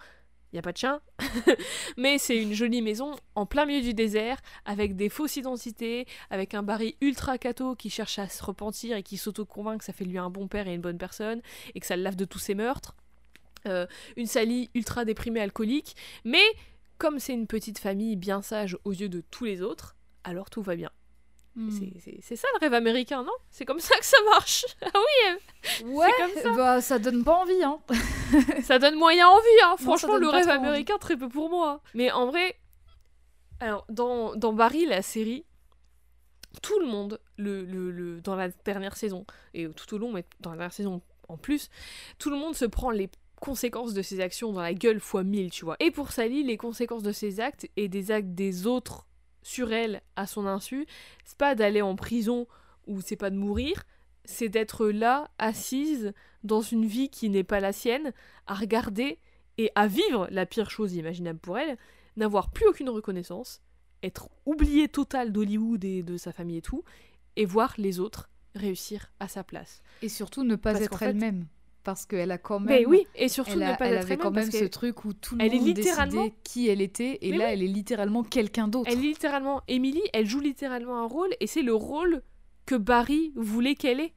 il n'y a pas de chien. (laughs) Mais c'est une jolie maison en plein milieu du désert, avec des fausses identités, avec un Barry ultra cato qui cherche à se repentir et qui s'auto-convainc que ça fait de lui un bon père et une bonne personne, et que ça le lave de tous ses meurtres. Euh, une Sally ultra déprimée alcoolique. Mais comme c'est une petite famille bien sage aux yeux de tous les autres, alors tout va bien. Hmm. C'est- ça le rêve américain, non? C'est comme ça que ça marche. (laughs) Ah oui, Ouais, comme ça. bah ça donne pas envie, hein. (laughs) ça donne moyen envie, hein. Franchement, le rêve envie. américain, très peu pour moi. Mais en vrai, alors, dans, dans Barry, la série, tout le monde, le, le, le- dans la dernière saison, et tout au long, mais dans la dernière saison en plus, tout le monde se prend les conséquences de ses actions dans la gueule fois mille, tu vois. Et pour Sally, les conséquences de ses actes et des actes des autres sur elle à son insu, c'est pas d'aller en prison ou c'est pas de mourir, c'est d'être là, assise, dans une vie qui n'est pas la sienne, à regarder et à vivre la pire chose imaginable pour elle, n'avoir plus aucune reconnaissance, être oubliée totale d'Hollywood et de sa famille et tout, et voir les autres réussir à sa place. Et surtout ne pas Parce être elle-même. Parce qu'elle a quand même... Mais oui, et surtout Elle, a- ne pas elle être avait quand même ce truc où tout le elle est monde littéralement- décidait qui elle était, et Mais là elle est littéralement quelqu'un d'autre. Elle est littéralement, Emily, elle joue littéralement un rôle et c'est le rôle que Barry voulait qu'elle ait.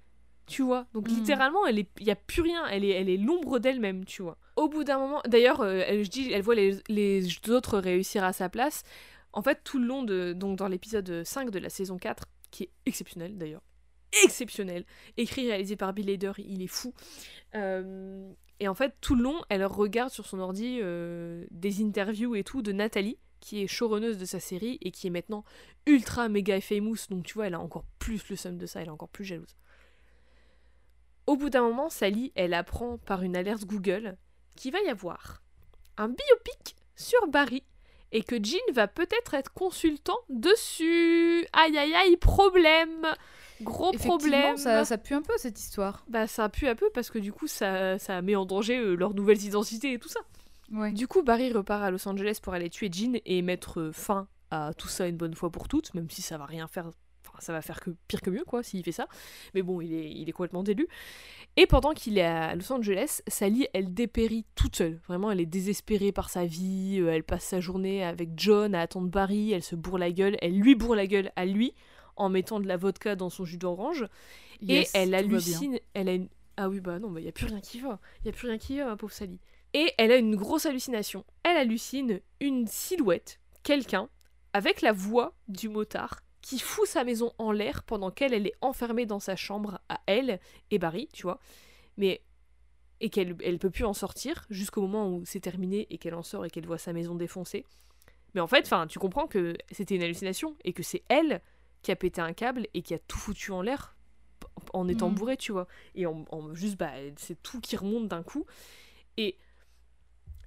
Tu vois, donc Mm. littéralement, elle est, il y a plus rien. Elle est, elle est l'ombre d'elle-même, tu vois. Au bout d'un moment, d'ailleurs, euh, elle, je dis, elle voit les, les autres réussir à sa place. En fait, tout le long de, donc dans l'épisode 5 de la saison 4, qui est exceptionnel d'ailleurs, exceptionnel, écrit réalisé par Bill Hader, il est fou. Euh, et en fait, tout le long, elle regarde sur son ordi euh, des interviews et tout de Nathalie, qui est showrunneuse de sa série et qui est maintenant ultra méga famous. Donc tu vois, elle a encore plus le somme de ça, elle est encore plus jalouse. Au bout d'un moment, Sally, elle apprend par une alerte Google qu'il va y avoir un biopic sur Barry et que Jean va peut-être être consultant dessus. Aïe aïe aïe, problème Gros problème ça, ça pue un peu cette histoire. Bah ça pue un peu parce que du coup ça, ça met en danger euh, leurs nouvelles identités et tout ça. Ouais. Du coup Barry repart à Los Angeles pour aller tuer Jean et mettre euh, fin à tout ça une bonne fois pour toutes, même si ça va rien faire, enfin ça va faire que pire que mieux, quoi, s'il fait ça. Mais bon, il est, il est complètement délu. Et pendant qu'il est à Los Angeles, Sally, elle dépérit toute seule. Vraiment, elle est désespérée par sa vie. euh, Elle passe sa journée avec John à attendre Barry. Elle se bourre la gueule. Elle lui bourre la gueule à lui en mettant de la vodka dans son jus d'orange. Yes, et elle hallucine. Elle a une... Ah oui, bah non, il n'y a plus rien qui va. Il n'y a plus rien qui va, ma pauvre Sally. Et elle a une grosse hallucination. Elle hallucine une silhouette, quelqu'un, avec la voix du motard qui fout sa maison en l'air pendant qu'elle elle est enfermée dans sa chambre à elle et Barry, tu vois. Mais et qu'elle elle peut plus en sortir jusqu'au moment où c'est terminé et qu'elle en sort et qu'elle voit sa maison défoncée. Mais en fait, enfin, tu comprends que c'était une hallucination et que c'est elle qui a pété un câble et qui a tout foutu en l'air en étant Mhm. bourrée, tu vois. Et en, en- juste, bah, c'est tout qui remonte d'un coup. Et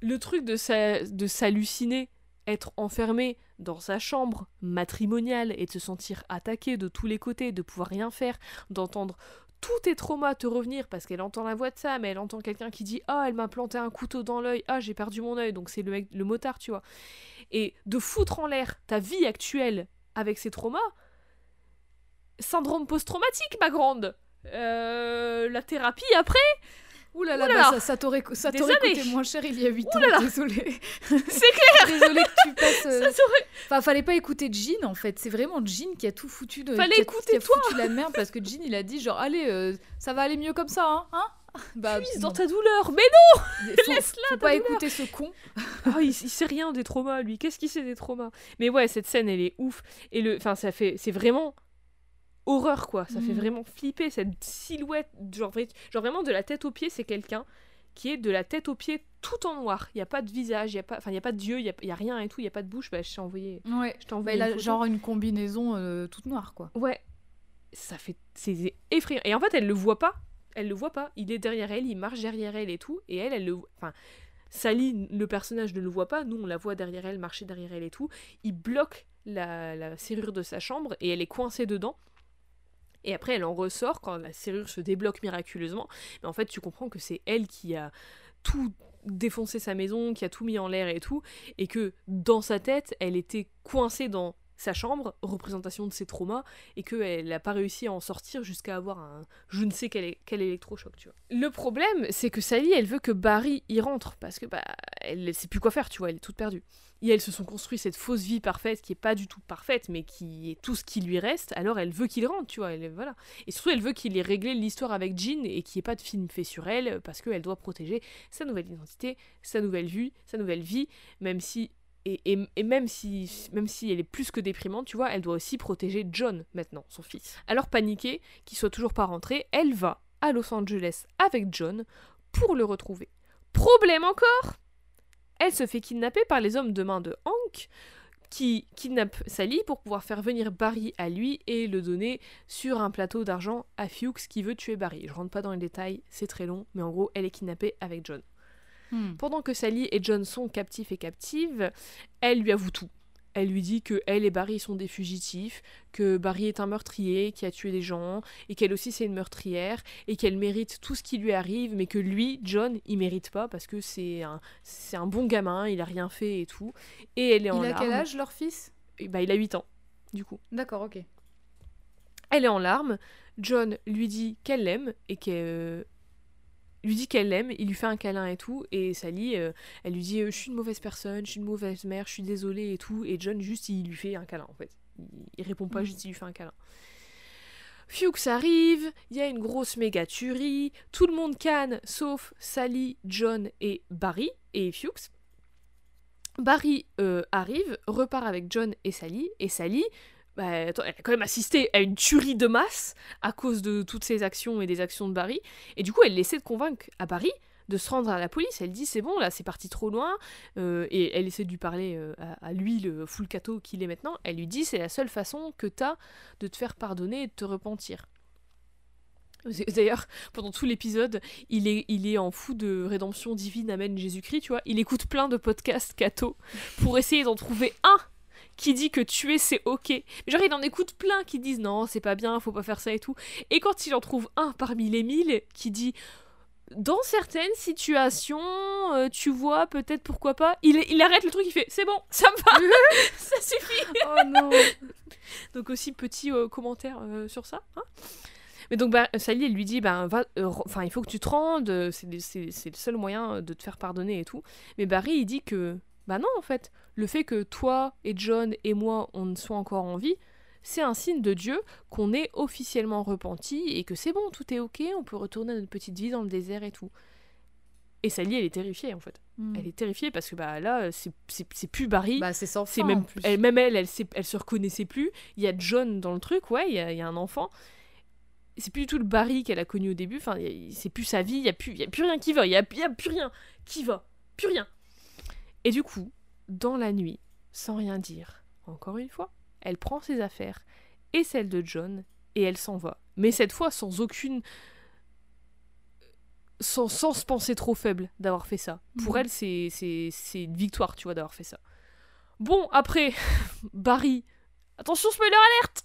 le truc de sa- de s'halluciner, être enfermé dans sa chambre matrimoniale et de se sentir attaqué de tous les côtés, de pouvoir rien faire, d'entendre tous tes traumas te revenir parce qu'elle entend la voix de Sam, elle entend quelqu'un qui dit Ah, elle m'a planté un couteau dans l'œil, ah, j'ai perdu mon œil, donc c'est le, mec, le motard, tu vois. Et de foutre en l'air ta vie actuelle avec ces traumas, syndrome post-traumatique, ma grande. Euh, la thérapie après, Ouh là là, Ouh là bah, là. ça, ça t'aurait coûté moins cher il y a 8 Ouh ans, là désolé. (laughs) c'est clair, Désolé que tu passes. euh, Enfin, fallait pas écouter Jean en fait. C'est vraiment Jean qui a tout foutu de. Fallait qui a- écouter qui a foutu la merde parce que Jean il a dit genre allez euh, ça va aller mieux comme ça hein, hein Bah non. dans ta douleur, mais faut, laisse-la, faut pas douleur. écouter ce con. Ah, il, il sait rien des traumas, lui. Qu'est-ce qu'il sait des traumas? Mais ouais, cette scène, elle est ouf. Et le, enfin, ça fait, c'est vraiment horreur, quoi. Ça fait Mhm. vraiment flipper cette silhouette, genre, vrai- genre vraiment de la tête aux pieds, c'est quelqu'un qui est de la tête aux pieds tout en noir. Il y a pas de visage, il y a pas, enfin, y a pas d'yeux, il y a, il y a rien et tout, il y a pas de bouche. Bah, je t'ai envoyé, Ouais. je Bah, envoyé a photo. genre une combinaison euh, toute noire quoi. Ouais, ça fait, c'est effrayant. Et en fait, elle le voit pas. Elle le voit pas. Il est derrière elle, il marche derrière elle et tout. Et elle, elle le, enfin, Sally, le personnage ne le voit pas. Nous, on la voit derrière elle, marcher derrière elle et tout. Il bloque la, la serrure de sa chambre et elle est coincée dedans. Et après, elle en ressort quand la serrure se débloque miraculeusement. Mais en fait, tu comprends que c'est elle qui a tout défoncé sa maison, qui a tout mis en l'air et tout, et que dans sa tête, elle était coincée dans sa chambre, représentation de ses traumas, et qu'elle n'a pas réussi à en sortir jusqu'à avoir un je ne sais quel, quel électrochoc, tu vois. Le problème, c'est que Sally, elle veut que Barry y rentre, parce que bah, elle sait plus quoi faire, tu vois, elle est toute perdue. Et elles se sont construit cette fausse vie parfaite qui est pas du tout parfaite, mais qui est tout ce qui lui reste, alors elle veut qu'il rentre, tu vois, voilà. Et surtout, elle veut qu'il ait réglé l'histoire avec Jean et qu'il n'y ait pas de film fait sur elle, parce qu'elle doit protéger sa nouvelle identité, sa nouvelle vie, sa nouvelle vie, même si et- et même si même si elle est plus que déprimante, tu vois, elle doit aussi protéger John maintenant, son fils. Alors paniquée, qu'il soit toujours pas rentré, elle va à Los Angeles avec John pour le retrouver. Problème encore, elle se fait kidnapper par les hommes de main de Hank qui kidnappent Sally pour pouvoir faire venir Barry à lui et le donner sur un plateau d'argent à Fuchs qui veut tuer Barry. Je rentre pas dans les détails, c'est très long, mais en gros, elle est kidnappée avec John. Hmm. Pendant que Sally et John sont captifs et captives, elle lui avoue tout. Elle lui dit que elle et Barry sont des fugitifs, que Barry est un meurtrier qui a tué des gens, et qu'elle aussi c'est une meurtrière, et qu'elle mérite tout ce qui lui arrive, mais que lui, John, il mérite pas parce que c'est un, c'est un bon gamin, il a rien fait et tout. Et elle est en Il a quel larmes. âge leur fils? Et bah, il a 8 ans, du coup. D'accord, ok. Elle est en larmes. John lui dit qu'elle l'aime et qu'elle lui dit qu'elle l'aime. Il lui fait un câlin et tout. Et Sally, euh, elle lui dit euh, Je suis une mauvaise personne, je suis une mauvaise mère, je suis désolée et tout. Et John, juste, il lui fait un câlin en fait. Il, il répond pas, Mhm. juste il lui fait un câlin. Fuchs arrive, il y a une grosse méga tuerie, tout le monde canne sauf Sally, John et Barry et Fuchs. Barry euh, arrive, repart avec John et Sally, et Sally, bah, elle a quand même assisté à une tuerie de masse à cause de toutes ces actions et des actions de Barry, et du coup elle essaie de convaincre à Barry de se rendre à la police, elle dit c'est bon là c'est parti trop loin, euh, et elle essaie de lui parler euh, à, lui, le full cato qu'il est maintenant, elle lui dit c'est la seule façon que t'as de te faire pardonner et de te repentir. D'ailleurs, pendant tout l'épisode, il est, il est en fou de rédemption divine, amène Jésus-Christ, tu vois. Il écoute plein de podcasts catho pour essayer d'en trouver un qui dit que tuer c'est ok. Mais genre, il en écoute plein qui disent non, c'est pas bien, faut pas faire ça et tout. Et quand il en trouve un parmi les mille qui dit dans certaines situations, euh, tu vois, peut-être pourquoi pas. Il, il arrête le truc, il fait c'est bon, ça me va, (laughs) ça suffit. Oh non (laughs) Donc aussi petit euh, commentaire euh, sur ça. hein. Mais donc bah, Sally, elle lui dit, ben va, enfin il faut que tu te rendes, c'est le- c'est c'est le seul moyen de te faire pardonner et tout. Mais Barry, il dit que, bah non en fait, le fait que toi et John et moi on soit encore en vie, c'est un signe de Dieu qu'on est officiellement repenti et que c'est bon, tout est ok, on peut retourner à notre petite vie dans le désert et tout. Et Sally, elle est terrifiée en fait. Hmm. Elle est terrifiée parce que bah là, c'est- plus Barry. Bah, c'est sans fin, même en plus. elle, même elle, elle, se reconnaissait plus. Il y a John dans le truc, ouais, il y a, il y a un enfant. C'est plus du tout le Barry qu'elle a connu au début. Enfin, c'est plus sa vie. Il y a plus, il y a plus rien qui va. Il y a, il y a plus rien qui va. Plus rien. Et du coup, dans la nuit, sans rien dire, encore une fois, elle prend ses affaires et celles de John et elle s'en va. Mais cette fois, sans aucune sans, sans se penser trop faible d'avoir fait ça. Pour Mhm. elle, c'est c'est- c'est une victoire, tu vois, d'avoir fait ça. Bon, après, (laughs) Barry, attention, spoiler alerte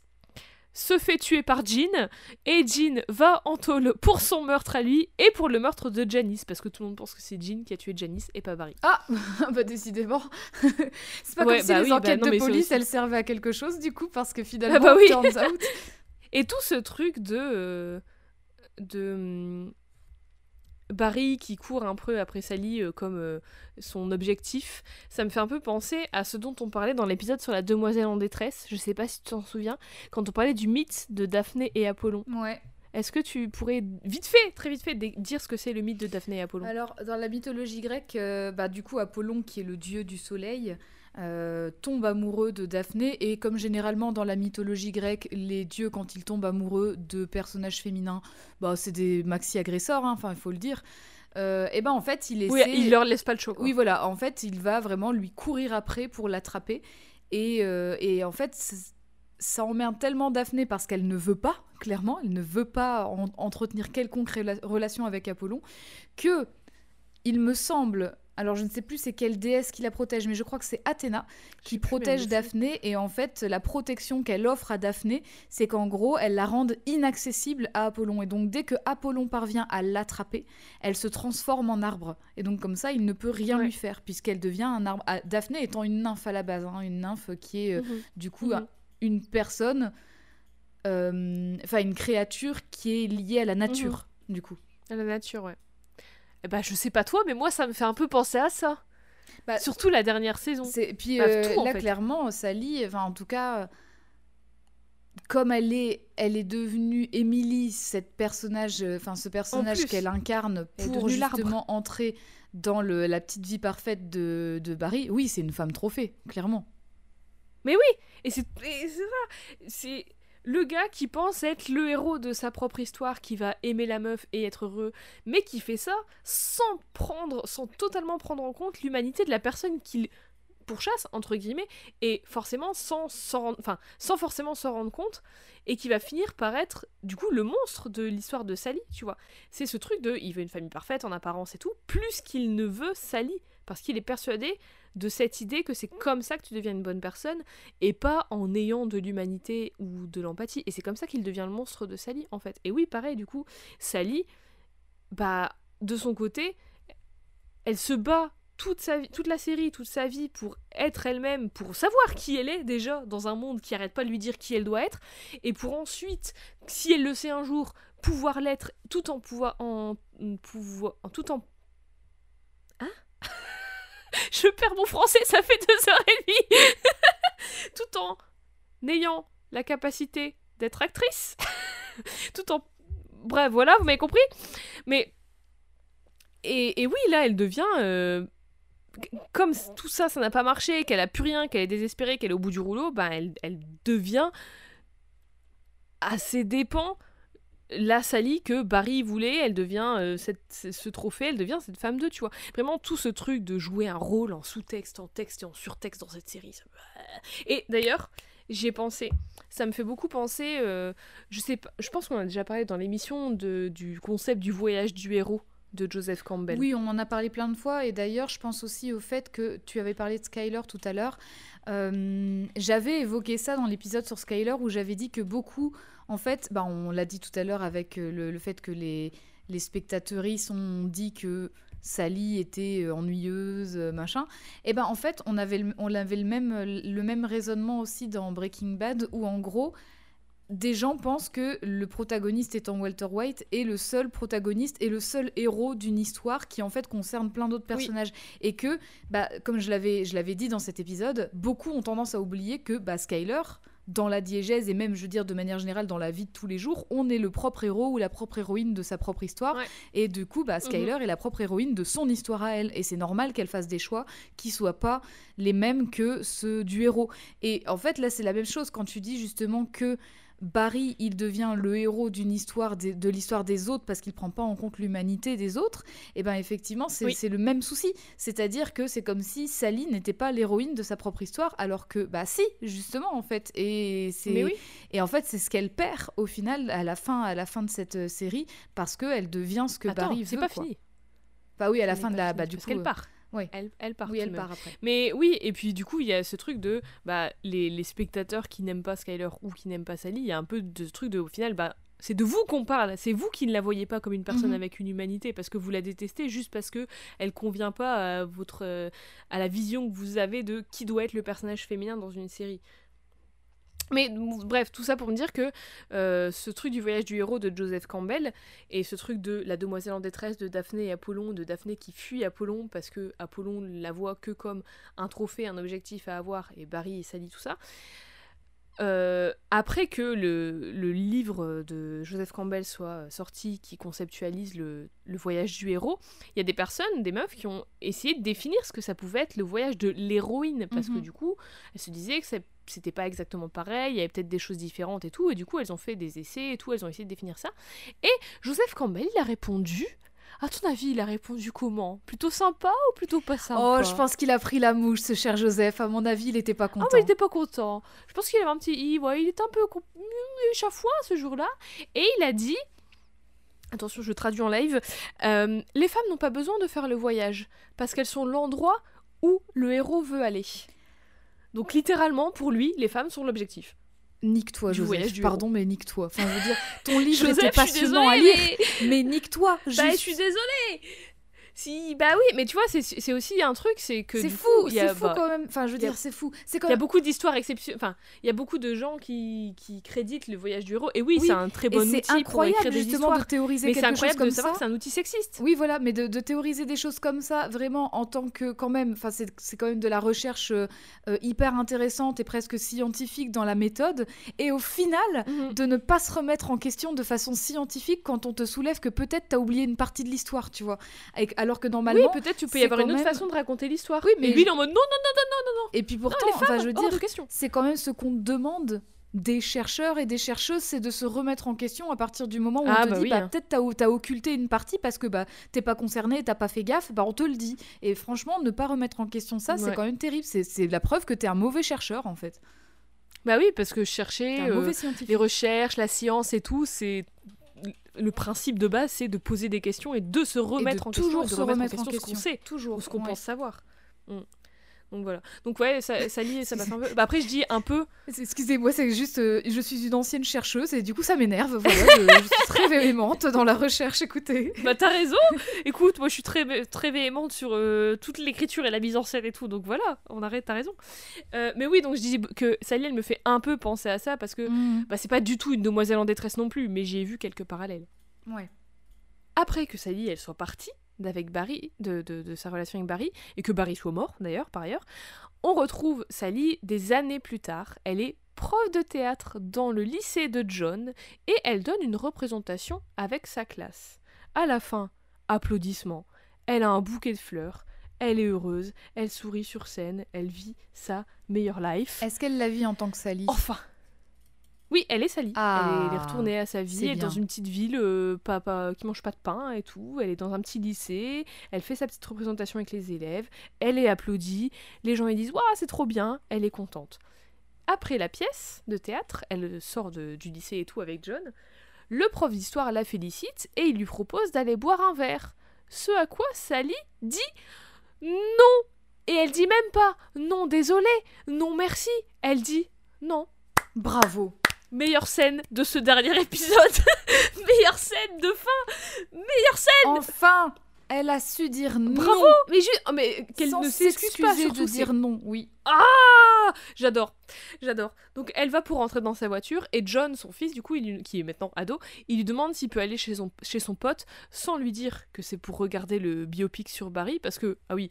se fait tuer par Jean, et Jean va en tôle pour son meurtre à lui, et pour le meurtre de Janice, parce que tout le monde pense que c'est Jean qui a tué Janice, et pas Barry. Ah (laughs) bah décidément. (laughs) c'est pas Ouais, comme si bah les bah enquêtes non, de police elles servaient à quelque chose du coup parce que finalement bah oui. turns out. (laughs) Et tout ce truc de... euh, de... Barry qui court un peu après Sally euh, comme euh, son objectif, ça me fait un peu penser à ce dont on parlait dans l'épisode sur la demoiselle en détresse, je sais pas si tu t'en souviens, quand on parlait du mythe de Daphné et Apollon. Ouais. Est-ce que tu pourrais vite fait, très vite fait, dire ce que c'est le mythe de Daphné et Apollon? Alors dans la mythologie grecque, euh, bah du coup Apollon qui est le dieu du soleil euh, tombe amoureux de Daphné et comme généralement dans la mythologie grecque, les dieux quand ils tombent amoureux de personnages féminins, bah c'est des maxi agresseurs, hein, enfin il faut le dire. Euh, et ben en fait il essaie. Oui, il leur laisse pas le choix. quoi. Oui, voilà. En fait, il va vraiment lui courir après pour l'attraper. Et, euh, et en fait, ça emmerde tellement Daphné parce qu'elle ne veut pas, clairement, elle ne veut pas en- entretenir quelconque rela- relation avec Apollon, que il me semble. Alors, je ne sais plus c'est quelle déesse qui la protège, mais je crois que c'est Athéna qui protège. Daphné. Et en fait, la protection qu'elle offre à Daphné, c'est qu'en gros, elle la rende inaccessible à Apollon. Et donc, dès que Apollon parvient à l'attraper, elle se transforme en arbre. Et donc comme ça, il ne peut rien Ouais. lui faire, puisqu'elle devient un arbre. Ah, Daphné étant une nymphe à la base, hein, une nymphe qui est euh, Mhm. du coup Mhm. un- une personne, euh, enfin une créature qui est liée à la nature, du coup. À la nature, ouais. Eh ben, je sais pas toi, mais moi, ça me fait un peu penser à ça. Bah, Surtout la dernière saison. C'est- Puis Bah, euh, tout, là, fait. clairement, Sally, enfin en tout cas, comme elle est, elle est devenue Emily, cette personnage, euh, enfin ce personnage qu'elle incarne pour justement entrer dans le, la petite vie parfaite de, de Barry. Oui, c'est une femme trophée, clairement. Et c'est et c'est ça. C'est le gars qui pense être le héros de sa propre histoire, qui va aimer la meuf et être heureux, mais qui fait ça sans prendre, sans totalement prendre en compte l'humanité de la personne qu'il pourchasse entre guillemets, et forcément sans, s'en sans forcément s'en rendre compte, et qui va finir par être du coup le monstre de l'histoire de Sally, tu vois. C'est ce truc de il veut une famille parfaite en apparence et tout, plus qu'il ne veut Sally, parce qu'il est persuadé de cette idée que c'est comme ça que tu deviens une bonne personne et pas en ayant de l'humanité ou de l'empathie. Et c'est comme ça qu'il devient le monstre de Sally, en fait. Et oui, pareil, du coup, Sally, bah, de son côté, elle se bat toute, sa toute la série, toute sa vie pour être elle-même, pour savoir qui elle est déjà dans un monde qui arrête pas de lui dire qui elle doit être, et pour ensuite, si elle le sait un jour, pouvoir l'être tout en pouvoir en tout en (laughs) Je perds mon français, ça fait deux heures et demie. (laughs) Tout en n'ayant la capacité d'être actrice, (laughs) tout en... Bref, voilà, vous m'avez compris. Mais... Et, oui, là, elle devient... euh, Comme tout ça, ça n'a pas marché, qu'elle a plus rien, qu'elle est désespérée, qu'elle est au bout du rouleau, ben elle devient à ses dépens la Sally que Barry voulait, elle devient euh, cette- ce trophée, elle devient cette femme 2, tu vois. Vraiment, tout ce truc de jouer un rôle en sous-texte, en texte et en surtexte dans cette série. ça Et d'ailleurs, j'y ai pensé. Ça me fait beaucoup penser, euh, je sais pas, je pense qu'on a déjà parlé dans l'émission de- du concept du voyage du héros de Joseph Campbell. Oui, on en a parlé plein de fois. Et d'ailleurs, je pense aussi au fait que tu avais parlé de Skyler tout à l'heure. Euh, j'avais évoqué ça dans l'épisode sur Skyler où j'avais dit que beaucoup, en fait, bah, on l'a dit tout à l'heure avec euh, le, fait que les, les spectateuristes ont dit que Sally était euh, ennuyeuse, machin. Et ben en fait, on avait, on le, même, le même raisonnement aussi dans Breaking Bad, où en gros, des gens pensent que le protagoniste étant Walter White est le seul protagoniste et le seul héros d'une histoire qui en fait concerne plein d'autres personnages. Et que bah comme je l'avais je l'avais dit dans cet épisode beaucoup ont tendance à oublier que bah Skyler dans la diégèse et même je veux dire de manière générale dans la vie de tous les jours on est le propre héros ou la propre héroïne de sa propre histoire. Ouais. et du coup bah Skyler est la propre héroïne de son histoire à elle. Et c'est normal qu'elle fasse des choix qui soient pas les mêmes que ceux du héros. Et en fait là c'est la même chose quand tu dis justement que Barry, il devient le héros d'une histoire de, de l'histoire des autres parce qu'il prend pas en compte l'humanité des autres. Et ben effectivement, c'est Oui. c'est le même souci. C'est-à-dire que c'est comme si Sally n'était pas l'héroïne de sa propre histoire, alors que bah si, justement en fait. Et c'est oui. et en fait c'est ce qu'elle perd au final à la fin à la fin de cette euh, série parce que elle devient ce que Attends, Barry c'est veut. pas quoi. fini. Bah oui, à la fin de pas la bah du parce coup. qu'elle euh, part. Ouais. Elle, elle part. Oui, elle part après. Mais oui, et puis du coup, il y a ce truc de bah, les, les spectateurs qui n'aiment pas Skyler ou qui n'aiment pas Sally. Il y a un peu de ce truc de, au final, bah, c'est de vous qu'on parle. C'est vous qui ne la voyez pas comme une personne Mhm. avec une humanité parce que vous la détestez juste parce que elle convient pas à votre euh, à la vision que vous avez de qui doit être le personnage féminin dans une série. Mais bref, tout ça pour me dire que euh, ce truc du voyage du héros de Joseph Campbell et ce truc de la demoiselle en détresse de Daphné et Apollon, de Daphné qui fuit Apollon parce que Apollon la voit que comme un trophée, un objectif à avoir, et Barry et Sally, tout ça. Euh, après que le, le livre de Joseph Campbell soit sorti, qui conceptualise le, le voyage du héros, il y a des personnes, des meufs, qui ont essayé de définir ce que ça pouvait être le voyage de l'héroïne, parce que Mhm. du coup, elles se disaient que c'était pas exactement pareil, il y avait peut-être des choses différentes et tout, et du coup, elles ont fait des essais et tout, elles ont essayé de définir ça. Et Joseph Campbell, il a répondu. À ton avis, il a répondu comment? Plutôt sympa ou plutôt pas sympa? Oh, je pense qu'il a pris la mouche, ce cher Joseph. À mon avis, il était pas Ah, content. mais il était pas content. Je pense qu'il avait un petit i, ouais, il était un peu échafouin ce jour-là. Et il a dit. Attention, je traduis en live. euh, les femmes n'ont pas besoin de faire le voyage parce qu'elles sont l'endroit où le héros veut aller. Donc littéralement, pour lui, les femmes sont l'objectif. Nique-toi, Joseph. voyage Pardon, mais nique-toi. Enfin, je veux dire, ton (laughs) livre Joseph, était passionnant à désolée, lire, mais- mais nique-toi. Bah, je suis désolée. Si, bah oui, mais tu vois, c'est- aussi un truc, c'est que C'est fou, c'est fou bah, quand même. Enfin, je veux dire, c'est fou. Il y a beaucoup d'histoires exceptionnelles. Enfin, il y a beaucoup de gens qui, qui créditent le voyage du héros. Et oui, Oui, c'est un très bon Et c'est outil pour incroyable écrire des justement histoires. de théoriser Mais c'est quelque chose incroyable comme de savoir ça. que c'est un outil sexiste. Oui, voilà, mais de, de théoriser des choses comme ça, vraiment en tant que, quand même, enfin, c'est quand même de la recherche euh, euh, hyper intéressante et presque scientifique dans la méthode. Et au final, Mhm. de ne pas se remettre en question de façon scientifique quand on te soulève que peut-être t'as oublié une partie de l'histoire, tu vois. Avec- alors que Oui, normalement. peut-être tu peux y c'est avoir une autre même- façon de raconter l'histoire. Oui, mais Et lui, il est en mode non, non, Et puis non, pourtant, les femmes, enfin, je veux dire, c'est quand même ce qu'on demande des chercheurs et des chercheuses, c'est de se remettre en question à partir du moment où Ah, on te bah dit, oui, bah, hein. peut-être t'as, occulté une partie parce que bah, t'es pas concerné, t'as pas fait gaffe, bah, on te le dit. Et franchement, ne pas remettre en question ça, c'est Ouais. quand même terrible. C'est, c'est la preuve que t'es un mauvais chercheur, en fait. Bah oui, parce que chercher euh, les recherches, la science et tout, c'est le principe de base, c'est de poser des questions et de se Et remettre de en toujours question, de se remettre en ce qu'on question. sait Toujours. ou ce qu'on ouais. pense savoir. Mm. Donc voilà. Donc ouais, ça, ça lie, ça m'a fait un peu. Bah après, je dis un peu. Excusez-moi, c'est juste, euh, je suis une ancienne chercheuse et du coup ça m'énerve. Voilà, je, je suis très véhémente dans la recherche. Écoutez. Bah t'as raison. Écoute, moi je suis très très véhémente sur euh, toute l'écriture et la mise en scène et tout. Donc voilà, on arrête. T'as raison. Euh, mais oui, donc je dis que Sally, elle me fait un peu penser à ça parce que Mm. bah c'est pas du tout une demoiselle en détresse non plus, mais j'ai vu quelques parallèles. Ouais. après que Sally elle soit partie d'avec Barry, de, de- de sa relation avec Barry, et que Barry soit mort d'ailleurs par ailleurs, on retrouve Sally des années plus tard. Elle est prof de théâtre dans le lycée de John et elle donne une représentation avec sa classe. À la fin, applaudissements. Elle a un bouquet de fleurs. Elle est heureuse, elle sourit sur scène, elle vit sa meilleure life. Est-ce qu'elle la vit en tant que Sally? Enfin Oui, elle est Sally. Ah, elle est retournée à sa vie. Elle est dans une petite ville euh, pas, pas- qui mange pas de pain et tout. Elle est dans un petit lycée. Elle fait sa petite représentation avec les élèves. Elle est applaudie. Les gens lui disent Waouh, c'est trop bien. Elle est contente. Après la pièce de théâtre, elle sort de- du lycée et tout avec John. Le prof d'histoire la félicite et il lui propose d'aller boire un verre. Ce à quoi Sally dit non. Et elle dit même pas non, désolé, non, merci. Elle dit non. Bravo. Meilleure scène de ce dernier (laughs) épisode. Meilleure scène de fin. Meilleure scène. Enfin, elle a su dire non. Bravo. Mais, ju- oh, mais qu'elle ne s'excuse pas surtout. de dire non, oui. Ah J'adore, j'adore. Donc elle va pour rentrer dans sa voiture et John, son fils, du coup, il qui est maintenant ado, il lui demande s'il peut aller chez son, chez son pote sans lui dire que c'est pour regarder le biopic sur Barry, parce que, ah oui,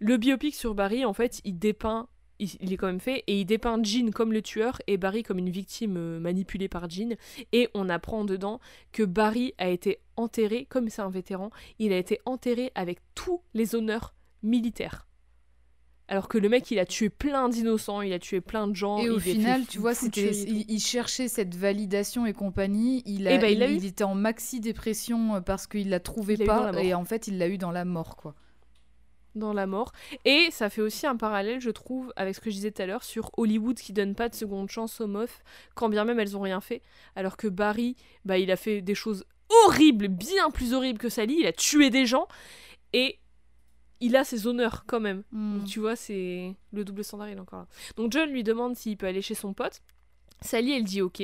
le biopic sur Barry, en fait, il dépeint, il, il est quand même fait, et il dépeint Jean comme le tueur et Barry comme une victime euh, manipulée par Jean, et on apprend dedans que Barry a été enterré, comme c'est un vétéran, il a été enterré avec tous les honneurs militaires. Alors que le mec, il a tué plein d'innocents, il a tué plein de gens. Et au a final, tu vois, c'était, il, il cherchait cette validation et compagnie. Il, a, Eh ben, il l'a eu. était en maxi dépression euh, parce qu'il la trouvait pas. Et en fait, il l'a eu dans la mort, quoi. Dans la mort. Et ça fait aussi un parallèle, je trouve, avec ce que je disais tout à l'heure sur Hollywood qui donne pas de seconde chance aux meufs, quand bien même elles ont rien fait. Alors que Barry, bah, il a fait des choses horribles, bien plus horribles que Sally. Il a tué des gens et il a ses honneurs quand même. Hmm. Donc, tu vois, c'est le double standard, il est encore là. Donc John lui demande s'il peut aller chez son pote. Sally, elle dit ok.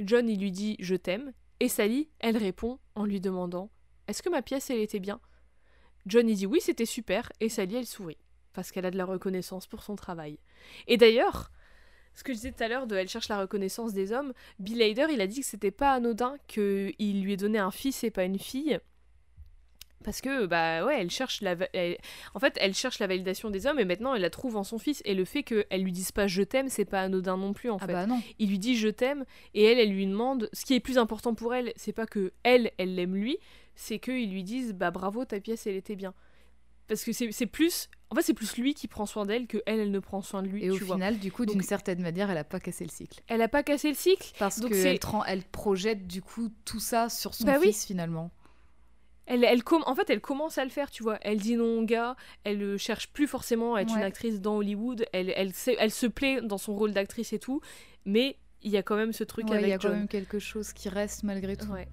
John, il lui dit je t'aime. Et Sally, elle répond en lui demandant est-ce que ma pièce, elle était bien? John, dit oui, c'était super. Et Sally, elle sourit. Parce qu'elle a de la reconnaissance pour son travail. Et d'ailleurs, ce que je disais tout à l'heure de elle cherche la reconnaissance des hommes, Bill Hader, il a dit que c'était pas anodin qu'il lui ait donné un fils et pas une fille. Parce que, bah ouais, elle cherche la. elle- En fait, elle cherche la validation des hommes et maintenant elle la trouve en son fils. Et le fait qu'elle lui dise pas je t'aime, c'est pas anodin non plus en Ah fait. bah non. Il lui dit je t'aime et elle, elle lui demande. Ce qui est plus important pour elle, c'est pas que elle, elle l'aime lui, c'est qu'ils lui disent bah bravo, ta pièce, elle était bien. Parce que c'est plus. En fait, c'est plus lui qui prend soin d'elle que elle, elle ne prend soin de lui. Et au vois. final, du coup, d'une certaine manière, elle a pas cassé le cycle. Elle a pas cassé le cycle. Parce qu'elle elle projette, du coup, tout ça sur son Bah oui. fils, finalement. Elle, elle com- en fait, elle commence à le faire, tu vois. Elle dit non gars, elle euh, cherche plus forcément à être une actrice dans Hollywood, elle, elle, sait- elle se plaît dans son rôle d'actrice et tout, mais il y a quand même ce truc Ouais, avec il y a John. quand même quelque chose qui reste malgré tout. Ouais.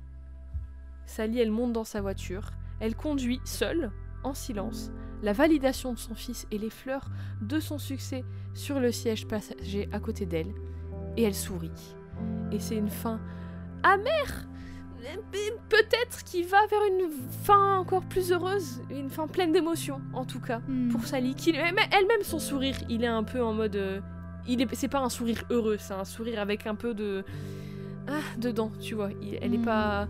Sally, elle monte dans sa voiture, elle conduit seule, en silence, la validation de son fils et les fleurs de son succès sur le siège passager à côté d'elle, et elle sourit. Et c'est une fin amère, peut-être qui va vers une fin encore plus heureuse, une fin pleine d'émotions, en tout cas, Hmm. pour Sally, qui elle-même son sourire, il est un peu en mode... euh, il est, c'est pas un sourire heureux, c'est un sourire avec un peu de... Ah, dedans, tu vois. Il- elle est Hmm. pas...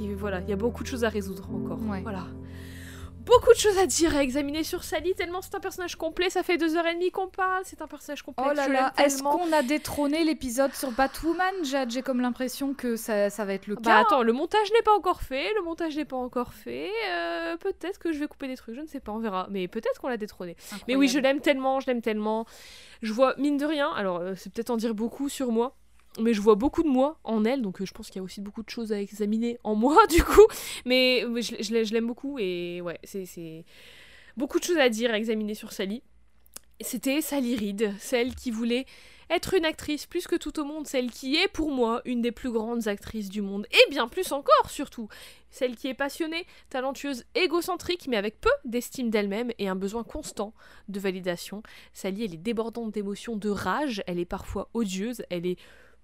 il- voilà, il y a beaucoup de choses à résoudre encore. Ouais. Voilà. Beaucoup de choses à dire, à examiner sur Sally, tellement c'est un personnage complet, ça fait deux heures et demie qu'on parle, c'est un personnage complet. Oh là là, est-ce qu'on a détrôné l'épisode sur Batwoman Jade, j'ai comme l'impression que ça, ça va être le Bah cas. attends, le montage n'est pas encore fait, le montage n'est pas encore fait, euh, peut-être que je vais couper des trucs, je ne sais pas, on verra, mais peut-être qu'on l'a détrôné. Mais oui, je l'aime tellement, je l'aime tellement. Je vois, mine de rien, alors euh, c'est peut-être en dire beaucoup sur moi, mais je vois beaucoup de moi en elle, donc euh, je pense qu'il y a aussi beaucoup de choses à examiner en moi, (laughs) du coup. Mais euh, je, je je l'aime beaucoup, et ouais, c'est beaucoup de choses à dire, à examiner sur Sally. C'était Sally Reed, celle qui voulait être une actrice plus que tout au monde, celle qui est pour moi une des plus grandes actrices du monde, et bien plus encore surtout. Celle qui est passionnée, talentueuse, égocentrique, mais avec peu d'estime d'elle-même et un besoin constant de validation. Sally, elle est débordante d'émotions, de rage, elle est parfois odieuse, elle est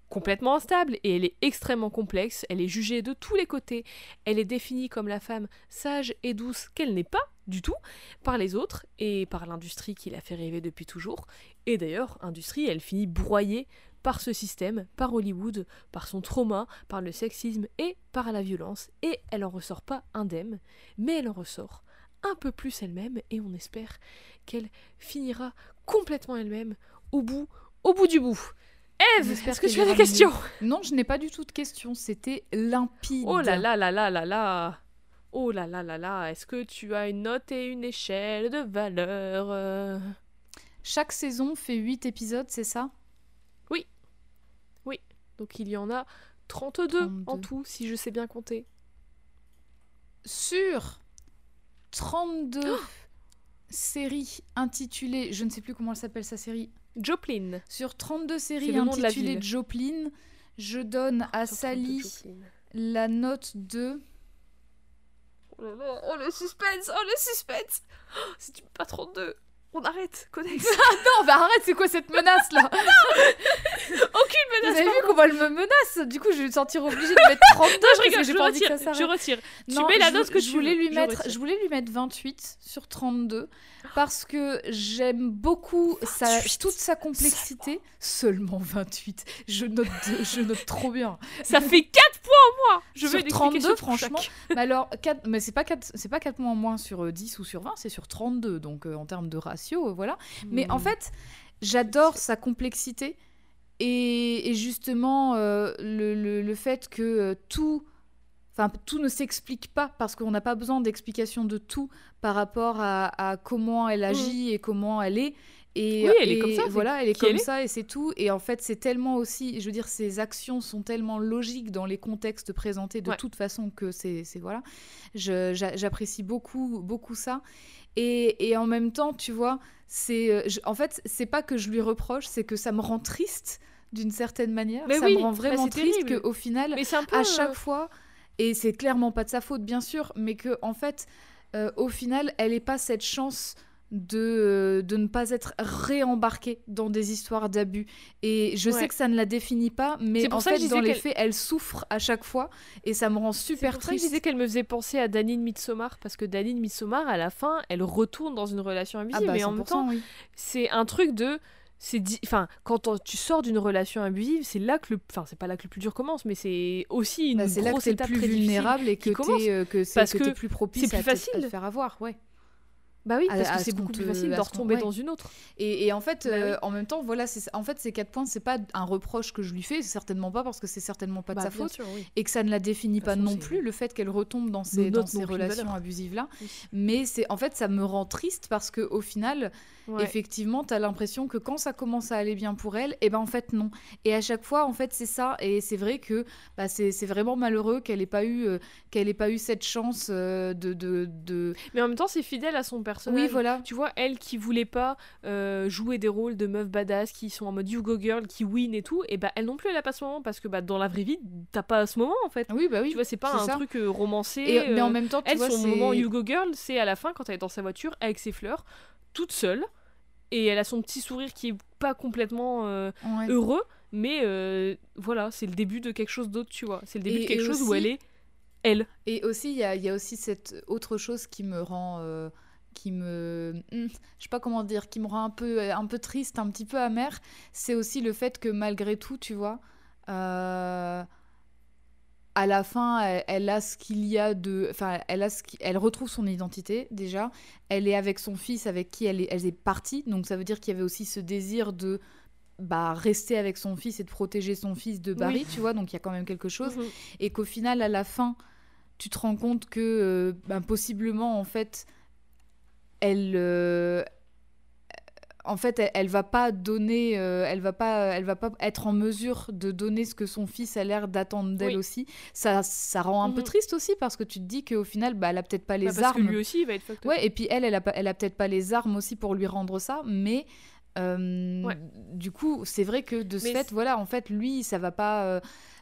complètement instable et elle est extrêmement complexe, elle est jugée de tous les côtés, elle est définie comme la femme sage et douce qu'elle n'est pas du tout par les autres et par l'industrie qui l'a fait rêver depuis toujours. Et d'ailleurs, industrie, elle finit broyée par ce système, par Hollywood, par son trauma, par le sexisme et par la violence. Et elle en ressort pas indemne, mais elle en ressort un peu plus elle-même et on espère qu'elle finira complètement elle-même au bout, au bout du bout. Eve, est-ce que tu as des questions Non, je n'ai pas du tout de questions, c'était limpide. Oh là là là là là là Oh là là là là Est-ce que tu as une note et une échelle de valeur euh Chaque saison fait 8 épisodes, c'est ça? Donc il y en a 32, en 32. tout, si je sais bien compter. Sur 32 séries intitulées, je ne sais plus comment elle s'appelle sa série, Joplin. sur 32 séries C'est intitulées. Joplin, je donne à Sur 32 Sally la note de Oh là là, oh le suspense, oh le suspense Oh, tu mets pas 32 On arrête, Codex. (laughs) non, bah arrête, c'est quoi cette menace là? (laughs) (laughs) Aucune menace. Vous avez vu elle me menace? Du coup, je vais me sentir obligée de mettre 32 Non, je rigole, je pas envie que retire. ça. Je retire. Non, tu mets la dose que je tu voulais lui Je mettre retire. je voulais lui mettre 28 sur 32 parce que j'aime beaucoup sa, 28. toute sa complexité seulement 28 je note je note trop bien Ça fait 4 points en moins. Je Sur veux une 32, explication pour franchement. mais alors 4 mais c'est pas 4 c'est pas 4 points en moins sur euh, 10 ou sur 20 c'est sur 32 donc euh, en termes de ratio euh, voilà mais en Hmm. fait j'adore sa complexité et, et justement euh, le, le- le fait que euh, tout Enfin, tout ne s'explique pas parce qu'on n'a pas besoin d'explication de tout par rapport à, à comment elle agit et comment elle est. Et, Hmm. Oui, elle est comme ça, Voilà, elle est comme elle est. ça et c'est tout. Et en fait, c'est tellement aussi, je veux dire, ses actions sont tellement logiques dans les contextes présentés de Ouais. toute façon que c'est, voilà. J'apprécie beaucoup, beaucoup ça. Et, et en même temps, tu vois, c'est, euh, en fait, c'est pas que je lui reproche, c'est que ça me rend triste d'une certaine manière. Mais ça oui, me rend vraiment c'est triste qu'au final, Mais peu. à euh, chaque fois, et c'est clairement pas de sa faute, bien sûr, mais que en fait, euh, au final, elle n'ait pas cette chance de, de ne pas être réembarquée dans des histoires d'abus. Et je Ouais. sais que ça ne la définit pas, mais pour en ça fait, dans les faits, elle souffre à chaque fois, et ça me rend super pour ça que je triste. disais qu'elle me faisait penser à Danine Midsommar parce que Danine Midsommar à la fin elle retourne dans une relation Ah abusive bah, mais en même 100%, temps oui. c'est un truc de c'est enfin quand tu sors d'une relation abusive c'est là que le enfin c'est pas là que le plus dur commence mais c'est aussi une Bah, c'est là que grosse étape plus vulnérable et que euh, que c'est Parce que que t'es plus propice c'est plus à, te- à facile. te faire avoir, ouais. Bah oui parce à que ce c'est beaucoup plus facile de retomber ouais. dans une autre Et, et en fait, Bah euh, oui. en même temps, voilà, en fait ces quatre points, c'est pas un reproche que je lui fais, certainement pas parce que c'est certainement pas de Bah, sa faute sûr, oui. et que ça ne la définit pas façon, non plus le fait qu'elle retombe dans ces, dans ces relations valeur. abusives là. Oui. Mais c'est en fait, ça me rend triste parce que au final, Ouais. effectivement, tu as l'impression que quand ça commence à aller bien pour elle, et ben en fait non. Et à chaque fois, en fait, c'est ça. Et c'est vrai que bah, c'est c'est vraiment malheureux qu'elle ait pas eu euh, qu'elle ait pas eu cette chance euh, de, de, de- mais en même temps c'est fidèle à son personnage Oui, voilà. tu vois elle qui voulait pas euh, jouer des rôles de meufs badass qui sont en mode you go girl qui win et tout et bah elle non plus elle a pas ce moment parce que bah dans la vraie vie t'as pas ce moment en fait Oui, bah oui. tu vois c'est pas un ça. truc euh, romancé Et, mais en euh, même temps, tu Elle, vois, son moment Hugo Girl, c'est à la fin quand elle est dans sa voiture avec ses fleurs, toute seule, et elle a son petit sourire qui est pas complètement euh, Ouais. heureux, mais euh, voilà, c'est le début de quelque chose d'autre, tu vois. C'est le début Et- de quelque chose où elle est elle. Et aussi, il y a, il y a aussi cette autre chose qui me rend. euh, qui me. hmm, je sais pas comment dire, qui me rend un peu, un peu triste, un petit peu amère. C'est aussi le fait que malgré tout, tu vois. euh, à la fin, elle, elle a ce qu'il y a de. Enfin, elle, a ce elle retrouve son identité déjà. Elle est avec son fils, avec qui elle est, elle est partie. Donc ça veut dire qu'il y avait aussi ce désir de bah, rester avec son fils et de protéger son fils de Barry, tu vois. Donc il y a quand même quelque chose Mhm. et qu'au final, à la fin, tu te rends compte que euh, ben, possiblement, en fait, elle, euh, en fait, elle, elle va pas donner, euh, elle va pas, elle va pas être en mesure de donner ce que son fils a l'air d'attendre d'elle Oui. aussi. Ça, ça rend un peu Mhm. triste aussi parce que tu te dis qu'au final, bah, elle a peut-être pas les Bah, parce que armes. lui aussi, il va être fucked up. Ouais, et puis elle, elle a, pas- elle a peut-être pas les armes aussi pour lui rendre ça, mais euh, Ouais. du coup, c'est vrai que de ce Mais fait, voilà, en fait, lui, ça va pas. euh,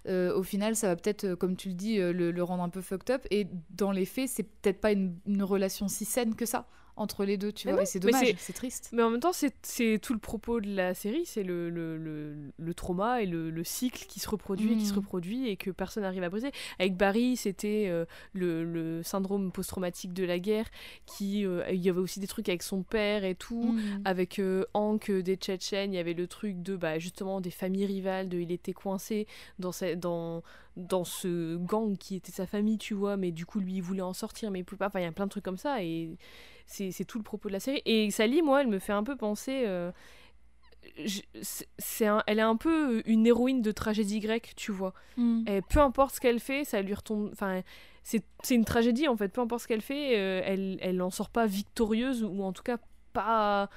euh, au final, ça va peut-être, comme tu le dis, le, le rendre un peu fucked up. Et dans les faits, c'est peut-être pas une, une relation si saine que ça entre les deux, tu Mais vois. non, et c'est dommage, c'est- triste. Mais en même temps, c'est- tout le propos de la série, c'est le, le, le, le trauma et le, le cycle qui se reproduit et qui se Mhm. reproduit et que personne n'arrive à briser. Avec Barry, c'était euh, le, le syndrome post-traumatique de la guerre, qui euh, il y avait aussi des trucs avec son père et tout. Mhm. Avec euh, Hank euh, des Tchétchènes, il y avait le truc de bah, justement des familles rivales, de il était coincé dans, sa- dans, dans ce gang qui était sa famille, tu vois, mais du coup lui il voulait en sortir, mais il pouvait pas. Enfin, il y a plein de trucs comme ça et c'est c'est tout le propos de la série. Et Sally, moi, elle me fait un peu penser. euh, c'est- elle est un peu une héroïne de tragédie grecque, tu vois. Mhm. Et peu importe ce qu'elle fait, ça lui retombe. Enfin, c'est c'est une tragédie en fait. Peu importe ce qu'elle fait, euh, elle, elle en sort pas victorieuse ou en tout cas pas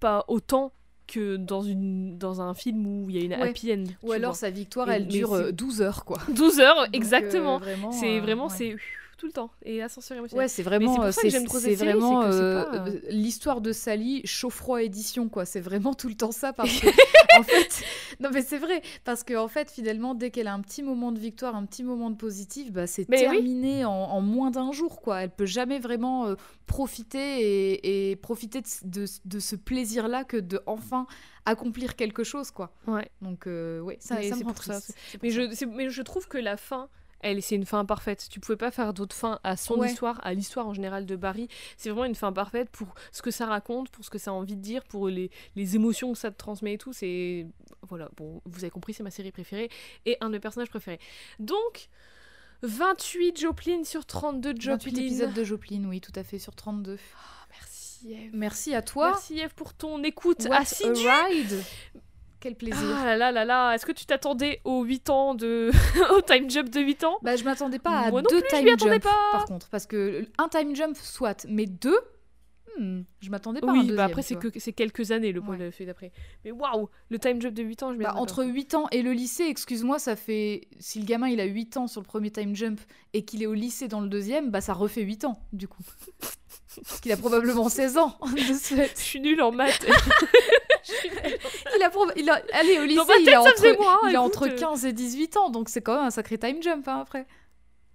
pas autant que dans une dans un film où il y a une Ouais. happy end. Ou alors vois. sa victoire, Et- elle dure c'est- euh, 12 heures, quoi. 12 heures Donc, exactement. vraiment, c'est euh, vraiment c'est tout le temps. Et ascenseur émotionnel. Ouais, c'est vraiment, euh, c'est série, vraiment euh, euh, euh, l'histoire de Sally chaud-froid édition quoi. C'est vraiment tout le temps ça parce que (laughs) en fait, non mais c'est vrai parce que en fait finalement dès qu'elle a un petit moment de victoire, un petit moment de positif, bah c'est oui. terminé en, en moins d'un jour quoi. Elle peut jamais vraiment euh, profiter et, et profiter de, de- de ce plaisir là que de enfin accomplir quelque chose quoi. Ouais. Donc euh, ouais, ça, ça me c'est rend pour ça, Mais je, mais je trouve que la fin, elle, c'est une fin parfaite. Tu pouvais pas faire d'autre fin à son Ouais. histoire, à l'histoire en général de Barry. C'est vraiment une fin parfaite pour ce que ça raconte, pour ce que ça a envie de dire, pour les, les émotions que ça te transmet et tout. C'est. Voilà, bon, vous avez compris, c'est ma série préférée et un de mes personnages préférés. Donc, 28 Joplin sur 32 Joplin. 28 épisodes de Joplin, oui, tout à fait sur 32. Ah, merci Eve. Merci à toi. Merci Eve pour ton écoute assidue. Quel plaisir. Ah là là là là, est-ce que tu t'attendais aux 8 ans de. (laughs) au time jump de 8 ans? Bah, je m'attendais pas à Moi non deux plus, time jumps, pas. par contre, parce que un time jump soit, mais deux, hmm, je m'attendais pas à un Oui, deuxième. bah après c'est que c'est quelques années le point Ouais. de celui d'après. Mais waouh, le time jump de 8 ans, je Bah, entre 8 ans et le lycée, excuse-moi, ça fait si le gamin il a 8 ans sur le premier time jump et qu'il est au lycée dans le deuxième, bah ça refait 8 ans du coup. (laughs) Parce qu'il a probablement 16 ans (laughs) de ce. (laughs) Je suis nulle en maths. Il a, proba- il a allez au lycée, ma il tête, a entre, moi, il a entre euh. 15 et 18 ans, donc c'est quand même un sacré time jump hein, après.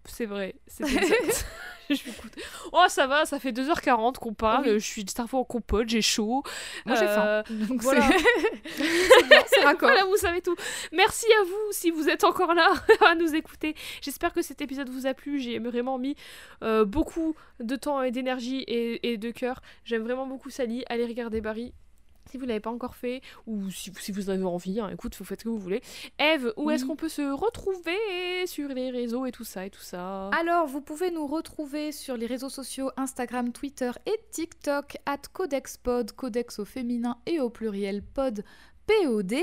c'est vrai, c'est. (laughs) (laughs) je suis écoute. Oh, ça va, ça fait 2h40 qu'on parle. Oui. Je suis starfou en compote, j'ai chaud. Moi j'ai Euh, faim. Donc voilà. (laughs) c'est (laughs) raccord. Voilà, vous savez tout. Merci à vous si vous êtes encore là à nous écouter. J'espère que cet épisode vous a plu. J'ai vraiment mis euh, beaucoup de temps et d'énergie et, et de cœur. J'aime vraiment beaucoup Sally. Allez regarder Barry. Si vous l'avez pas encore fait, ou si, si vous en avez envie, hein, écoute, vous faites ce que vous voulez. Eve, où est-ce qu'on peut se retrouver sur les réseaux et tout ça et tout ça? Alors, vous pouvez nous retrouver sur les réseaux sociaux Instagram, Twitter et TikTok, at CodexPod, Codex au féminin et au pluriel pod. POD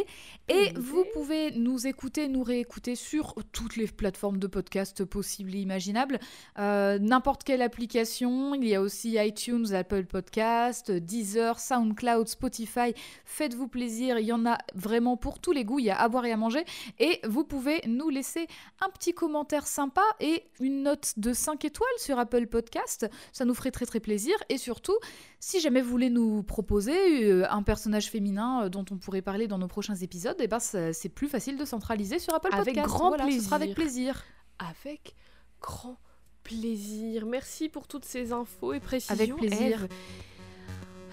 et vous pouvez nous écouter, nous réécouter sur toutes les plateformes de podcast possibles et imaginables. Euh, N'importe quelle application, il y a aussi iTunes, Apple Podcast, Deezer, SoundCloud, Spotify. Faites-vous plaisir, il y en a vraiment pour tous les goûts, il y a à boire et à manger. Et vous pouvez nous laisser un petit commentaire sympa et une note de 5 étoiles sur Apple Podcast. Ça nous ferait très très plaisir. Et surtout, si jamais vous voulez nous proposer euh, un personnage féminin euh, dont on pourrait parler dans nos prochains épisodes, eh ben, c'est plus facile de centraliser sur Apple Avec grand Voilà, ce sera avec plaisir. plaisir. Avec grand plaisir. Merci pour toutes ces infos et précisions. Avec plaisir. Eve.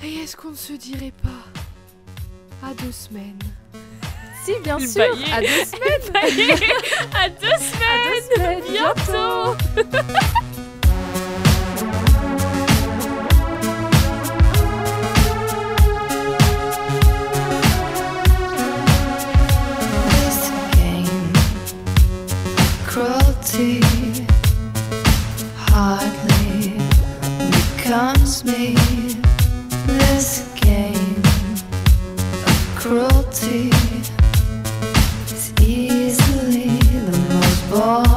Et est-ce qu'on ne se dirait pas à deux semaines? Si, bien sûr, (laughs) à deux semaines. À deux semaines À deux semaines. bientôt (laughs) hardly becomes me. This game of cruelty is easily the most.